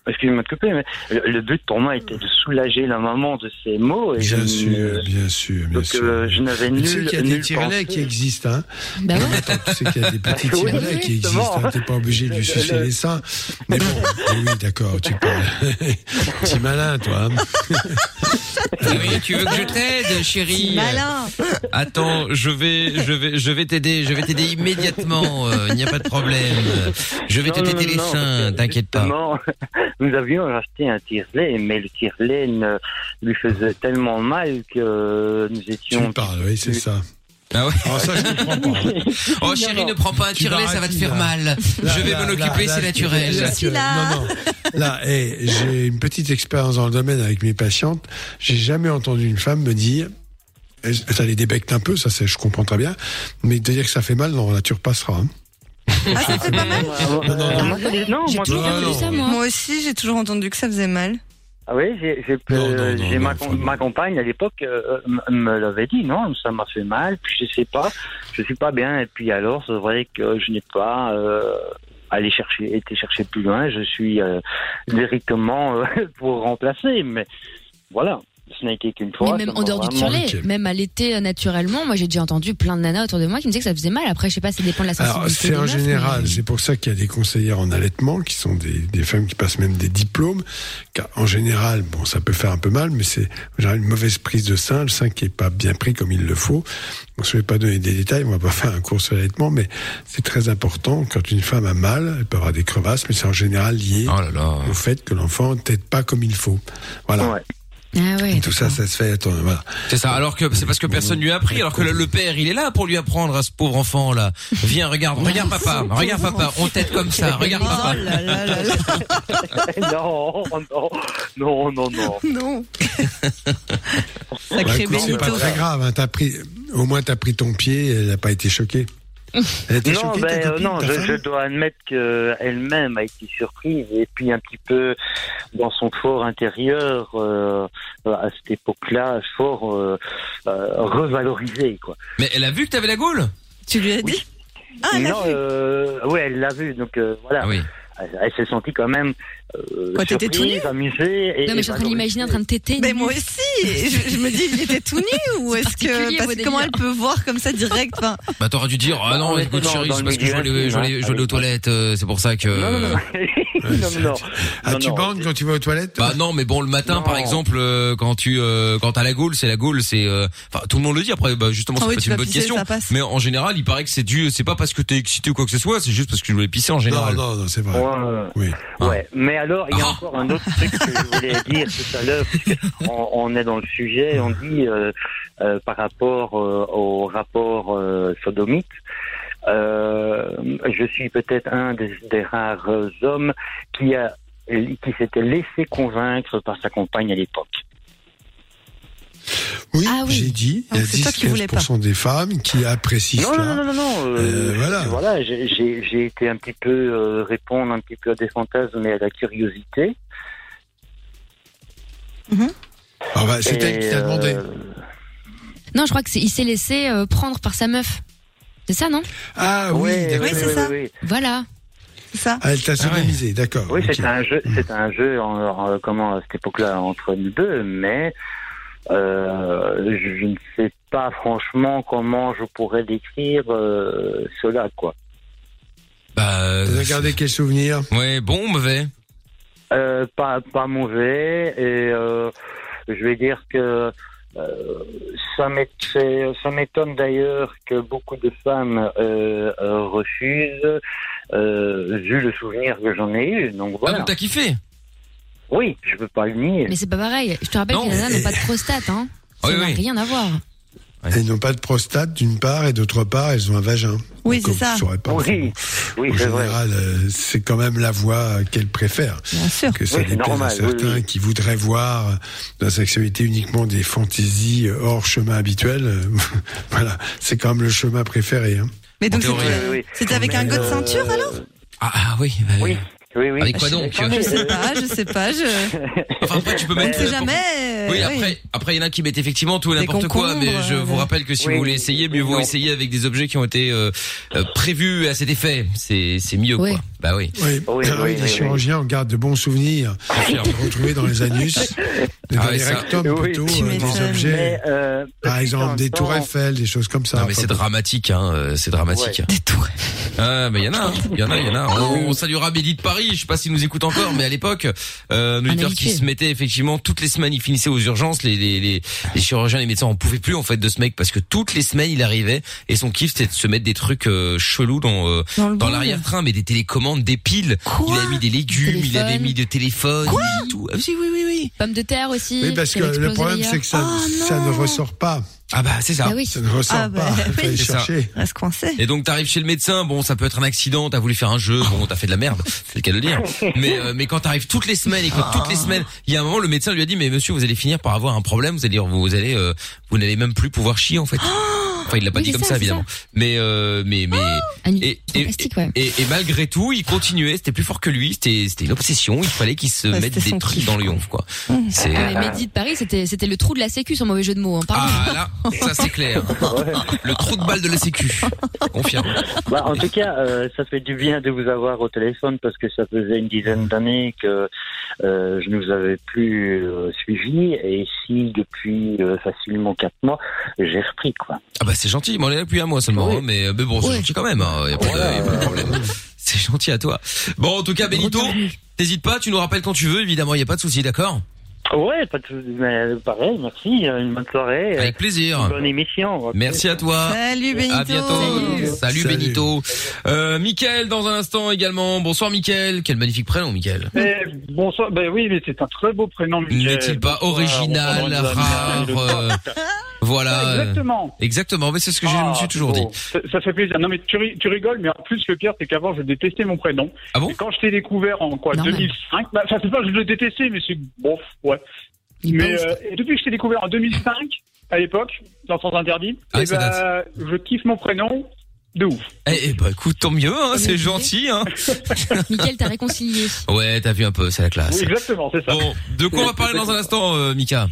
M: euh, excuse-moi de couper, mais le, le but pour moi était de soulager la maman de ces mots. Et
D: Bien
M: je
D: sûr,
M: ne-
D: bien sûr, bien
M: Donc,
D: sûr.
M: euh, je n'avais
D: Mais Tu sais
M: nul-
D: qu'il y a des
M: nul
D: tirelets qui existent, hein
E: Bah ouais.
D: Attends, tu sais qu'il y a des petits tirelets qui existent, hein, t'es pas obligé de lui sucer les seins. Mais bon, oui, d'accord, tu parles. Petit malin, toi. hein.
C: Oui, tu veux que je t'aide, chérie
F: Malin.
C: Attends, je vais, je vais, je vais t'aider, je vais t'aider immédiatement. euh, Il n'y a pas de problème. Je vais te
M: Non, non,
C: téter les seins, t'inquiète pas.
M: Nous avions acheté un tire-lait, mais le tire-lait lui faisait tellement mal que nous
D: Tu
M: étions.
D: me parles, oui, c'est ça.
C: Ah ouais
D: Alors ça, je comprends pas.
C: Oh chérie, ne prends pas un tirelet, ça va te faire
D: là.
C: mal.
D: Là,
C: Je vais
D: là,
C: m'en
D: là,
C: occuper,
D: là,
C: c'est naturel.
D: là, tu- Non, non. Là, eh, j'ai une petite expérience dans le domaine avec mes patientes. J'ai jamais entendu une femme me dire, ça les débecte un peu, ça c'est, je comprends très bien, mais de dire que ça fait mal, non, là tu repasseras. hein.
F: Ah, ça fait pas mal
M: Non, non, non. Non,
E: J'ai
M: moi,
E: toujours
D: non,
E: entendu
D: non.
E: ça, moi.
F: Moi aussi, j'ai toujours entendu que ça faisait mal.
M: Ah oui, j'ai, j'ai,
D: Non,
M: euh,
D: non, non,
M: j'ai
D: non,
M: ma, compagne à l'époque euh, m- me l'avait dit, non, ça m'a fait mal, puis je sais pas, je suis pas bien, et puis alors c'est vrai que je n'ai pas euh, allé chercher, été chercher plus loin, je suis euh, directement euh, pour remplacer, mais voilà, ce n'a été qu'une fois.
E: Mais même
M: ça
E: en dehors du
M: vraiment-
E: tire
D: ok.
E: même à l'été euh, naturellement, moi j'ai déjà entendu plein de nanas autour de moi qui me disaient que ça faisait mal. Après, je sais pas, ça dépend de la sensibilité.
D: c'est en général,
E: mais-
D: c'est pour ça qu'il y a des conseillères en allaitement qui sont des, des femmes qui passent même des diplômes. Car en général, bon, ça peut faire un peu mal, mais c'est une mauvaise prise de sein, le sein qui est pas bien pris comme il le faut. Donc, je vais pas donner des détails, on va pas faire un cours sur l'allaitement, mais c'est très important. Quand une femme a mal, elle peut avoir des crevasses, mais c'est en général lié
C: Oh là là.
D: au fait que l'enfant t'aide pas comme il faut. Voilà.
M: Ouais.
E: Ah ouais.
D: Tout ça, ça se fait. Voilà.
C: C'est ça. Alors que c'est parce que personne lui a appris. Alors que le, le père, il est là pour lui apprendre à ce pauvre enfant là. Viens, regarde, regarde papa, regarde papa. On t'aide comme ça. Regarde papa.
F: Oh là là là là.
M: non, non, non, non, non.
F: Non.
D: Bah,
F: Sacré
D: écoute, c'est pas très grave. Hein, t'as pris, au moins t'as pris ton pied, elle n'a pas été choquée. Elle
M: Non,
D: choquée,
M: ben, euh,
D: copine,
M: non,
D: ta
M: je, dois admettre qu'elle-même a été surprise et puis un petit peu dans son fort intérieur euh, à cette époque-là, fort euh, euh, revalorisé quoi.
C: Mais elle a vu que t'avais la gaule?
F: Tu lui as dit? Ah, elle
M: non, euh, ouais, elle l'a vu, donc euh, voilà.
C: Ah oui.
M: elle, elle s'est sentie quand même euh,
F: Quoi, t'étais tout nu.
M: Et,
E: Non, mais je suis en train d'imaginer en train de téter.
F: Mais moi aussi, je, je me dis, il était tout nu ou est-ce que parce que comment elle peut voir comme ça direct enfin,
C: Bah t'aurais dû dire ah non
M: on
C: écoute chérie c'est parce que je vais je aux toilettes euh, c'est pour ça que
M: Non, non, non. non, non,
D: Ah,
M: non,
D: tu
M: non.
D: bandes quand tu vas aux toilettes
C: Bah non, mais bon, le matin,
M: Non.
C: par exemple, euh, quand tu euh, quand t'as la gaule, c'est la gaule, c'est enfin tout le monde le dit. Après, bah, justement,
F: Ah
C: c'est
F: oui,
C: une bonne question. Mais en général, il paraît que c'est dû, c'est pas parce que t'es excité ou quoi que ce soit, c'est juste parce que je voulais pisser en
D: Non,
C: général.
D: non, non, c'est vrai. Oui.
M: ouais. mais alors, il y a
C: Ah.
M: encore un autre truc que je voulais dire tout à l'heure, puisqu'on on est dans le sujet, on dit euh, euh, par rapport euh, au rapport sodomite, je suis peut-être un des, des rares hommes qui a qui s'était laissé convaincre par sa compagne à l'époque.
D: Oui,
E: Ah oui.
D: j'ai dit, il y a
F: Donc, c'est toi qui voulais
D: 10-15% des femmes qui apprécient
M: Non, non,
D: cela.
M: non, non, non. euh,
D: Euh, voilà.
M: voilà j'ai- été un petit peu euh, répondre un petit peu à des fantasmes et à la curiosité.
D: Ah bah, c'est elle qui t'a demandé.
M: euh,
E: Non, je crois que c'est il s'est laissé euh, prendre par sa meuf. C'est ça, non?
D: Ah oui, d'accord.
F: Oui, c'est ça.
M: oui.
E: Voilà.
F: c'est ça
D: Ah, elle t'a sodomisé, d'accord.
M: Oui,
D: ok.
M: c'est un jeu, c'est un jeu en, en- comment à cette époque-là entre nous deux, mais euh, je, je ne sais pas franchement comment je pourrais décrire euh, cela, quoi.
C: Bah,
D: T'as gardé quel souvenir?
C: Ouais, bon, ou mauvais?
M: Euh, pas pas mauvais et euh, je vais dire que euh, ça m'étonne d'ailleurs que beaucoup de femmes refusent euh, vu le souvenir que j'en ai eu. Donc
C: Ah,
M: voilà.
C: donc t'as kiffé?
M: Oui, je peux pas le nier.
E: Mais c'est pas pareil. Je te rappelle
C: Non.
E: que les nanas n'ont pas de prostate, hein. Ça
C: Oui,
E: n'a
C: oui.
E: rien à voir.
D: Elles n'ont pas de prostate d'une part et d'autre part elles ont un vagin.
F: Oui,
D: Donc,
F: c'est ça.
D: Pas.
M: Oui, oui,
D: En
M: c'est vrai.
D: général, euh, c'est quand même la voie qu'elles préfèrent.
F: Bien sûr.
D: Que ça
M: Oui, c'est
D: déplaise
M: normal,
D: à certains
M: oui, oui.
D: qui voudraient voir euh, dans la sexualité uniquement des fantaisies euh, hors chemin habituel. euh, voilà, c'est quand même le chemin préféré. Hein.
F: Mais donc
C: En théorie.
F: c'était
M: Oui, oui.
F: c'était avec un
D: Mais,
F: go de
M: Euh,
F: ceinture alors?
C: Ah, ah oui. bah,
M: Oui, oui, oui.
C: Avec quoi donc
F: Je sais pas, je sais pas, je
C: Enfin après, tu peux
F: on
C: mettre.
F: ne sait jamais.
C: Oui,
F: euh,
C: après, après, il y en a qui mettent effectivement tout et n'importe quoi, mais je vous
F: euh,
C: rappelle que si
M: oui,
C: vous voulez
M: oui,
C: essayer, mieux vaut essayer avec des objets qui ont été euh, euh, prévus à cet effet. C'est, c'est mieux,
E: Oui.
C: quoi. Bah oui.
D: Oui,
M: Oui, oui,
D: les
M: oui,
D: chirurgiens en gardent de bons souvenirs.
C: sûr.
D: Retrouvés dans les anus, dans
C: Ah
D: les
C: ça.
D: rectums
M: Oui,
D: plutôt, euh, des objets.
M: Mais, euh,
D: Par exemple, des tours Eiffel, des choses comme ça.
C: Non mais c'est dramatique, hein. euh, C'est dramatique.
F: Des tours.
C: Ah, mais il y en a, hein. il y en a, il y en a. On, on saluera Bédi de Paris. Je sais pas s'il nous écoute encore, mais à l'époque, euh, un auditeur qui se mettait effectivement toutes les semaines, il finissait aux urgences. Les, les, les, les chirurgiens, les médecins, on pouvait plus en fait de ce mec parce que toutes les semaines il arrivait et son kiff c'était de se mettre des trucs euh, chelous dans euh,
F: Dans
C: dans l'arrière-train, mais des télécommandes, des piles.
F: Quoi
C: il avait mis des légumes, il avait mis des téléphones, tout. Ah, oui, oui, oui.
E: Pommes de terre aussi.
D: Oui, parce que le problème, c'est que ça,
F: Oh,
D: ça ne
F: non.
D: ressort pas.
C: Ah bah c'est ça.
E: Ah oui.
D: Ça ne ressort
F: Ah, bah,
D: pas.
F: Oui.
C: C'est ça.
D: chercher.
F: Reste coincé.
C: Et donc t'arrives chez le médecin, bon ça peut être un accident, t'as voulu faire un jeu, bon t'as fait de la merde, c'est le cas de le dire. Mais euh, mais quand t'arrives toutes les semaines et que toutes les semaines, il y a un moment le médecin lui a dit mais monsieur vous allez finir par avoir un problème, vous allez vous allez euh, vous n'allez même plus pouvoir chier en fait. Enfin il l'a pas
E: Oui,
C: dit comme
E: ça,
C: ça, évidemment. Mais euh, mais mais
E: Un
C: et,
E: ouais.
C: et, et malgré tout, il continuait, c'était plus fort que lui, c'était c'était une obsession, il fallait qu'il se
F: Ouais,
C: mette des trucs
F: kiff,
C: dans le yonf quoi. C'est
E: Ah, mais Mehdi de Paris, c'était c'était le trou de la sécu, son mauvais jeu de mots. Hein.
C: Ah là, ça c'est clair. Le trou de balle de la sécu. Confirme.
M: Bah, en tout cas, euh, ça fait du bien de vous avoir au téléphone parce que ça faisait une dizaine d'années que euh, je ne vous avais plus euh, suivi et ici depuis euh, facilement quatre mois, j'ai repris quoi.
C: Ah bah c'est gentil, mais on est là depuis un mois seulement,
M: Oui.
C: hein, mais, mais bon c'est gentil quand même, hein, a pas de, y a pas de problème. C'est gentil à toi. Bon en tout cas Benito, t'hésites pas, tu nous rappelles quand tu veux, évidemment, y a pas de souci, d'accord?
M: Ouais, pas de mais pareil, merci, une bonne soirée,
C: Avec plaisir.
M: une bonne émission.
C: Merci à toi.
F: Salut Benito.
C: À bientôt. Salut,
D: Salut.
C: Benito. Euh, Mickaël dans un instant également. Bonsoir Mickaël. Quel magnifique prénom Mickaël.
N: Eh, bonsoir. Ben oui, mais c'est un très beau prénom. Michael.
C: N'est-il pas
N: Bonsoir,
C: original, rare
N: Michael.
C: euh, Voilà.
N: Ah, Exactement.
C: Exactement, mais c'est ce que je me suis
N: Ah,
C: toujours
N: bon.
C: dit.
N: Ça, ça fait plaisir. Non, mais tu, ri- tu rigoles, mais en plus, le pire, c'est qu'avant, je détestais mon prénom.
C: Ah bon
N: Et quand je t'ai découvert en quoi,
E: Normal.
N: 2005, bah, enfin, c'est pas que je le détestais, mais c'est bon, ouais.
E: Il pas
N: Mais euh, et depuis que je t'ai découvert en 2005, à l'époque, dans Sens Interdit,
C: Ah,
N: eh ben, je kiffe mon prénom de ouf.
C: Eh, eh, bah écoute, tant mieux, hein, c'est gentil. Hein.
E: Mickaël t'a réconcilié.
C: Ouais, t'as vu un peu, c'est la classe.
N: Oui, exactement, c'est ça.
C: Bon, de quoi on va parler dans un instant, euh, Mika?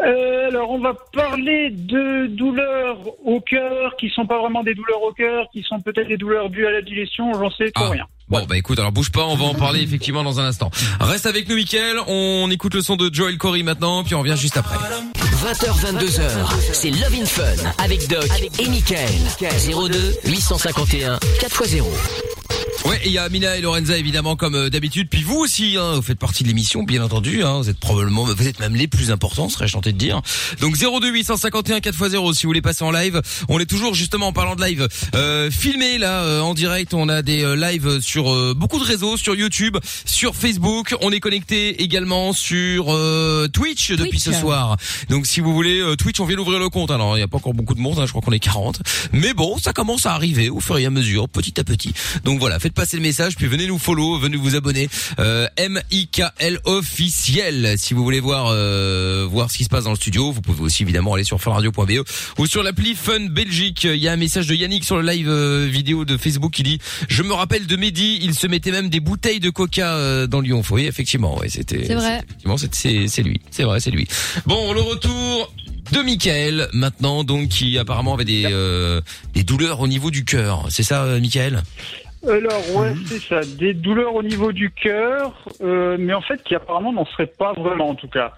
N: Euh, alors, on va parler de douleurs au cœur qui sont pas vraiment des douleurs au cœur, qui sont peut-être des douleurs dues à la digestion, j'en sais trop
C: Ah.
N: rien.
C: Bon bah écoute, alors bouge pas, on va en parler effectivement dans un instant. Reste avec nous Mickaël, on écoute le son de Joel Corey maintenant, puis on revient juste après.
A: 20h, 22h, c'est Love in Fun avec Doc et Michael. 02 851 4x0.
C: Ouais, il y a Amina et Lorenza évidemment comme euh, d'habitude, puis vous aussi, hein, vous faites partie de l'émission bien entendu, hein, vous êtes probablement, vous êtes même les plus importants, serais-je tenté de dire. Donc 02 851 4x0 si vous voulez passer en live. On est toujours justement en parlant de live euh, filmé là euh, en direct. On a des euh, lives sur euh, beaucoup de réseaux, sur YouTube, sur Facebook. On est connecté également sur euh, Twitch, depuis ce soir. Donc si vous voulez euh, Twitch, on vient d'ouvrir le compte. Alors il n'y a pas encore beaucoup de monde, hein, je crois qu'on est 40. Mais bon, ça commence à arriver au fur et à mesure, petit à petit. Donc voilà, faites passer le message, puis venez nous follow, venez vous abonner. Euh, M-I-K-L officiel. Si vous voulez voir euh, voir ce qui se passe dans le studio, vous pouvez aussi évidemment aller sur funradio.be ou sur l'appli Fun Belgique. Il y a un message de Yannick sur le live euh, vidéo de Facebook qui dit Je me rappelle de Mehdi, il se mettait même des bouteilles de coca euh, dans Lyon. Oui, effectivement, ouais, c'était
E: C'est vrai.
C: Effectivement, c'est lui. C'est vrai, c'est lui. Bon, le retour de Michael maintenant donc qui apparemment avait des euh, des douleurs au niveau du cœur. C'est ça euh, Michael?
N: Alors ouais, c'est ça, des douleurs au niveau du cœur, euh, mais en fait qui apparemment n'en seraient pas vraiment en tout cas.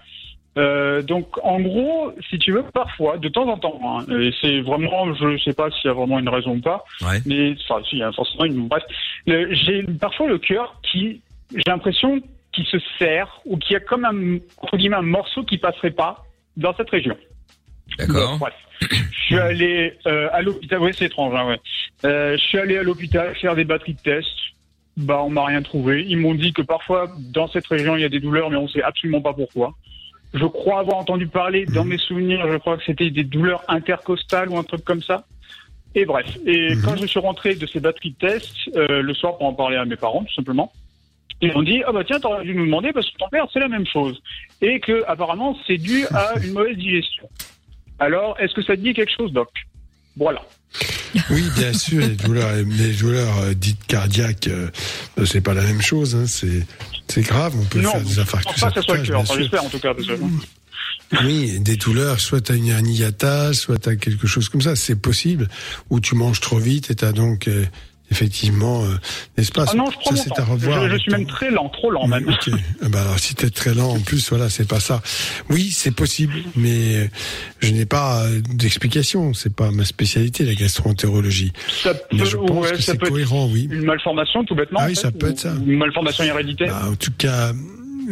N: Euh, donc en gros, si tu veux, parfois, de temps en temps, hein, et c'est vraiment, je sais pas s'il y a vraiment une raison ou pas, mais enfin, s'il y a forcément une. Bref, le- j'ai parfois le cœur qui, j'ai l'impression qu'il se serre ou qu'il y a comme un entre guillemets un morceau qui passerait pas dans cette région.
C: D'accord.
N: Bref. Je suis allé euh, à l'hôpital. Oui, c'est étrange. Hein, ouais. Euh, je suis allé à l'hôpital faire des batteries de tests. Bah, on m'a rien trouvé. Ils m'ont dit que parfois, dans cette région, il y a des douleurs, mais on sait absolument pas pourquoi. Je crois avoir entendu parler, dans mes souvenirs, je crois que c'était des douleurs intercostales ou un truc comme ça. Et bref. Et quand je suis rentré de ces batteries de tests, euh, le soir pour en parler à mes parents, tout simplement, ils m'ont dit, ah bah tiens, t'aurais dû nous demander parce que ton père, c'est la même chose. Et que, apparemment, c'est dû à une mauvaise digestion. Alors, est-ce que ça te dit quelque chose, Doc? Voilà.
D: Oui, bien sûr, les douleurs, les douleurs euh, dites cardiaques, euh, c'est pas la même chose. Hein, c'est c'est grave. On peut
N: non,
D: faire des
N: je
D: infarctus.
N: pense pas que ça soit le cœur. Enfin, j'espère en tout cas. Que...
D: Oui, des douleurs, soit t'as une hernie hiatale, soit t'as quelque chose comme ça, c'est possible. Ou tu manges trop vite et t'as donc euh, effectivement euh, l'espace.
N: Ah non, je prends
D: ça c'est à revoir.
N: Je, suis même très lent, trop lent même.
D: Ok. Ah bah alors si t'es très lent en plus, voilà, c'est pas ça. Oui, c'est possible, mais je n'ai pas euh, d'explication. C'est pas ma spécialité, la gastroentérologie.
N: Ça
D: Mais
N: peut,
D: je pense
N: ouais,
D: que c'est cohérent, oui.
N: une malformation tout bêtement.
D: Ah
N: en
D: oui,
N: fait,
D: ça peut
N: ou-
D: être ça.
N: ou Une malformation héréditaire.
D: Bah, en tout cas,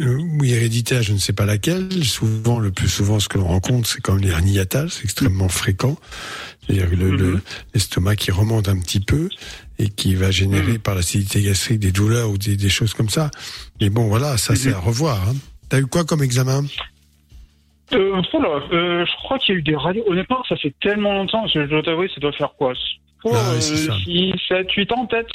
D: euh, oui, héréditaire, je ne sais pas laquelle. Souvent, le plus souvent, ce que l'on rencontre, c'est comme l'hernie hiatale, c'est extrêmement fréquent. C'est-à-dire le-
N: Mhm.
D: le- l'estomac qui remonte un petit peu et qui va générer
N: Mhm.
D: par l'acidité gastrique des douleurs ou des, des choses comme ça. Mais bon, voilà, ça c'est
N: Mhm.
D: à revoir. Hein. T'as eu quoi comme examen?
N: Euh, oh là, euh, je crois qu'il y a eu des radios. Honnêtement, ça fait tellement longtemps, je dois t'avouer, ça doit faire quoi? Oh,
D: Ah oui, c'est ça.
N: 6, 7, 8 ans peut-être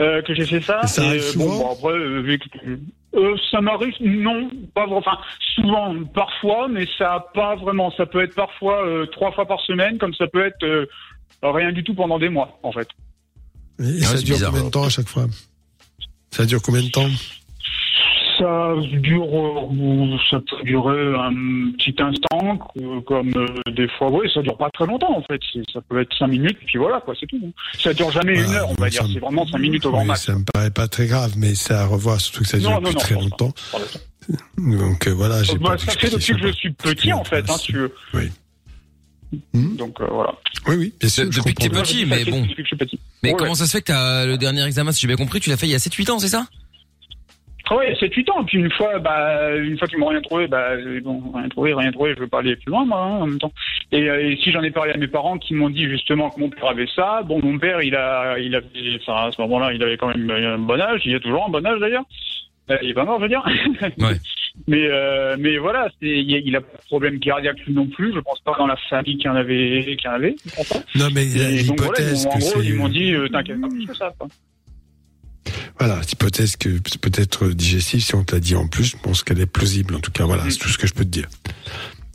N: euh, que j'ai fait ça.
D: Et ça arrive
N: euh,
D: souvent?
N: bon, bon, après, euh, vu que- euh, ça m'arrive, non, pas. Enfin, souvent, parfois, mais ça pas vraiment. Ça peut être parfois euh, trois fois par semaine, comme ça peut être euh, rien du tout pendant des mois, en fait.
D: Et ça dure
C: bizarre,
D: combien de temps à chaque fois? Ça dure combien de temps?
N: Ça dure, euh, ça peut durer un petit instant, que- comme euh, des fois, oui, ça dure pas très longtemps en fait. Ça peut être cinq minutes, puis voilà, quoi, c'est tout. Ça dure jamais une heure, on va dire. C'est vraiment cinq minutes au grand
D: Oui,
N: max.
D: Ça me paraît pas très grave, mais c'est à revoir, surtout que ça dure
N: Non, non,
D: très longtemps.
N: pas.
D: Donc euh, voilà, j'ai
N: Bah,
D: pas
N: ça fait depuis que je suis petit en fait, hein, si tu veux.
D: Oui.
N: Donc euh, voilà.
D: Oui, oui, bien sûr.
C: Depuis que t'es
D: comprends.
C: petit, mais bon.
N: Depuis que je suis petit.
C: Mais
N: Ouais,
C: comment ça se fait que t'as le dernier examen, si j'ai bien compris, tu l'as fait il y a 7-8 ans, c'est ça?
N: Ah ouais, 7-8 ans. Et puis une fois, bah, une fois qu'ils m'ont rien trouvé, bah, euh, bon, rien trouvé, rien trouvé, je veux pas aller plus loin, moi, hein, en même temps. Et, euh, et si j'en ai parlé à mes parents qui m'ont dit justement que mon père avait ça, bon, mon père, il a, il avait, enfin, à ce moment-là, il avait quand même un bon âge, il a toujours un bon âge d'ailleurs. Euh, il est pas mort, je veux dire.
C: Ouais.
N: Mais, euh, mais voilà, il, a- pas de problème cardiaque non plus. Je pense pas dans la famille qu'il y en avait, qu'il y en avait.
D: Non, mais
N: voilà, ils
D: l'hypothèse
N: m'ont- en
D: que
N: gros,
D: c'est...
N: ils m'ont dit, euh, t'inquiète pas plus que ça, quoi.
D: Voilà, l'hypothèse que c'est peut-être digestif, si on te l'a dit en plus, je pense qu'elle est plausible. En tout cas, voilà, c'est tout ce que je peux te dire.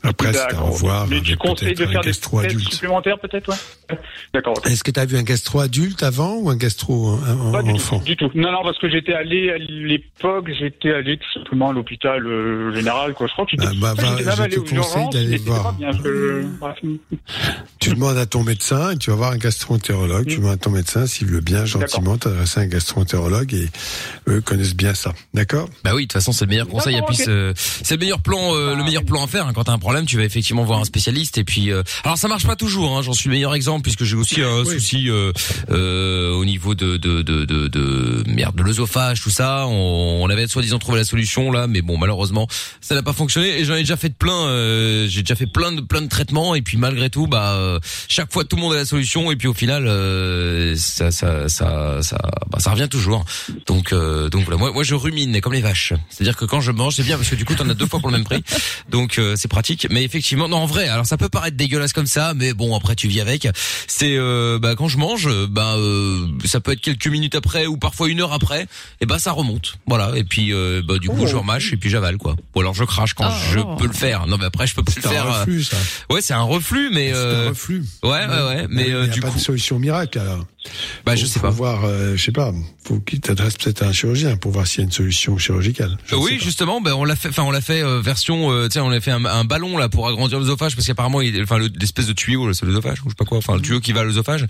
D: Après, c'est à revoir.
N: Mais tu
D: avec
N: conseilles de faire des tests supplémentaires peut-être, ouais D'accord. ok.
D: Est-ce que tu as vu un gastro-adulte avant ou un gastro-enfant
N: Du tout. Non, non, parce que j'étais allé à l'époque, j'étais allé tout simplement à l'hôpital euh, général, quoi. Je crois que j'étais
D: Ah, bah, je
N: allé
D: te conseille d'aller voir.
N: pas bien, que-.
D: Tu demandes à ton médecin et tu vas voir un gastro-entérologue. Tu demandes à ton médecin s'il veut bien gentiment t'adresser à un gastro-entérologue et eux connaissent bien ça. D'accord?
C: Bah oui, de toute façon, c'est le meilleur conseil. C'est c'est le meilleur plan, euh, le meilleur plan à faire. hein. Quand t'as un problème, tu vas effectivement voir un spécialiste. Et puis, euh, alors ça marche pas toujours. Hein. J'en suis le meilleur exemple puisque j'ai aussi un souci euh, euh, au niveau de de de de, de merde de l'œsophage, tout ça. On, on avait soi-disant trouvé la solution là, mais bon, malheureusement, ça n'a pas fonctionné. Et j'en ai déjà fait de plein. euh, j'ai déjà fait plein de plein de traitements. Et puis malgré tout, bah euh, chaque fois tout le monde a la solution. Et puis au final, euh, ça ça ça ça bah, ça revient toujours. Donc donc voilà. Moi moi je rumine comme les vaches. C'est-à-dire que quand je mange, c'est bien parce que du coup t'en as deux fois pour le même prix. Donc c'est pratique. Mais effectivement, non en vrai. Alors ça peut paraître dégueulasse comme ça, mais bon après tu vis avec. C'est euh, bah quand je mange, bah euh, ça peut être quelques minutes après ou parfois une heure après. Et bah ça remonte. Voilà. Et puis euh, bah du coup je remâche et puis j'avale quoi. Ou alors je crache quand
D: Oh.
C: je peux le faire. Non mais après je peux plus le
D: C'est un
C: faire. euh,
D: reflux, ça.
C: Ouais c'est un reflux, mais
D: C'est
C: euh,
D: un reflux.
C: Ouais ouais ouais. Mais
D: il
C: euh,
D: n'y a
C: du
D: pas de solution miracle alors.
C: Bah je
D: Faut-
C: sais
D: faut
C: pas.
D: voir, euh, je sais pas. Faut qu'il t'adresse peut-être à un chirurgien pour voir s'il y a une solution chirurgicale. Je
C: oui, justement, ben on l'a fait. Enfin, on l'a fait euh, version. euh, tu sais, on a fait un, un ballon là pour agrandir l'œsophage parce qu'apparemment, il- enfin, le- l'espèce de tuyau, là, c'est l'œsophage ou je sais pas quoi. Enfin, le tuyau qui va à l'œsophage,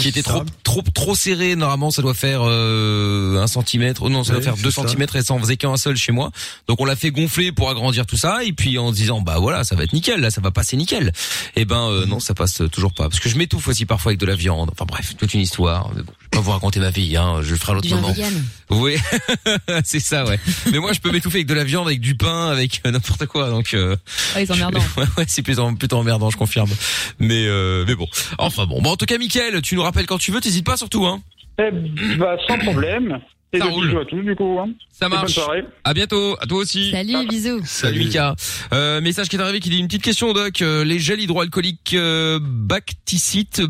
C: qui était trop,
D: ça.
C: trop, trop serré. Normalement, ça doit faire euh, un centimètre. Oh non, ça doit
D: Oui,
C: faire deux centimètres et ça en faisait qu'un seul chez moi. Donc, on l'a fait gonfler pour agrandir tout ça et puis en se disant, bah voilà, ça va être nickel. Là, ça va passer nickel. Et ben euh, non, ça passe toujours pas parce que je m'étouffe aussi parfois avec de la viande. Enfin bref, toute une histoire. Mais bon, je pas vous raconter ma vie. Hein, je le ferai à l'autre moment.
E: vegan.
C: Oui, c'est ça, ouais. Mais moi, je peux m'étouffer avec de la viande, avec du pain, avec euh, n'importe quoi. Donc, euh,
E: Ouais, ils emmerdant.
C: ouais, ouais, c'est plutôt, plutôt emmerdant, je confirme. Mais, euh, mais bon. Enfin bon. Bon, en tout cas, Mickaël, tu nous rappelles quand tu veux. T'hésites pas surtout, hein.
N: Eh, bah, sans problème. Et
C: Ça roule.
N: à tous, du coup. Hein.
C: Ça
N: bonne
C: marche.
N: soirée.
C: À bientôt. À toi aussi.
E: Salut, bisous.
C: Salut, Mika. Euh, message qui est arrivé qui dit une petite question, Doc. Euh, les gels hydroalcooliques euh, bacticites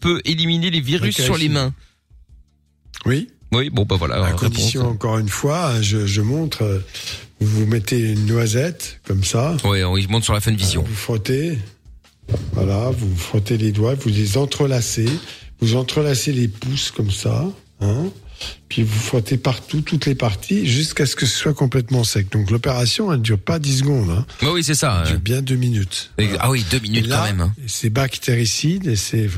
C: peut éliminer les virus sur les
D: si.
C: mains.
D: Oui.
C: Oui, bon, bah voilà.
D: À
C: réponse.
D: condition, encore une fois, hein, je, je montre, euh, vous mettez une noisette, comme ça.
C: Ouais, on monte sur la fin de vision.
D: Vous frottez. Voilà, vous frottez les doigts, vous les entrelacez. Vous entrelacez les pouces comme ça. Hein, puis vous frottez partout, toutes les parties, jusqu'à ce que ce soit complètement sec. Donc l'opération, elle ne dure pas 10 secondes. Hein.
C: Bah oui, c'est ça.
D: Elle dure bien deux minutes.
C: Et- Ah oui, deux minutes
D: Et là,
C: quand même. hein.
D: C'est bactéricide et c'est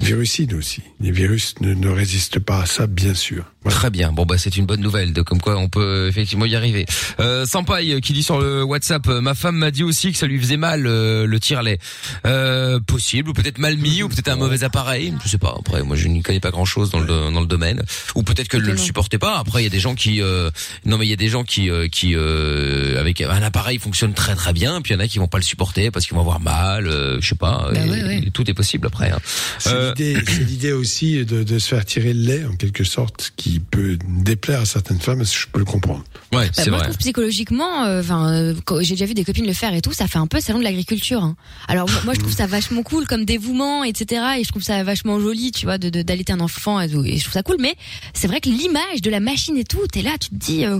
D: virucide aussi. Les virus ne, ne résistent pas à ça, bien sûr.
C: Très bien. Bon bah c'est une bonne nouvelle, de comme quoi on peut effectivement y arriver. Euh, Sampaï euh, qui dit sur le WhatsApp, euh, ma femme m'a dit aussi que ça lui faisait mal euh, le tire-lait. Euh, possible, ou peut-être mal mis, ou peut-être un mauvais appareil. Je sais pas. Après, moi je n'y connais pas grand-chose dans le dans le domaine. Ou peut-être qu'elle ne le supportait pas. Après, il y a des gens qui, euh, non mais il y a des gens qui euh, qui euh, avec un appareil fonctionne très très bien, puis il y en a qui vont pas le supporter parce qu'ils vont avoir mal. euh, je sais pas.
E: Bah
C: et-
E: ouais, ouais.
C: et tout est possible après. hein.
D: C'est
C: Euh,
D: l'idée, c'est l'idée aussi de, de se faire tirer le lait, en quelque sorte, qui peut déplaire à certaines femmes, je peux le comprendre?
C: Ouais,
E: Bah, moi, je trouve psychologiquement, euh, enfin, euh, j'ai déjà vu des copines le faire et tout, ça fait un peu salon de l'agriculture. hein. Alors moi, moi, je trouve ça vachement cool comme dévouement, etc. Et je trouve ça vachement joli, tu vois, de de- d'allaiter un enfant et, tout, et je trouve ça cool. Mais c'est vrai que l'image de la machine et tout, t'es là, tu te dis, euh,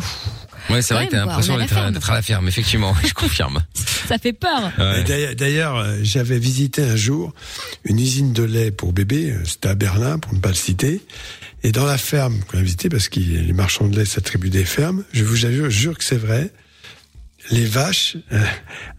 C: Ouais, c'est vrai que t'as l'impression d'être à, la ferme, effectivement. je confirme.
E: ça fait peur.
C: Ouais.
D: D'ailleurs- euh, j'avais visité un jour une usine de lait pour bébés, euh, c'était à Berlin, pour ne pas le citer. Et dans la ferme qu'on a visité, parce que les marchands de lait s'attribuent des fermes, je vous jure, jure que c'est vrai, les vaches euh,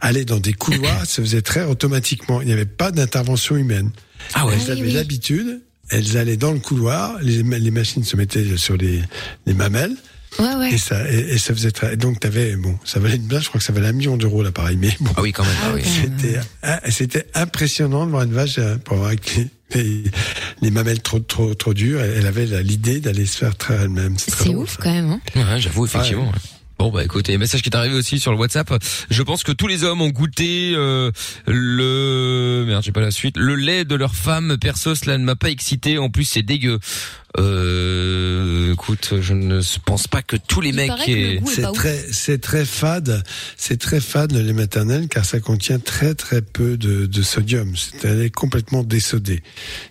D: allaient dans des couloirs, se faisaient traire automatiquement. Il n'y avait pas d'intervention humaine.
C: Ah ouais.
D: Elles
E: Oui,
D: avaient
E: oui.
D: l'habitude, elles allaient dans le couloir, les, les machines se mettaient sur les, les mamelles,
E: Ouais, ouais.
D: et ça, et, et ça faisait très. Donc t'avais bon, ça valait une bien, je crois que ça valait un million d'euros l'appareil, mais bon.
C: Ah oui, quand même.
E: Ah oui.
D: C'était, ah, c'était impressionnant de voir une vache euh, pour avoir les, les, les mamelles trop trop trop dures. Elle avait l'idée d'aller se faire traire elle-même. C'est,
E: ouf quand même. Hein.
C: Ouais, j'avoue, effectivement. ouais. Bon bah écoutez, message qui est arrivé aussi sur le WhatsApp. Je pense que tous les hommes ont goûté euh, le merde, j'ai pas la suite. Le lait de leur femme. Perso, cela ne m'a pas excité. En plus, c'est dégueu. Euh, écoute, je ne pense pas que tous les
E: Il
C: mecs. aient-
D: C'est très, c'est très fade, c'est très fade le lait maternel car ça contient très très peu de, de sodium. C'est un lait complètement désodé.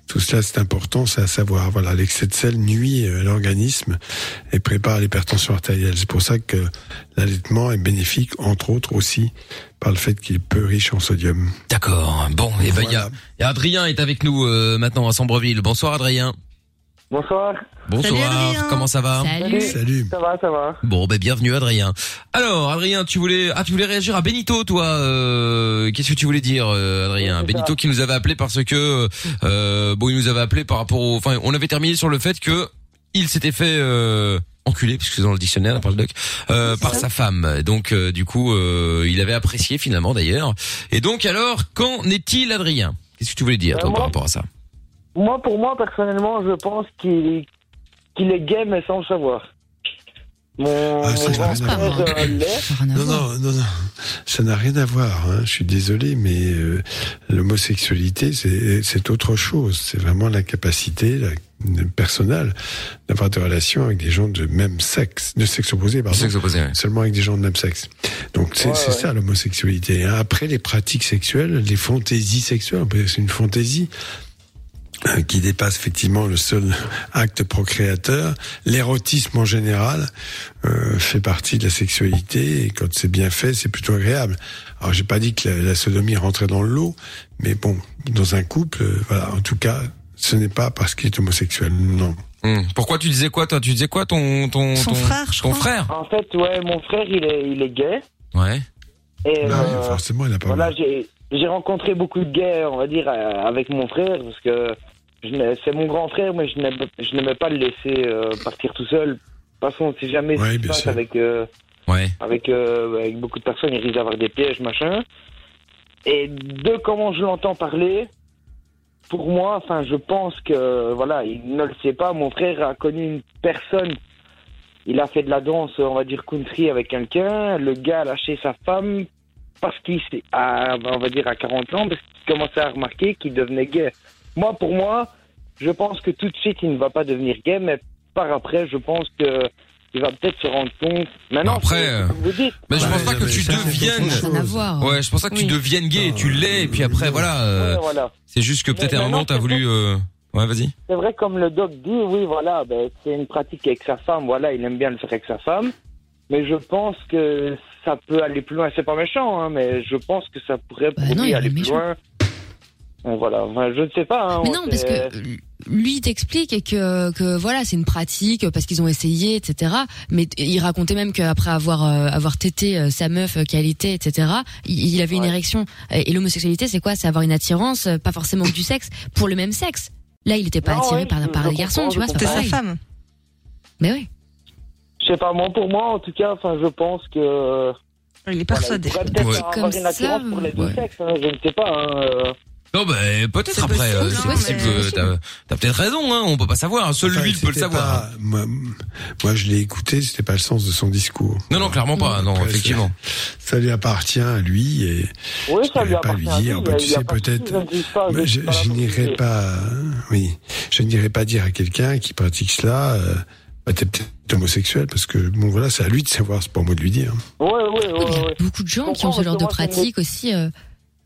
D: Tout cela c'est important, c'est à savoir. Voilà, l'excès de sel nuit à l'organisme et prépare l'hypertension artérielle. C'est pour ça que l'allaitement est bénéfique, entre autres aussi par le fait qu'il est peu riche en sodium.
C: D'accord. Bon, et ben il y a, et Adrien est avec nous euh, maintenant à Sambreville. Bonsoir Adrien.
M: Bonsoir.
C: Bonsoir. Comment ça va
D: Salut.
M: Ça va, ça va.
C: Bon, ben bienvenue Adrien. Alors Adrien, tu voulais ah tu voulais réagir à Benito toi euh, qu'est-ce que tu voulais dire euh, Adrien? Benito qui nous avait appelé parce que euh, bon, il nous avait appelé par rapport au enfin on avait terminé sur le fait que il s'était fait euh, enculer puisque c'est dans le dictionnaire là, par le doc euh, par sa femme. Donc euh, du coup, euh, il avait apprécié finalement d'ailleurs. Et donc alors, qu'en est-il Adrien? Qu'est-ce que tu voulais dire toi par rapport à ça?
M: Moi, pour moi, personnellement, je pense qu'il qu'il est gay, mais sans le savoir. Mon,
D: Ah, ça
M: mon
D: n'a rien à voir.
M: euh.
D: Non, non, non, non. Ça n'a rien à voir. Hein. Je suis désolé, mais euh, l'homosexualité, c'est c'est autre chose. C'est vraiment la capacité la, personnelle d'avoir des relations avec des gens de même sexe, de sexe opposé, pardon.
C: Sexe opposé, ouais.
D: Seulement avec des gens de même sexe. Donc c'est
M: Ouais,
D: ça l'homosexualité. hein. Après les pratiques sexuelles, les fantaisies sexuelles, c'est une fantaisie euh, qui dépasse effectivement le seul acte procréateur. L'érotisme en général euh, fait partie de la sexualité et quand c'est bien fait, c'est plutôt agréable. Alors j'ai pas dit que la, la sodomie rentrait dans le lot, mais bon, dans un couple, euh, voilà, en tout cas, ce n'est pas parce qu'il est homosexuel, non.
C: Hum. Pourquoi tu disais quoi toi? Tu disais quoi ton ton
M: Son
C: ton,
M: frère, je
C: ton
M: crois.
C: frère?
M: En fait, ouais, mon frère, il est, il est gay.
C: Ouais.
M: Et
D: Bah oui,
M: euh,
D: forcément, il n'a pas.
M: voilà, j'ai j'ai rencontré beaucoup de gays, on va dire, euh, avec mon frère, parce que je n'ai- c'est mon grand frère, mais je n'aimais je n'aimais pas le laisser euh, partir tout seul. De toute façon, on sait jamais
D: Ouais,
M: ce qui se
D: bien
M: passe
D: sûr.
M: avec, euh,
C: Ouais.
M: avec, euh, avec beaucoup de personnes, il risque d'avoir des pièges, machin. Et de comment je l'entends parler, pour moi, enfin, je pense que, voilà, il ne le sait pas. Mon frère a connu une personne, il a fait de la danse, on va dire country avec quelqu'un. Le gars a lâché sa femme parce qu'il on va dire, à 40 ans, parce qu'il commençait à remarquer qu'il devenait gay. Moi, pour moi, je pense que tout de suite, il ne va pas devenir gay, mais par après, je pense que il va peut-être se rendre compte. Maintenant,
C: Après,
M: c'est-
C: euh,
M: vous dites.
C: Mais je pense pas que tu deviennes. Ouais, je pense pas que tu deviennes gay. Tu l'es et puis après voilà. euh,
M: Ouais, voilà.
C: C'est juste que peut-être à un
M: maintenant,
C: moment t'as voulu. euh, Ouais, vas-y.
M: C'est vrai, comme le doc dit, oui, voilà, ben, c'est une pratique avec sa femme, voilà, il aime bien le faire avec sa femme. Mais je pense que ça peut aller plus loin. C'est pas méchant, hein, mais je pense que ça pourrait pour
E: Bah non,
M: lui
E: il est
M: aller plus
E: méchant.
M: loin. Bon, voilà, enfin, je ne sais pas. Hein,
E: Mais
M: on
E: non, parce que lui il t'explique que que voilà c'est une pratique parce qu'ils ont essayé etc. Mais il racontait même qu'après avoir euh, avoir tété euh, sa meuf euh, qu'elle était etc. Il, il avait une érection et, et l'homosexualité c'est quoi? C'est avoir une attirance euh, pas forcément du sexe pour le même sexe. Là il était pas
M: Non,
E: attiré
M: oui,
E: par par des garçons tu vois c'est pas
M: comprends.
E: pareil. Mais oui.
M: Je sais pas, moi, pour moi, en tout cas, enfin, je pense que.
F: Il est
M: persuadé. Voilà, il pourrait peut-être
C: Ouais.
M: avoir
E: Comme
M: une attirance
E: ça,
M: pour les deux
C: ouais.
M: sexes, hein, je ne sais pas. Hein, euh.
C: Non, bah, peut-être après. euh,
M: possible,
C: C'est
M: non,
C: possible.
M: mais-
C: que T'as t'as peut-être raison, hein. On peut pas savoir. Seul
D: Enfin,
C: lui peut le
D: c'était
C: savoir.
D: pas- moi, moi, je l'ai écouté, c'était pas le sens de son discours.
C: Non, non, clairement pas. Non,
D: Après,
C: effectivement.
D: Ça, ça lui appartient à lui et
M: Oui,
D: je
M: ça lui
D: vais pas
M: appartient
D: lui
M: à
D: dire. bah, tu
M: il y a
D: sais
M: pas de souci,
D: peut-être.
M: je ne dis pas, je
D: Bah, je
M: dis pas la
D: je n'irai
M: vérité.
D: pas. Oui, je n'irai pas dire à quelqu'un qui pratique cela. Euh, bah, t'es peut-être homosexuel parce que bon voilà, c'est à lui de savoir. C'est pas à moi de lui dire.
M: Ouais, ouais, ouais,
E: Il y a
M: ouais.
E: beaucoup de gens qui ont ce genre de
M: je
E: pratique aussi euh,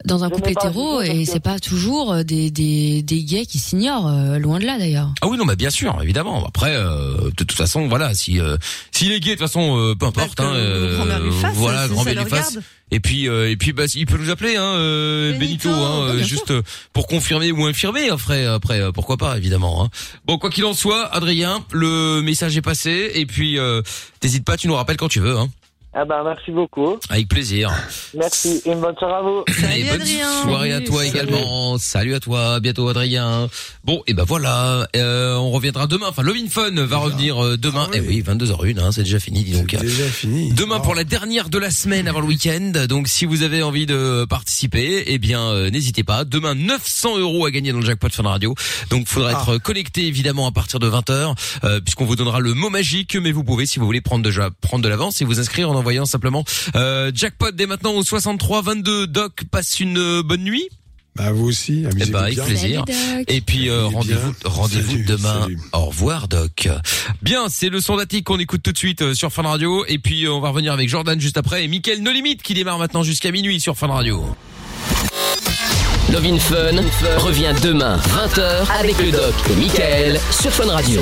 E: dans un
M: je
E: couple
M: pas
E: hétéro et c'est pas toujours euh, des des des gays qui s'ignorent euh, loin de là d'ailleurs.
C: Ah oui, non, bah bien sûr, évidemment. Après, euh, de toute façon, voilà, si euh, s'il est gay, de toute façon, euh, peu importe. Hein, euh,
F: grand-mère lui fasse,
C: voilà,
F: si
C: grand lui fasse. Et puis, euh, et puis, bah, il peut nous appeler, hein, euh, Benito, hein, euh,
F: bien
C: juste euh, pour confirmer ou infirmer. Après, après, euh, pourquoi pas, évidemment. Hein. Bon, quoi qu'il en soit, Adrien, le message est passé. Et puis, euh, t'hésites pas, tu nous rappelles quand tu veux. Hein.
M: Ah ben, merci beaucoup.
C: Avec plaisir.
M: Merci. Une bonne soirée à vous.
C: Et bonne soirée à toi également. Salut à toi, à bientôt Adrien. Bon, et ben voilà, euh, on reviendra demain. Enfin, Lovin Fun va revenir euh, demain. Eh oui, 22h01, hein, c'est déjà fini, dis donc.
D: Déjà fini.
C: Demain pour la dernière de la semaine avant le week-end. Donc, si vous avez envie de participer, eh bien, euh, n'hésitez pas. Demain, 900 euros à gagner dans le jackpot Fun Radio. Donc, faudra être connecté évidemment à partir de 20h, euh, puisqu'on vous donnera le mot magique. Mais vous pouvez, si vous voulez, prendre déjà prendre de l'avance et vous inscrire en envoyant simplement euh, jackpot dès maintenant au 63 22. Doc passe une euh, bonne nuit.
D: Bah vous aussi,
C: Eh
D: amusez-vous
C: ben, avec
D: bien.
C: plaisir. Et puis euh, rendez-vous rendez-vous demain. Au revoir Doc. Bien, c'est le son d'Attic qu'on écoute tout de suite euh, sur Fun Radio et puis euh, on va revenir avec Jordan juste après et Mickaël No Limite qui démarre maintenant jusqu'à minuit sur Fun Radio.
A: Love in Fun revient demain 20h avec le doc et Michael sur Fun Radio.